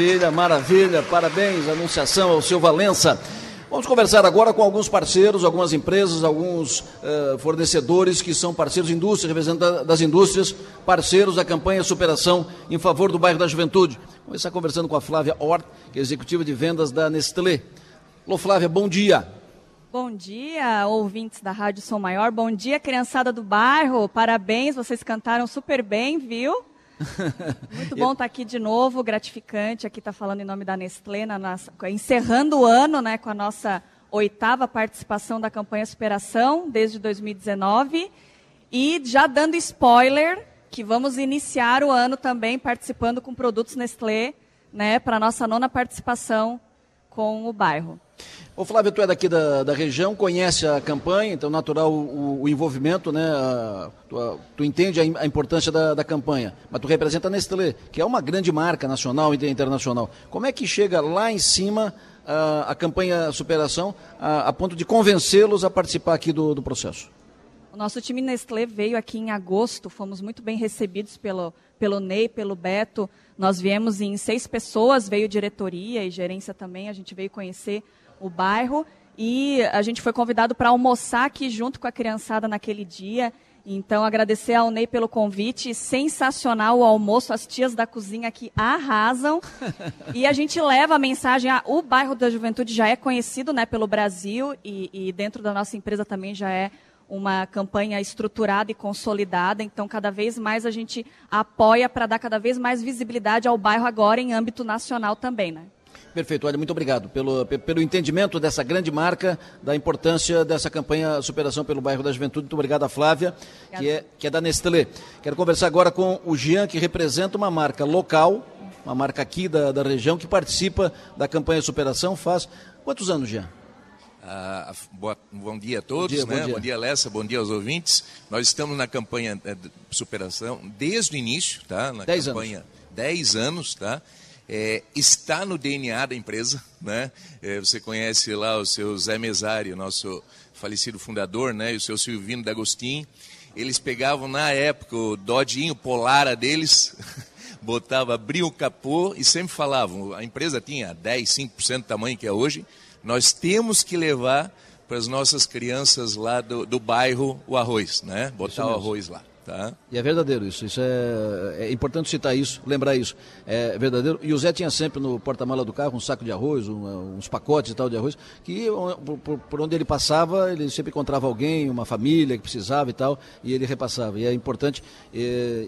Maravilha, maravilha, parabéns, anunciação ao seu Valença. Vamos conversar agora com alguns parceiros, algumas empresas, alguns uh, fornecedores que são parceiros indústrias, representantes das indústrias, parceiros da campanha Superação em favor do bairro da Juventude. Vamos começar conversando com a Flávia Hort, que é executiva de vendas da Nestlé. Alô, Flávia, bom dia. Bom dia, ouvintes da Rádio Som Maior. Bom dia, criançada do bairro. Parabéns, vocês cantaram super bem, viu? [LAUGHS] Muito bom estar aqui de novo, gratificante. Aqui está falando em nome da Nestlé, nossa, encerrando o ano né, com a nossa oitava participação da campanha Superação, desde 2019. E já dando spoiler, que vamos iniciar o ano também participando com produtos Nestlé, né, para a nossa nona participação com o bairro. Ô Flávio, tu é daqui da, da região, conhece a campanha, então natural o, o envolvimento, né? A, tu, tu, entende a, a importância da, da, campanha, mas tu representa a Nestlé, que é uma grande marca nacional e internacional. Como é que chega lá em cima a, a campanha Superação a, a, ponto de convencê-los a participar aqui do, do processo? O nosso time Nestlé veio aqui em agosto, fomos muito bem recebidos pelo, pelo Ney, pelo Beto. Nós viemos em seis pessoas, veio diretoria e gerência também, a gente veio conhecer o bairro. E a gente foi convidado para almoçar aqui junto com a criançada naquele dia. Então, agradecer ao Ney pelo convite. Sensacional o almoço. As tias da cozinha aqui arrasam. [LAUGHS] e a gente leva a mensagem. Ah, o bairro da Juventude já é conhecido né, pelo Brasil e, e dentro da nossa empresa também já é uma campanha estruturada e consolidada. Então, cada vez mais a gente apoia para dar cada vez mais visibilidade ao bairro agora em âmbito nacional também, né? Perfeito, olha, muito obrigado pelo, pelo entendimento dessa grande marca, da importância dessa campanha Superação pelo Bairro da Juventude. Muito obrigado a Flávia, que é, que é da Nestlé. Quero conversar agora com o Jean, que representa uma marca local, uma marca aqui da, da região, que participa da campanha Superação faz quantos anos, Jean? Ah, boa, bom dia a todos, bom dia, né? bom, dia. bom dia Lessa, bom dia aos ouvintes. Nós estamos na campanha eh, de superação desde o início, tá? Na dez campanha anos. 10 anos, tá? É, está no DNA da empresa, né? É, você conhece lá o seu Zé Mesário, nosso falecido fundador, né? E o seu Silvino D'Agostin. Eles pegavam na época o Dodinho Polara deles, [LAUGHS] botava, abriam o capô e sempre falavam, a empresa tinha 10, 5% do tamanho que é hoje, nós temos que levar para as nossas crianças lá do, do bairro o arroz, né? Botar o arroz lá. Tá. E é verdadeiro isso, isso é, é, importante citar isso, lembrar isso. É verdadeiro. E o Zé tinha sempre no porta-mala do carro um saco de arroz, um, uns pacotes e tal de arroz, que por, por, onde ele passava, ele sempre encontrava alguém, uma família que precisava e tal, e ele repassava. E é importante é,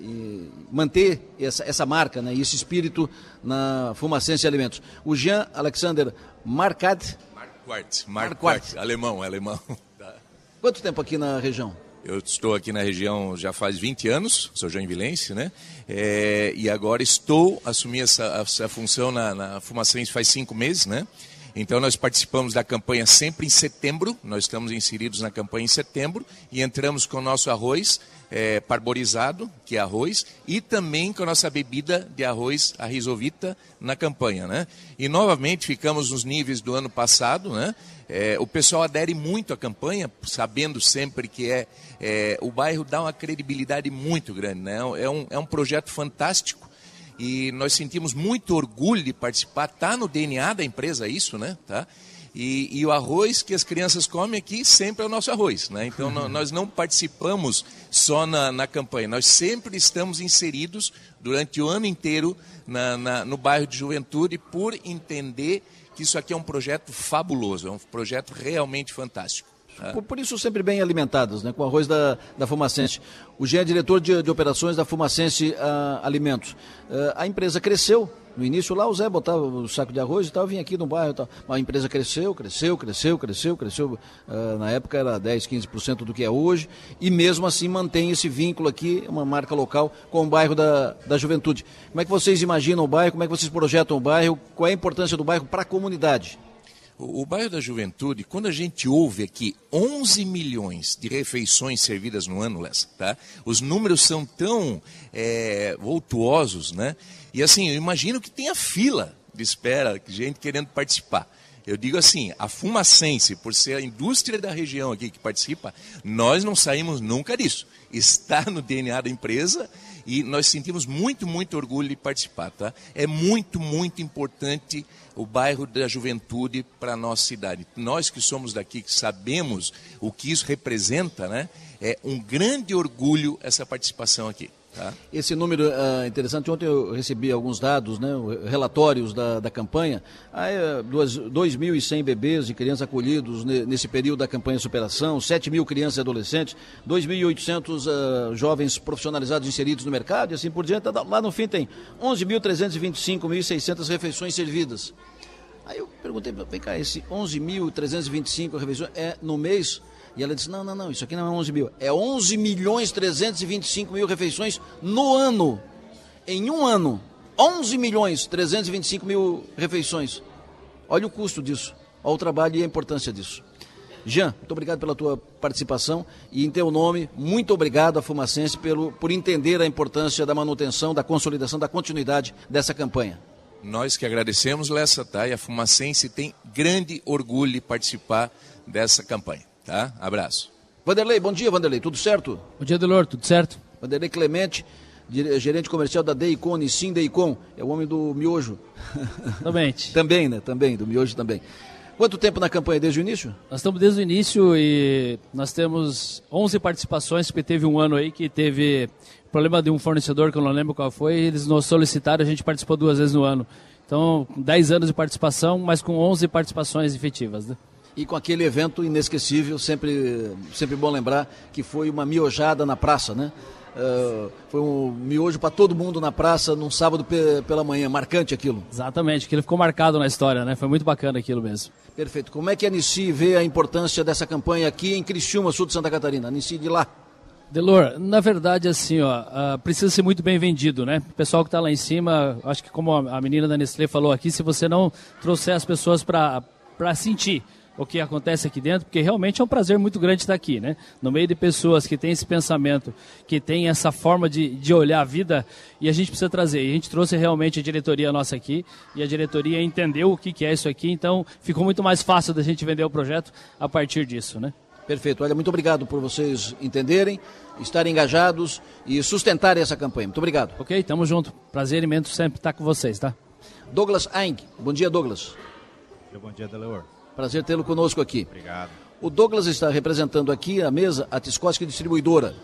manter essa, essa marca, né, e esse espírito na Fumacência Alimentos. O Jean Alexander Marcat. Marquardt, Marquardt, alemão, alemão. [LAUGHS] Tá. Quanto tempo aqui na região? Eu estou aqui na região já faz 20 anos, sou joinvilense, né? É, e agora estou assumindo essa, essa função na, na faz cinco meses, né? Então nós participamos da campanha sempre em setembro, nós estamos inseridos na campanha em setembro e entramos com o nosso arroz é, parborizado, que é arroz, e também com a nossa bebida de arroz, a risovita, na campanha, né? E novamente ficamos nos níveis do ano passado, né? É, o pessoal adere muito à campanha, sabendo sempre que é, é, o bairro dá uma credibilidade muito grande. Né? É, um, é um projeto fantástico e nós sentimos muito orgulho de participar. Está no DNA da empresa isso, né? Tá? E, e, o arroz que as crianças comem aqui sempre é o nosso arroz. Né? Então, nós não participamos só na, na, campanha, nós sempre estamos inseridos durante o ano inteiro na, na, no bairro de juventude por entender que isso aqui é um projeto fabuloso, é um projeto realmente fantástico. Tá? Por, por, isso, sempre bem alimentados, né, com arroz da, da Fumacense. O Jean é diretor de, de operações da Fumacense uh, Alimentos. Uh, a empresa cresceu, no início lá o Zé botava o saco de arroz e tal, vinha aqui no bairro e tal. A empresa cresceu, cresceu, cresceu, cresceu, cresceu. Uh, na época era 10, 15% do que é hoje. E mesmo assim mantém esse vínculo aqui, uma marca local, com o bairro da, da juventude. Como é que vocês imaginam o bairro? Como é que vocês projetam o bairro? Qual é a importância do bairro para a comunidade? O, o bairro da Juventude, quando a gente ouve aqui 11 milhões de refeições servidas no ano, tá? Os números são tão é, voltuosos, né? E assim, eu imagino que tenha fila de espera, gente querendo participar. Eu digo assim, a Fumacense, por ser a indústria da região aqui que participa, nós não saímos nunca disso. Está no DNA da empresa e nós sentimos muito, muito orgulho de participar. Tá? É muito, muito importante o bairro da juventude para a nossa cidade. Nós que somos daqui, que sabemos o que isso representa, né? é um grande orgulho essa participação aqui. Tá. Esse número é uh, interessante. Ontem eu recebi alguns dados, né, relatórios da, da campanha. Aí, uh, 2.100 bebês e crianças acolhidos nesse período da campanha superação, 7 mil crianças e adolescentes, 2.800 uh, jovens profissionalizados inseridos no mercado e assim por diante. Lá no fim tem 11.325.600 refeições servidas. Aí eu perguntei, vem cá, esse 11.325 refeições é no mês e ela disse: não, não, não, isso aqui não é 11 mil, é 11 milhões 325 mil refeições no ano. Em um ano, 11 milhões 325 mil refeições. Olha o custo disso, olha o trabalho e a importância disso. Jean, muito obrigado pela tua participação e em teu nome, muito obrigado a Fumacense pelo, por entender a importância da manutenção, da consolidação, da continuidade dessa campanha. Nós que agradecemos, Lessa, tá? E a Fumacense tem grande orgulho de participar dessa campanha. Tá? Abraço. Vanderlei, bom dia, Vanderlei. Tudo certo? Bom dia, Delor. Tudo certo? Vanderlei Clemente, gerente comercial da Deicon, Sim Deicon. É o homem do miojo. Também. [LAUGHS] também, né? Também, do miojo também. Quanto tempo na campanha desde o início? Nós estamos desde o início e nós temos 11 participações, porque teve um ano aí que teve problema de um fornecedor que eu não lembro qual foi, eles nos solicitaram, a gente participou duas vezes no ano. Então, 10 anos de participação, mas com 11 participações efetivas. Né? E com aquele evento inesquecível, sempre, sempre bom lembrar, que foi uma miojada na praça, né? Uh, foi um miojo para todo mundo na praça num sábado pe pela manhã, marcante aquilo. Exatamente, aquilo ficou marcado na história, né? Foi muito bacana aquilo mesmo. Perfeito. Como é que a Nissi vê a importância dessa campanha aqui em Criciúma, sul de Santa Catarina? Nissi de lá. Delor, na verdade, assim, ó, uh, precisa ser muito bem vendido, né? O pessoal que está lá em cima, acho que como a menina da Nestlé falou aqui, se você não trouxer as pessoas para sentir o que acontece aqui dentro, porque realmente é um prazer muito grande estar aqui, né? No meio de pessoas que têm esse pensamento, que têm essa forma de, de olhar a vida, e a gente precisa trazer. E a gente trouxe realmente a diretoria nossa aqui, e a diretoria entendeu o que, que é isso aqui, então ficou muito mais fácil da gente vender o projeto a partir disso, né? Perfeito. Olha, muito obrigado por vocês entenderem, estarem engajados e sustentarem essa campanha. Muito obrigado. Ok, tamo junto. Prazer imenso sempre estar com vocês, tá? Douglas Aing. Bom dia, Douglas. Bom dia, Deleor. Prazer tê-lo conosco aqui. Obrigado. O Douglas está representando aqui a mesa a Tiscosque Distribuidora.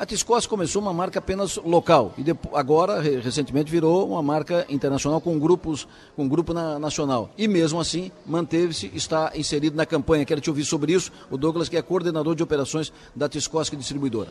A Tiscos começou uma marca apenas local e depois, agora, recentemente, virou uma marca internacional com grupos, com grupo na, nacional. E mesmo assim, manteve-se, está inserido na campanha. Quero te ouvir sobre isso. O Douglas, que é coordenador de operações da Tiscosque Distribuidora.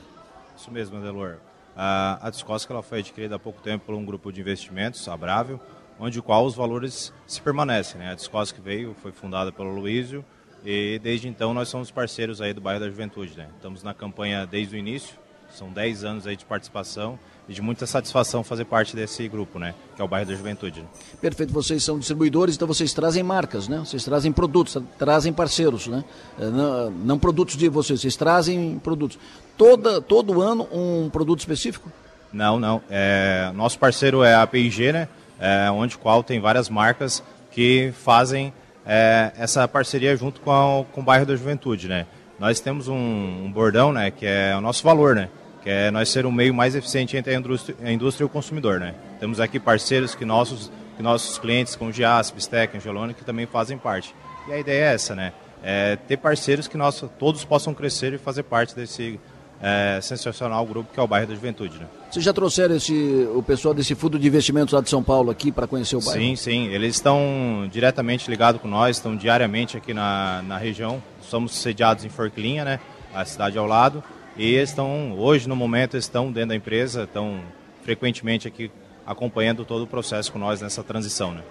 Isso mesmo, Adelor. A Tiscosque ela foi adquirida há pouco tempo por um grupo de investimentos, a Brável, onde qual os valores se permanecem. Né? A Discos que veio foi fundada pelo Luísio e desde então nós somos parceiros aí do bairro da Juventude. Né? Estamos na campanha desde o início, são 10 anos aí de participação e de muita satisfação fazer parte desse grupo, né? Que é o bairro da Juventude. Né? Perfeito, vocês são distribuidores, então vocês trazem marcas, né? Vocês trazem produtos, trazem parceiros, né? É, não, não produtos de vocês, vocês trazem produtos. Toda, todo ano um produto específico? Não, não. É, nosso parceiro é a PIG, né? É, onde qual tem várias marcas que fazem é, essa parceria junto com, a, com o bairro da Juventude, né? Nós temos um, um, bordão, né, que é o nosso valor, né? Que é nós ser o meio mais eficiente entre a indústria, a indústria e o consumidor, né? Temos aqui parceiros que nossos, que nossos clientes, como Gias, Bistec, Angelone, que também fazem parte. E a ideia é essa, né? É ter parceiros que nós todos possam crescer e fazer parte desse é, sensacional grupo que é o bairro da Juventude. Né? Vocês já trouxeram esse, o pessoal desse fundo de investimentos lá de São Paulo aqui para conhecer o bairro? Sim, sim. Eles estão diretamente ligados com nós, estão diariamente aqui na, na região. Somos sediados em Forquilinha, né? A cidade ao lado. E estão, hoje, no momento, estão dentro da empresa, estão frequentemente aqui acompanhando todo o processo com nós nessa transição. Né?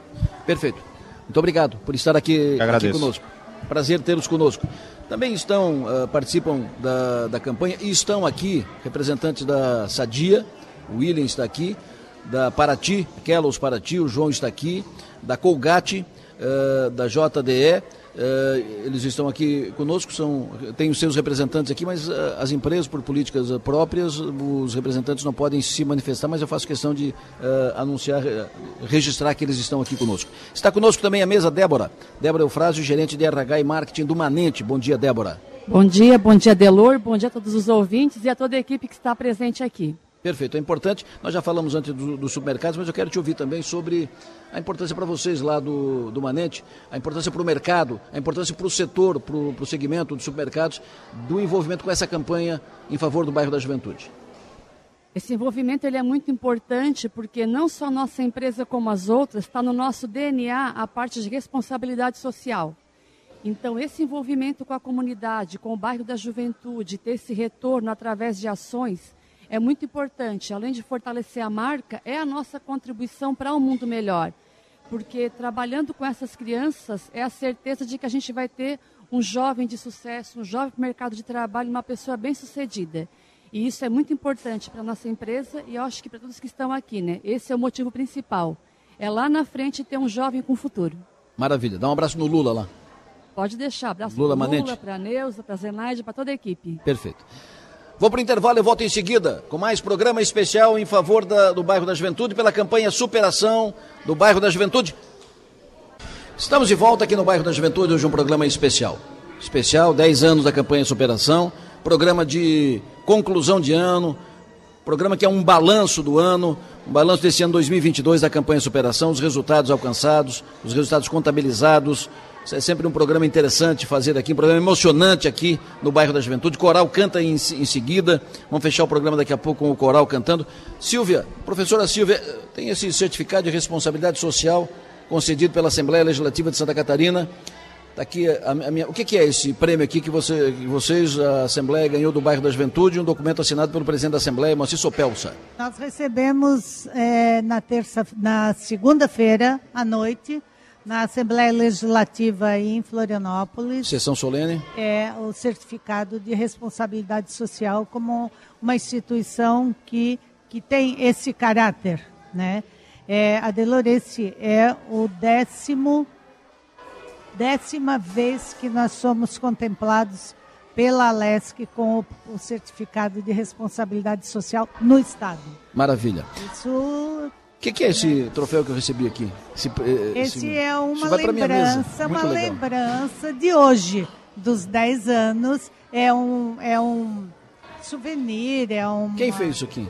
Perfeito. Muito obrigado por estar aqui, aqui conosco. Prazer tê-los conosco. Também estão, uh, participam da, da campanha e estão aqui representantes da Sadia, o William está aqui, da Paraty, Kellos Paraty, o João está aqui, da Colgate, uh, da JDE, Uh, eles estão aqui conosco, são, têm os seus representantes aqui, mas uh, as empresas, por políticas uh, próprias, os representantes não podem se manifestar, mas eu faço questão de anunciar, registrar que eles estão aqui conosco. Está conosco também a mesa Débora. Débora Eufrásio, gerente de RH e marketing do Manente. Bom dia, Débora. Bom dia, bom dia, Delor, bom dia a todos os ouvintes e a toda a equipe que está presente aqui. Perfeito, é importante. Nós já falamos antes dos do supermercados, mas eu quero te ouvir também sobre a importância para vocês lá do, do Manente, a importância para o mercado, a importância para o setor, para o segmento dos supermercados, do envolvimento com essa campanha em favor do bairro da juventude. Esse envolvimento ele é muito importante porque não só nossa empresa como as outras está no nosso DNA a parte de responsabilidade social. Então esse envolvimento com a comunidade, com o bairro da juventude, ter esse retorno através de ações é muito importante. Além de fortalecer a marca, é a nossa contribuição para um mundo melhor. Porque trabalhando com essas crianças é a certeza de que a gente vai ter um jovem de sucesso, um jovem para o mercado de trabalho, uma pessoa bem-sucedida. E isso é muito importante para a nossa empresa e eu acho que para todos que estão aqui, né? Esse é o motivo principal. É lá na frente ter um jovem com futuro. Maravilha. Dá um abraço no Lula lá. Pode deixar. Abraço Lula, Lula, para a Neuza, para a Zenaide, para toda a equipe. Perfeito. Vou para o intervalo e volto em seguida com mais programa especial em favor da, do bairro da Juventude pela campanha Superação do bairro da Juventude. Estamos de volta aqui no bairro da Juventude, hoje um programa especial. Especial, 10 anos da campanha Superação, programa de conclusão de ano, programa que é um balanço do ano, um balanço desse ano 2022 da campanha Superação, os resultados alcançados, os resultados contabilizados, é sempre um programa interessante fazer aqui, um programa emocionante aqui no bairro da Juventude. Coral canta em, em seguida. Vamos fechar o programa daqui a pouco com o Coral cantando. Silvia, professora Silvia, tem esse certificado de responsabilidade social concedido pela Assembleia Legislativa de Santa Catarina. Tá aqui a, a minha, o que, que, é esse prêmio aqui que, você, que vocês, a Assembleia, ganhou do bairro da Juventude, um documento assinado pelo presidente da Assembleia, Moacir Sopelsa? Nós recebemos é, na terça, na segunda-feira à noite na Assembleia Legislativa em Florianópolis. Sessão solene? É o certificado de responsabilidade social como uma instituição que, que tem esse caráter, né? É, a Deloresse é o décimo décima vez que nós somos contemplados pela Alesc com o, o, certificado de responsabilidade social no Estado. Maravilha. Isso o que, que, é esse troféu que eu recebi aqui? Esse, eh, esse, esse é uma lembrança, uma legal. lembrança de hoje, dos 10 anos. É um, é um souvenir, é um. Quem fez isso aqui?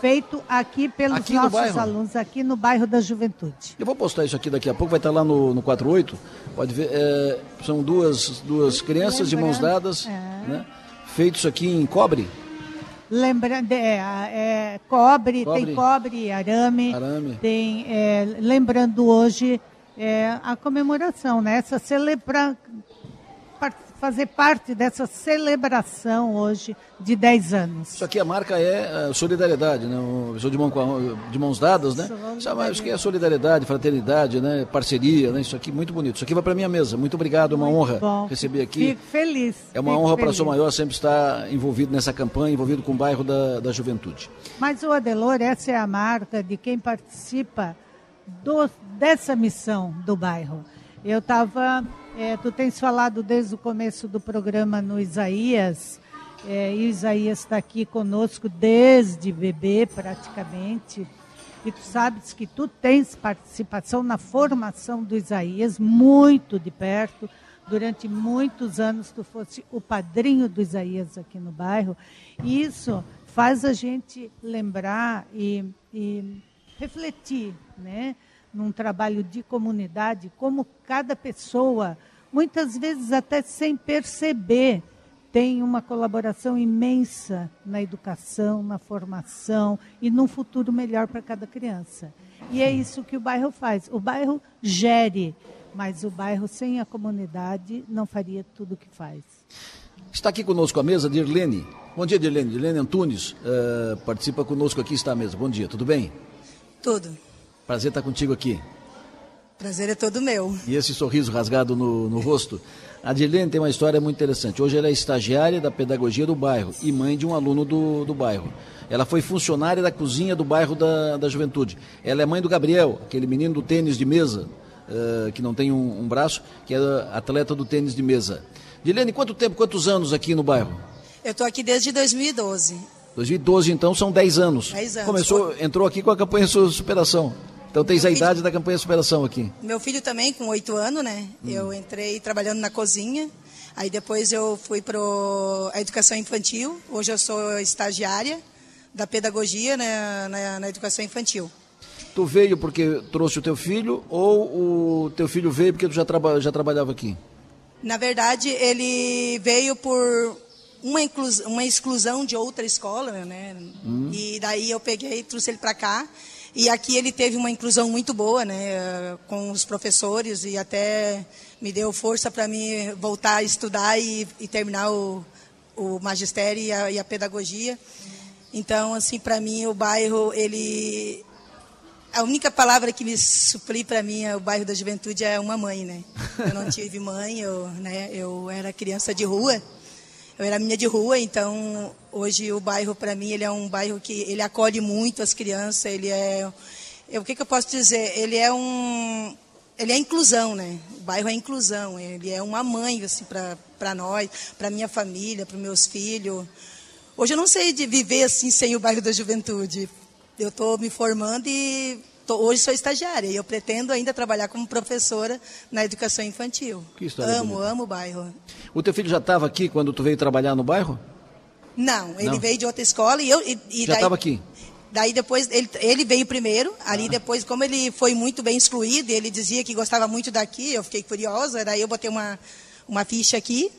Feito aqui pelos aqui nossos no alunos, aqui no bairro da Juventude. Eu vou postar isso aqui daqui a pouco, vai estar lá no, no 48. Pode ver, é, são duas, duas crianças de mãos dadas, é. né? feito isso aqui em cobre. Lembrando, é, é, cobre, cobre, tem cobre arame. arame. Tem, é, lembrando hoje é, a comemoração, né? Essa celebra, fazer parte dessa celebração hoje de 10 anos. Isso aqui a marca é solidariedade, né? Pessoa de, mão, de mãos dadas, né? Isso que é solidariedade, fraternidade, né? Parceria, né? Isso aqui muito bonito. Isso aqui vai para minha mesa. Muito obrigado, é uma muito honra bom. receber aqui. Fico feliz. É uma honra para Sou Maior sempre estar envolvido nessa campanha, envolvido com o bairro da, da juventude. Mas o Adelor, essa é a marca de quem participa do, dessa missão do bairro. Eu estava é, tu tens falado desde o começo do programa no Isaías, é, e o Isaías está aqui conosco desde bebê, praticamente. E tu sabes que tu tens participação na formação do Isaías muito de perto. Durante muitos anos tu fosse o padrinho do Isaías aqui no bairro. E isso faz a gente lembrar e, e refletir, né? num trabalho de comunidade, como cada pessoa, muitas vezes até sem perceber, tem uma colaboração imensa na educação, na formação e num futuro melhor para cada criança. E é isso que o bairro faz. O bairro gere, mas o bairro sem a comunidade não faria tudo o que faz. Está aqui conosco a mesa Dirlene. Bom dia, Dirlene. Dirlene Antunes uh, participa conosco aqui, está à mesa. Bom dia, tudo bem? Tudo. Prazer estar contigo aqui. Prazer é todo meu. E esse sorriso rasgado no, no rosto. A Dirlene tem uma história muito interessante. Hoje ela é estagiária da pedagogia do bairro e mãe de um aluno do, do bairro. Ela foi funcionária da cozinha do bairro da, da juventude. Ela é mãe do Gabriel, aquele menino do tênis de mesa, uh, que não tem um, um, braço, que é atleta do tênis de mesa. Dirlene, quanto tempo, quantos anos aqui no bairro? Eu estou aqui desde 2012. 2012, então, são 10 anos. 10 anos. Começou, entrou aqui com a campanha Superação. Então tens a idade da campanha Superação aqui. Meu filho também, com oito anos, né? Hum. Eu entrei trabalhando na cozinha. Aí depois eu fui para a educação infantil. Hoje eu sou estagiária da pedagogia né, na, na educação infantil. Tu veio porque trouxe o teu filho ou o teu filho veio porque tu já, traba, já trabalhava aqui? Na verdade, ele veio por uma, inclusão, uma exclusão de outra escola, né? Hum. E daí eu peguei e trouxe ele para cá. E aqui ele teve uma inclusão muito boa, né? Com os professores e até me deu força para mim voltar a estudar e, e terminar o, o magistério e a, e a pedagogia. Então, assim, para mim o bairro ele a única palavra que me supli para mim é o bairro da juventude é uma mãe, né? Eu não tive mãe, eu, né, eu era criança de rua. Eu era minha de rua, então hoje o bairro para mim ele é um bairro que ele acolhe muito as crianças, ele é eu, o que, que eu posso dizer? Ele é um ele é inclusão, né? O bairro é inclusão, ele é uma mãe assim para nós, para minha família, para meus filhos. Hoje eu não sei de viver assim sem o bairro da juventude, eu estou me formando e hoje sou estagiária. E eu pretendo ainda trabalhar como professora na educação infantil. Que história amo, bonita. amo o bairro. O teu filho já estava aqui quando tu veio trabalhar no bairro? Não, ele Não. veio de outra escola e eu. E, e já estava aqui? Daí depois, ele, ele veio primeiro, ali ah. depois, como ele foi muito bem excluído, ele dizia que gostava muito daqui, eu fiquei curiosa, daí eu botei uma, uma ficha aqui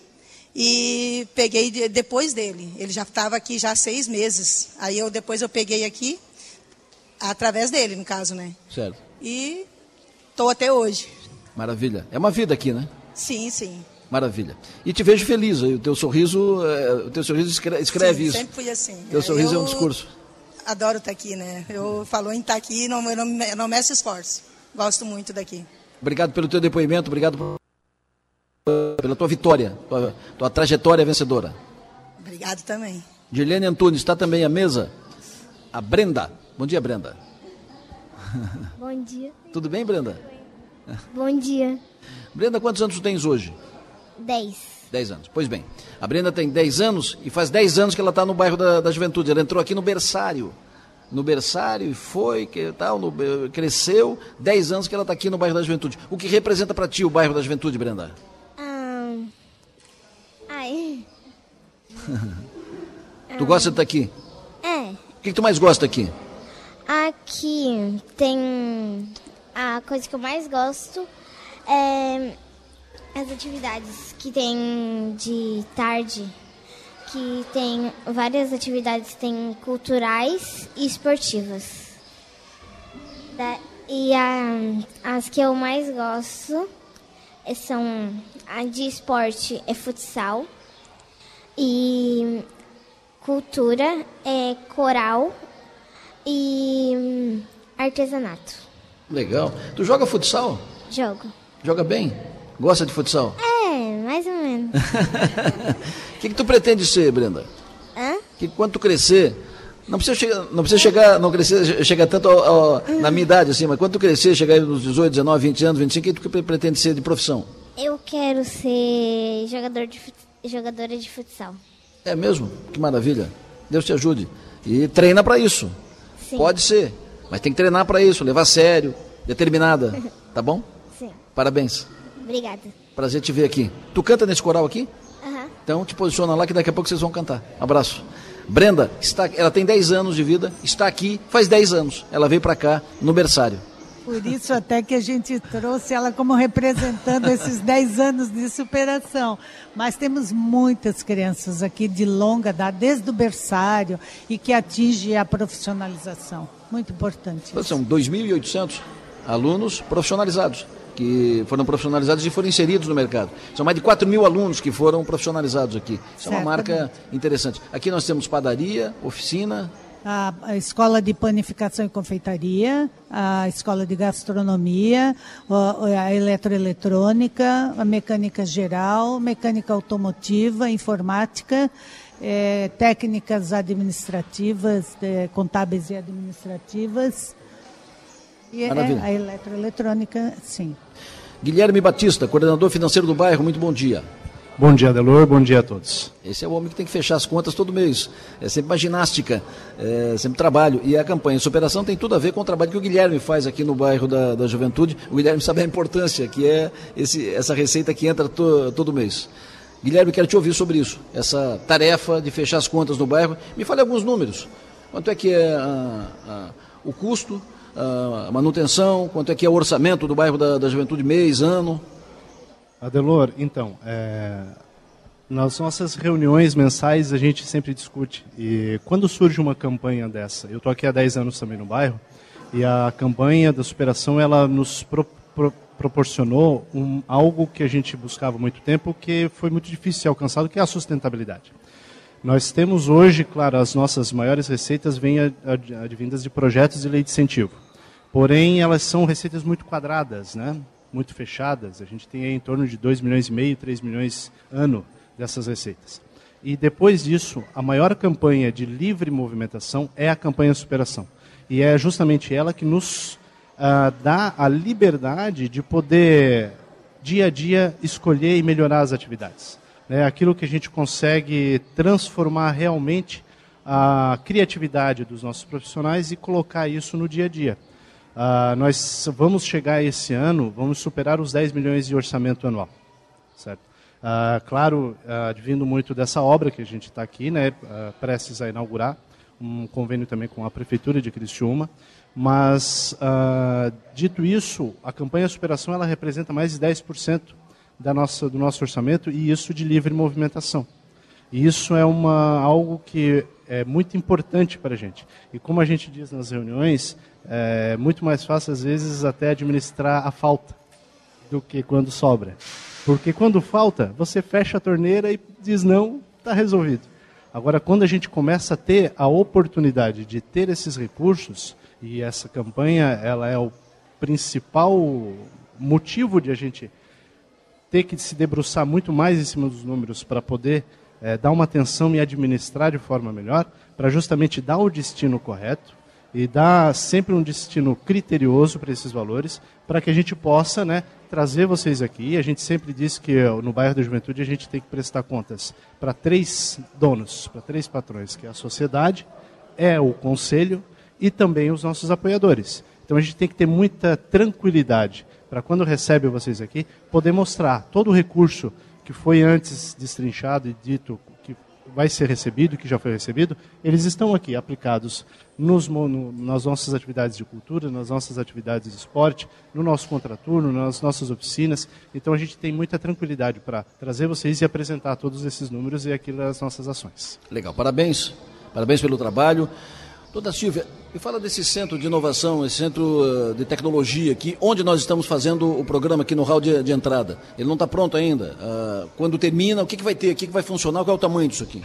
e peguei depois dele. Ele já estava aqui já há seis meses. Aí eu depois eu peguei aqui Através dele, no caso, né? Certo. E estou até hoje. Maravilha. É uma vida aqui, né? Sim, sim. Maravilha. E te vejo feliz. O teu sorriso, é, o teu sorriso escreve, escreve sim, isso. Sempre fui assim. Teu sorriso eu é um discurso. Adoro estar aqui, né? Eu falo em estar aqui, não, não, não meço esforço. Gosto muito daqui. Obrigado pelo teu depoimento, obrigado pela tua vitória, tua, tua trajetória vencedora. Obrigado também. Dirlene Antunes, está também à mesa a Brenda. Bom dia, Brenda. Bom dia. Tudo bem, Brenda? Bom dia. Brenda, quantos anos tu tens hoje? Dez. Dez anos. Pois bem, a Brenda tem dez anos e faz dez anos que ela está no bairro da, da Juventude. Ela entrou aqui no berçário. No berçário e foi, que tal, no, cresceu. Dez anos que ela está aqui no bairro da Juventude. O que representa para ti o bairro da Juventude, Brenda? Ah, ai. [LAUGHS] tu gosta de estar tá aqui? É. O que, que tu mais gosta aqui? Aqui tem a coisa que eu mais gosto é as atividades que tem de tarde, que tem várias atividades, tem culturais e esportivas. Da, e a, as que eu mais gosto são a de esporte é futsal e cultura é coral e hum, artesanato. Legal. Tu joga futsal? Jogo. Joga bem? Gosta de futsal? É, mais ou menos. O [LAUGHS] que, que tu pretende ser, Brenda? Hã? Que quando tu crescer, não precisa chegar, não precisa chegar, não crescer, chegar tanto ao, ao, na minha idade assim, mas quando tu crescer, chegar nos 18, 19, 20 anos, 25, o que tu pretende ser de profissão? Eu quero ser jogador de jogadora de futsal. É mesmo? Que maravilha. Deus te ajude. E treina para isso. Sim. Pode ser, mas tem que treinar para isso, levar a sério, determinada, [LAUGHS] tá bom? Sim. Parabéns. Obrigada. Prazer te ver aqui. Tu canta nesse coral aqui? Uhum. Então te posiciona lá que daqui a pouco vocês vão cantar. Abraço. Brenda, está, ela tem 10 anos de vida, está aqui faz 10 anos. Ela veio para cá no berçário. Por isso até que a gente trouxe ela como representando esses [LAUGHS] 10 anos de superação. Mas temos muitas crianças aqui de longa data, desde o berçário, e que atinge a profissionalização. Muito importante. Isso. São 2.800 alunos profissionalizados, que foram profissionalizados e foram inseridos no mercado. São mais de 4 mil alunos que foram profissionalizados aqui. Isso é uma marca interessante. Aqui nós temos padaria, oficina, a, escola de panificação e confeitaria, a escola de gastronomia, a, a eletroeletrônica, a mecânica geral, mecânica automotiva, informática, é, técnicas administrativas, é, contábeis e administrativas. E é, a eletroeletrônica, sim. Guilherme Batista, coordenador financeiro do bairro, muito bom dia. Bom dia, Delor. Bom dia a todos. Esse é o homem que tem que fechar as contas todo mês. É sempre uma ginástica, é sempre trabalho. E a campanha superação tem tudo a ver com o trabalho que o Guilherme faz aqui no bairro da, da Juventude. O Guilherme sabe a importância que é esse, essa receita que entra to, todo mês. Guilherme, quero te ouvir sobre isso. Essa tarefa de fechar as contas no bairro. Me fale alguns números. Quanto é que é a, a, o custo, a manutenção, quanto é que é o orçamento do bairro da, da Juventude mês, ano? Adelor, então, é, nas nossas reuniões mensais a gente sempre discute. E quando surge uma campanha dessa, eu estou aqui há 10 anos também no bairro, e a campanha da superação ela nos pro, pro, proporcionou um, algo que a gente buscava há muito tempo, que foi muito difícil ser alcançado, que é a sustentabilidade. Nós temos hoje, claro, as nossas maiores receitas vêm advindas de projetos de lei de incentivo. Porém, elas são receitas muito quadradas, né? Muito fechadas. A gente tem em torno de 2 milhões e meio, 3 milhões ano dessas receitas. E depois disso, a maior campanha de livre movimentação é a campanha superação. E é justamente ela que nos uh, dá a liberdade de poder, dia a dia, escolher e melhorar as atividades né, aquilo que a gente consegue transformar realmente a criatividade dos nossos profissionais e colocar isso no dia a dia. Uh, nós vamos chegar esse ano, vamos superar os 10 milhões de orçamento anual. Certo? Uh, claro, uh, advindo muito dessa obra que a gente está aqui, né, uh, prestes a inaugurar, um convênio também com a Prefeitura de Criciúma. Mas, dito isso, a campanha Superação ela representa mais de 10% da nossa, do nosso orçamento e isso de livre movimentação. E isso é uma, algo que é muito importante para a gente. E como a gente diz nas reuniões, é muito mais fácil, às vezes, até administrar a falta do que quando sobra. Porque quando falta, você fecha a torneira e diz não, está resolvido. Agora, quando a gente começa a ter a oportunidade de ter esses recursos, e essa campanha ela é o principal motivo de a gente ter que se debruçar muito mais em cima dos números para poder é, dar uma atenção e administrar de forma melhor, para justamente dar o destino correto e dar sempre um destino criterioso para esses valores, para que a gente possa né, trazer vocês aqui. A gente sempre diz que no bairro da Juventude a gente tem que prestar contas para três donos, para três patrões, que é a sociedade, é o conselho e também os nossos apoiadores. Então a gente tem que ter muita tranquilidade para quando recebe vocês aqui, poder mostrar todo o recurso que foi antes destrinchado e dito vai ser recebido, que já foi recebido, eles estão aqui aplicados nos, no, nas nossas atividades de cultura, nas nossas atividades de esporte, no nosso contraturno, nas nossas oficinas. Então a gente tem muita tranquilidade para trazer vocês e apresentar todos esses números e aquilo das nossas ações. Legal, parabéns. Parabéns pelo trabalho. Doutora Silvia, me fala desse centro de inovação, esse centro uh, de tecnologia aqui, onde nós estamos fazendo o programa aqui no hall de, de entrada. Ele não está pronto ainda. Uh, quando termina, o que, que vai ter? O que, que vai funcionar? Qual é o tamanho disso aqui?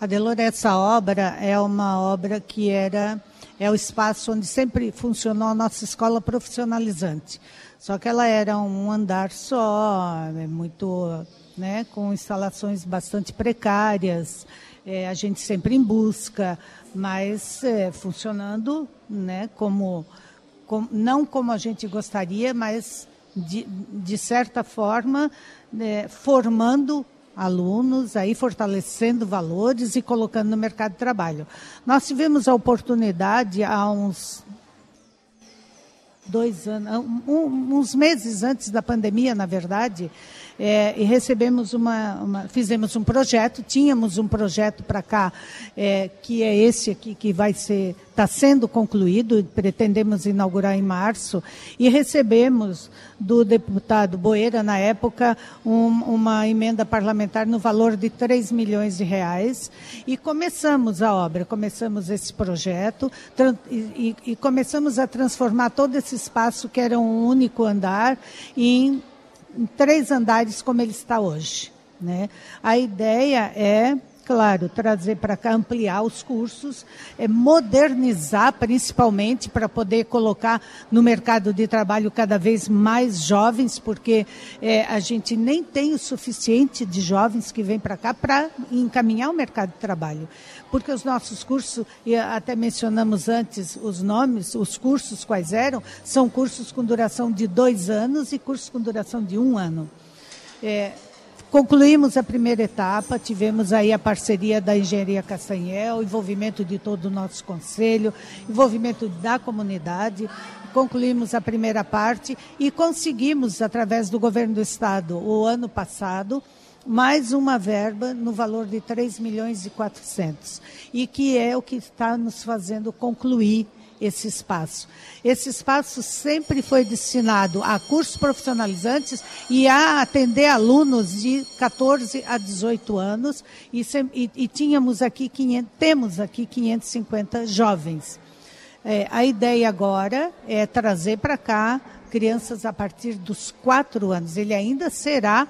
Adelor, essa obra é uma obra que era é o espaço onde sempre funcionou a nossa escola profissionalizante. Só que ela era um andar só, é muito, né, com instalações bastante precárias. É, a gente sempre em busca mas é, funcionando né, como, com, não como a gente gostaria, mas de, de certa forma é, formando alunos, aí fortalecendo valores e colocando no mercado de trabalho. Nós tivemos a oportunidade há uns dois anos, um, uns meses antes da pandemia, na verdade, é, e recebemos uma, uma, fizemos um projeto, tínhamos um projeto para cá, é, que é esse aqui que vai ser, está sendo concluído, pretendemos inaugurar em março, e recebemos do deputado Boeira, na época, um, uma emenda parlamentar no valor de 3 milhões de reais, e começamos a obra, começamos esse projeto, e, e, e começamos a transformar todo esse espaço, que era um único andar, em em três andares como ele está hoje. Né? A ideia é claro, trazer para cá, ampliar os cursos, é modernizar principalmente para poder colocar no mercado de trabalho cada vez mais jovens, porque é, a gente nem tem o suficiente de jovens que vêm para cá para encaminhar o mercado de trabalho. Porque os nossos cursos, e até mencionamos antes os nomes, os cursos quais eram, são cursos com duração de dois anos e cursos com duração de um ano. É, Concluímos a primeira etapa, tivemos aí a parceria da Engenharia Castanhel, envolvimento de todo o nosso conselho, envolvimento da comunidade. Concluímos a primeira parte e conseguimos, através do governo do estado, o ano passado, mais uma verba no valor de 3 milhões e 400, e que é o que está nos fazendo concluir esse espaço. Esse espaço sempre foi destinado a cursos profissionalizantes e a atender alunos de 14 a 18 anos e, e, e tínhamos aqui 500, temos aqui 550 jovens. É, a ideia agora é trazer para cá crianças a partir dos quatro anos. Ele ainda será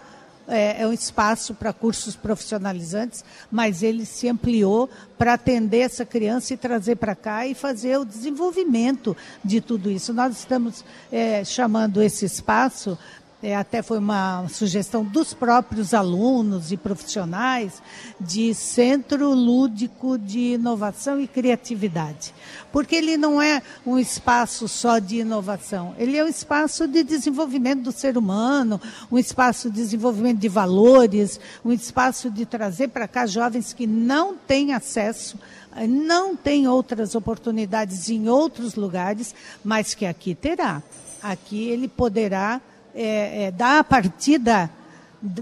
é, é um espaço para cursos profissionalizantes, mas ele se ampliou para atender essa criança e trazer para cá e fazer o desenvolvimento de tudo isso. Nós estamos é, chamando esse espaço é, até foi uma sugestão dos próprios alunos e profissionais de centro lúdico de inovação e criatividade. Porque ele não é um espaço só de inovação, ele é um espaço de desenvolvimento do ser humano, um espaço de desenvolvimento de valores, um espaço de trazer para cá jovens que não têm acesso não têm outras oportunidades em outros lugares, mas que aqui terá. Aqui ele poderá é, é, dar a partida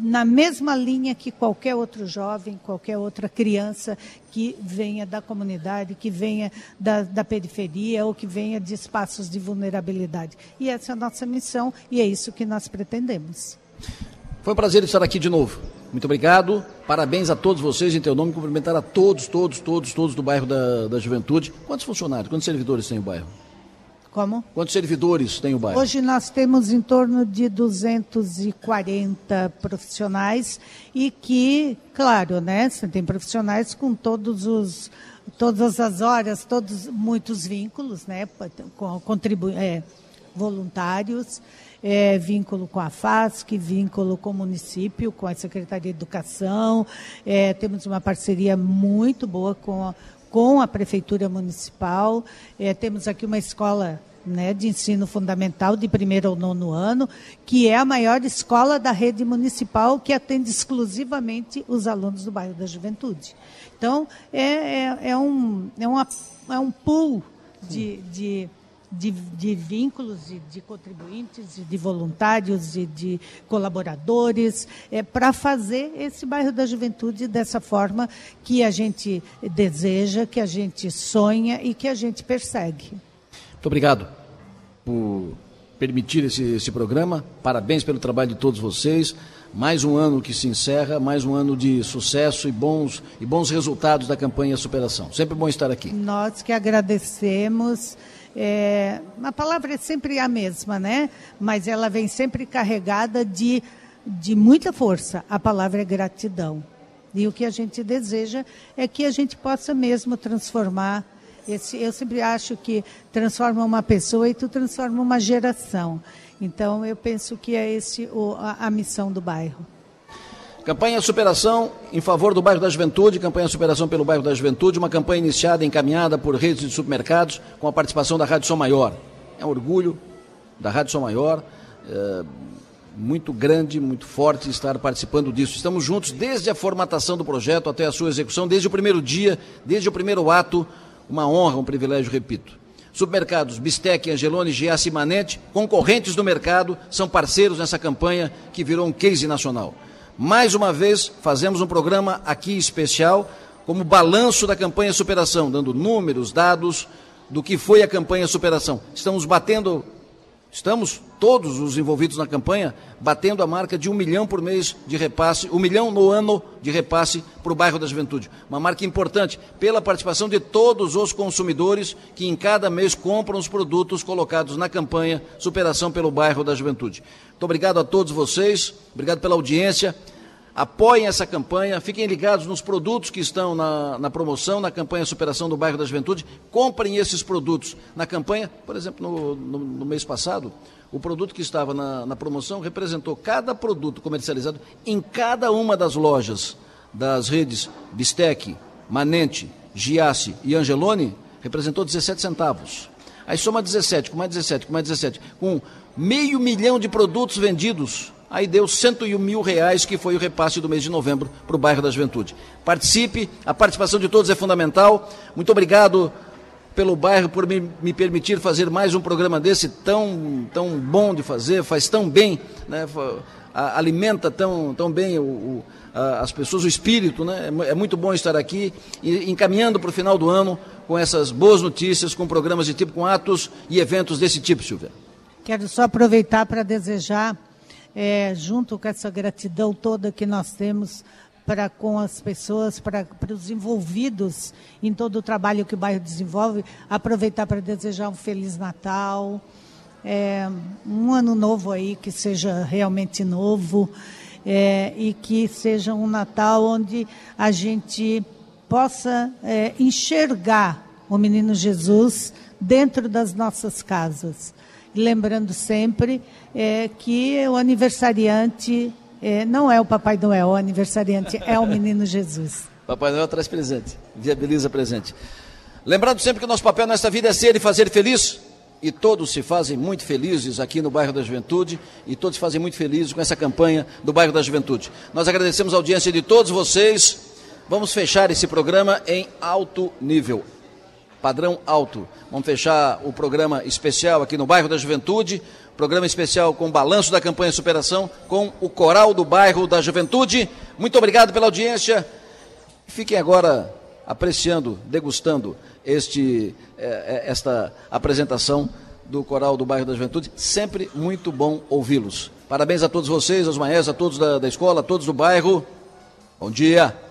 na mesma linha que qualquer outro jovem, qualquer outra criança que venha da comunidade, que venha da, da, periferia ou que venha de espaços de vulnerabilidade. E essa é a nossa missão e é isso que nós pretendemos. Foi um prazer estar aqui de novo. Muito obrigado. Parabéns a todos vocês em teu nome. Cumprimentar a todos, todos, todos, todos do bairro da, da Juventude. Quantos funcionários, quantos servidores tem o bairro? Como? Quantos servidores tem o bairro? Hoje nós temos em torno de 240 profissionais e que, claro, né, você tem profissionais com todos os todas as horas, todos muitos vínculos, né, contribu é, voluntários, é, vínculo com a FASC, vínculo com o município, com a Secretaria de Educação, é, temos uma parceria muito boa com a, com a Prefeitura Municipal. É, temos aqui uma escola né, de ensino fundamental de primeiro ao nono ano, que é a maior escola da rede municipal que atende exclusivamente os alunos do bairro da Juventude. Então, é, é, é um, é, uma, é um pool de, de, de, de vínculos, de, de contribuintes, de voluntários e de, de colaboradores, é, para fazer esse bairro da Juventude dessa forma que a gente deseja, que a gente sonha e que a gente persegue. Muito obrigado por permitir esse, esse programa. Parabéns pelo trabalho de todos vocês. Mais um ano que se encerra, mais um ano de sucesso e bons, e bons resultados da campanha Superação. Sempre bom estar aqui. Nós que agradecemos. É, a palavra é sempre a mesma, né? Mas ela vem sempre carregada de, de muita força. A palavra é gratidão. E o que a gente deseja é que a gente possa mesmo transformar esse, eu sempre acho que transforma uma pessoa e tu transforma uma geração. Então, eu penso que é esse o, a, a missão do bairro. Campanha Superação em favor do bairro da Juventude, campanha Superação pelo bairro da Juventude, uma campanha iniciada e encaminhada por redes de supermercados com a participação da Rádio Som Maior. É um orgulho da Rádio Som Maior, é, muito grande, muito forte estar participando disso. Estamos juntos desde a formatação do projeto até a sua execução, desde o primeiro dia, desde o primeiro ato uma honra, um privilégio, repito. Supermercados Bistec, Angelone, Giassi e Manente, concorrentes do mercado, são parceiros nessa campanha que virou um case nacional. Mais uma vez, fazemos um programa aqui especial como balanço da campanha Superação, dando números, dados do que foi a campanha Superação. Estamos batendo Estamos, todos os envolvidos na campanha, batendo a marca de um milhão por mês de repasse, um milhão no ano de repasse para o bairro da Juventude. Uma marca importante pela participação de todos os consumidores que em cada mês compram os produtos colocados na campanha Superação pelo Bairro da Juventude. Muito obrigado a todos vocês, obrigado pela audiência. Apoiem essa campanha, fiquem ligados nos produtos que estão na, na, promoção, na campanha Superação do Bairro da Juventude. Comprem esses produtos na campanha. Por exemplo, no, no, no mês passado, o produto que estava na, na, promoção representou cada produto comercializado em cada uma das lojas das redes Bistec, Manente, Giasse e Angelone, representou 17 centavos. Aí soma 17, com mais 17, com mais 17, com meio milhão de produtos vendidos Aí deu 101 mil reais, que foi o repasse do mês de novembro para o bairro da Juventude. Participe, a participação de todos é fundamental. Muito obrigado pelo bairro por me, me permitir fazer mais um programa desse tão, tão bom de fazer, faz tão bem, né? alimenta tão, tão bem o, o as pessoas, o espírito, né? É, é muito bom estar aqui e encaminhando para o final do ano com essas boas notícias, com programas de tipo, com atos e eventos desse tipo, Silvia. Quero só aproveitar para desejar, é, junto com essa gratidão toda que nós temos para com as pessoas, para, para os envolvidos em todo o trabalho que o bairro desenvolve, aproveitar para desejar um feliz Natal, é, um ano novo aí que seja realmente novo é, e que seja um Natal onde a gente possa é, enxergar o menino Jesus dentro das nossas casas. Lembrando sempre é, que o aniversariante é, não é o Papai Noel, o aniversariante é o menino Jesus. [LAUGHS] Papai Noel traz presente, viabiliza presente. Lembrando sempre que o nosso papel nesta vida é ser e fazer feliz e todos se fazem muito felizes aqui no bairro da Juventude e todos se fazem muito felizes com essa campanha do bairro da Juventude. Nós agradecemos a audiência de todos vocês. Vamos fechar esse programa em alto nível, padrão alto. Vamos fechar o programa especial aqui no bairro da Juventude, programa especial com balanço da campanha superação com o Coral do Bairro da Juventude. Muito obrigado pela audiência. Fiquem agora apreciando, degustando este, eh, eh, esta apresentação do Coral do Bairro da Juventude. Sempre muito bom ouvi-los. Parabéns a todos vocês, aos maestros, a todos da, da escola, a todos do bairro. Bom dia.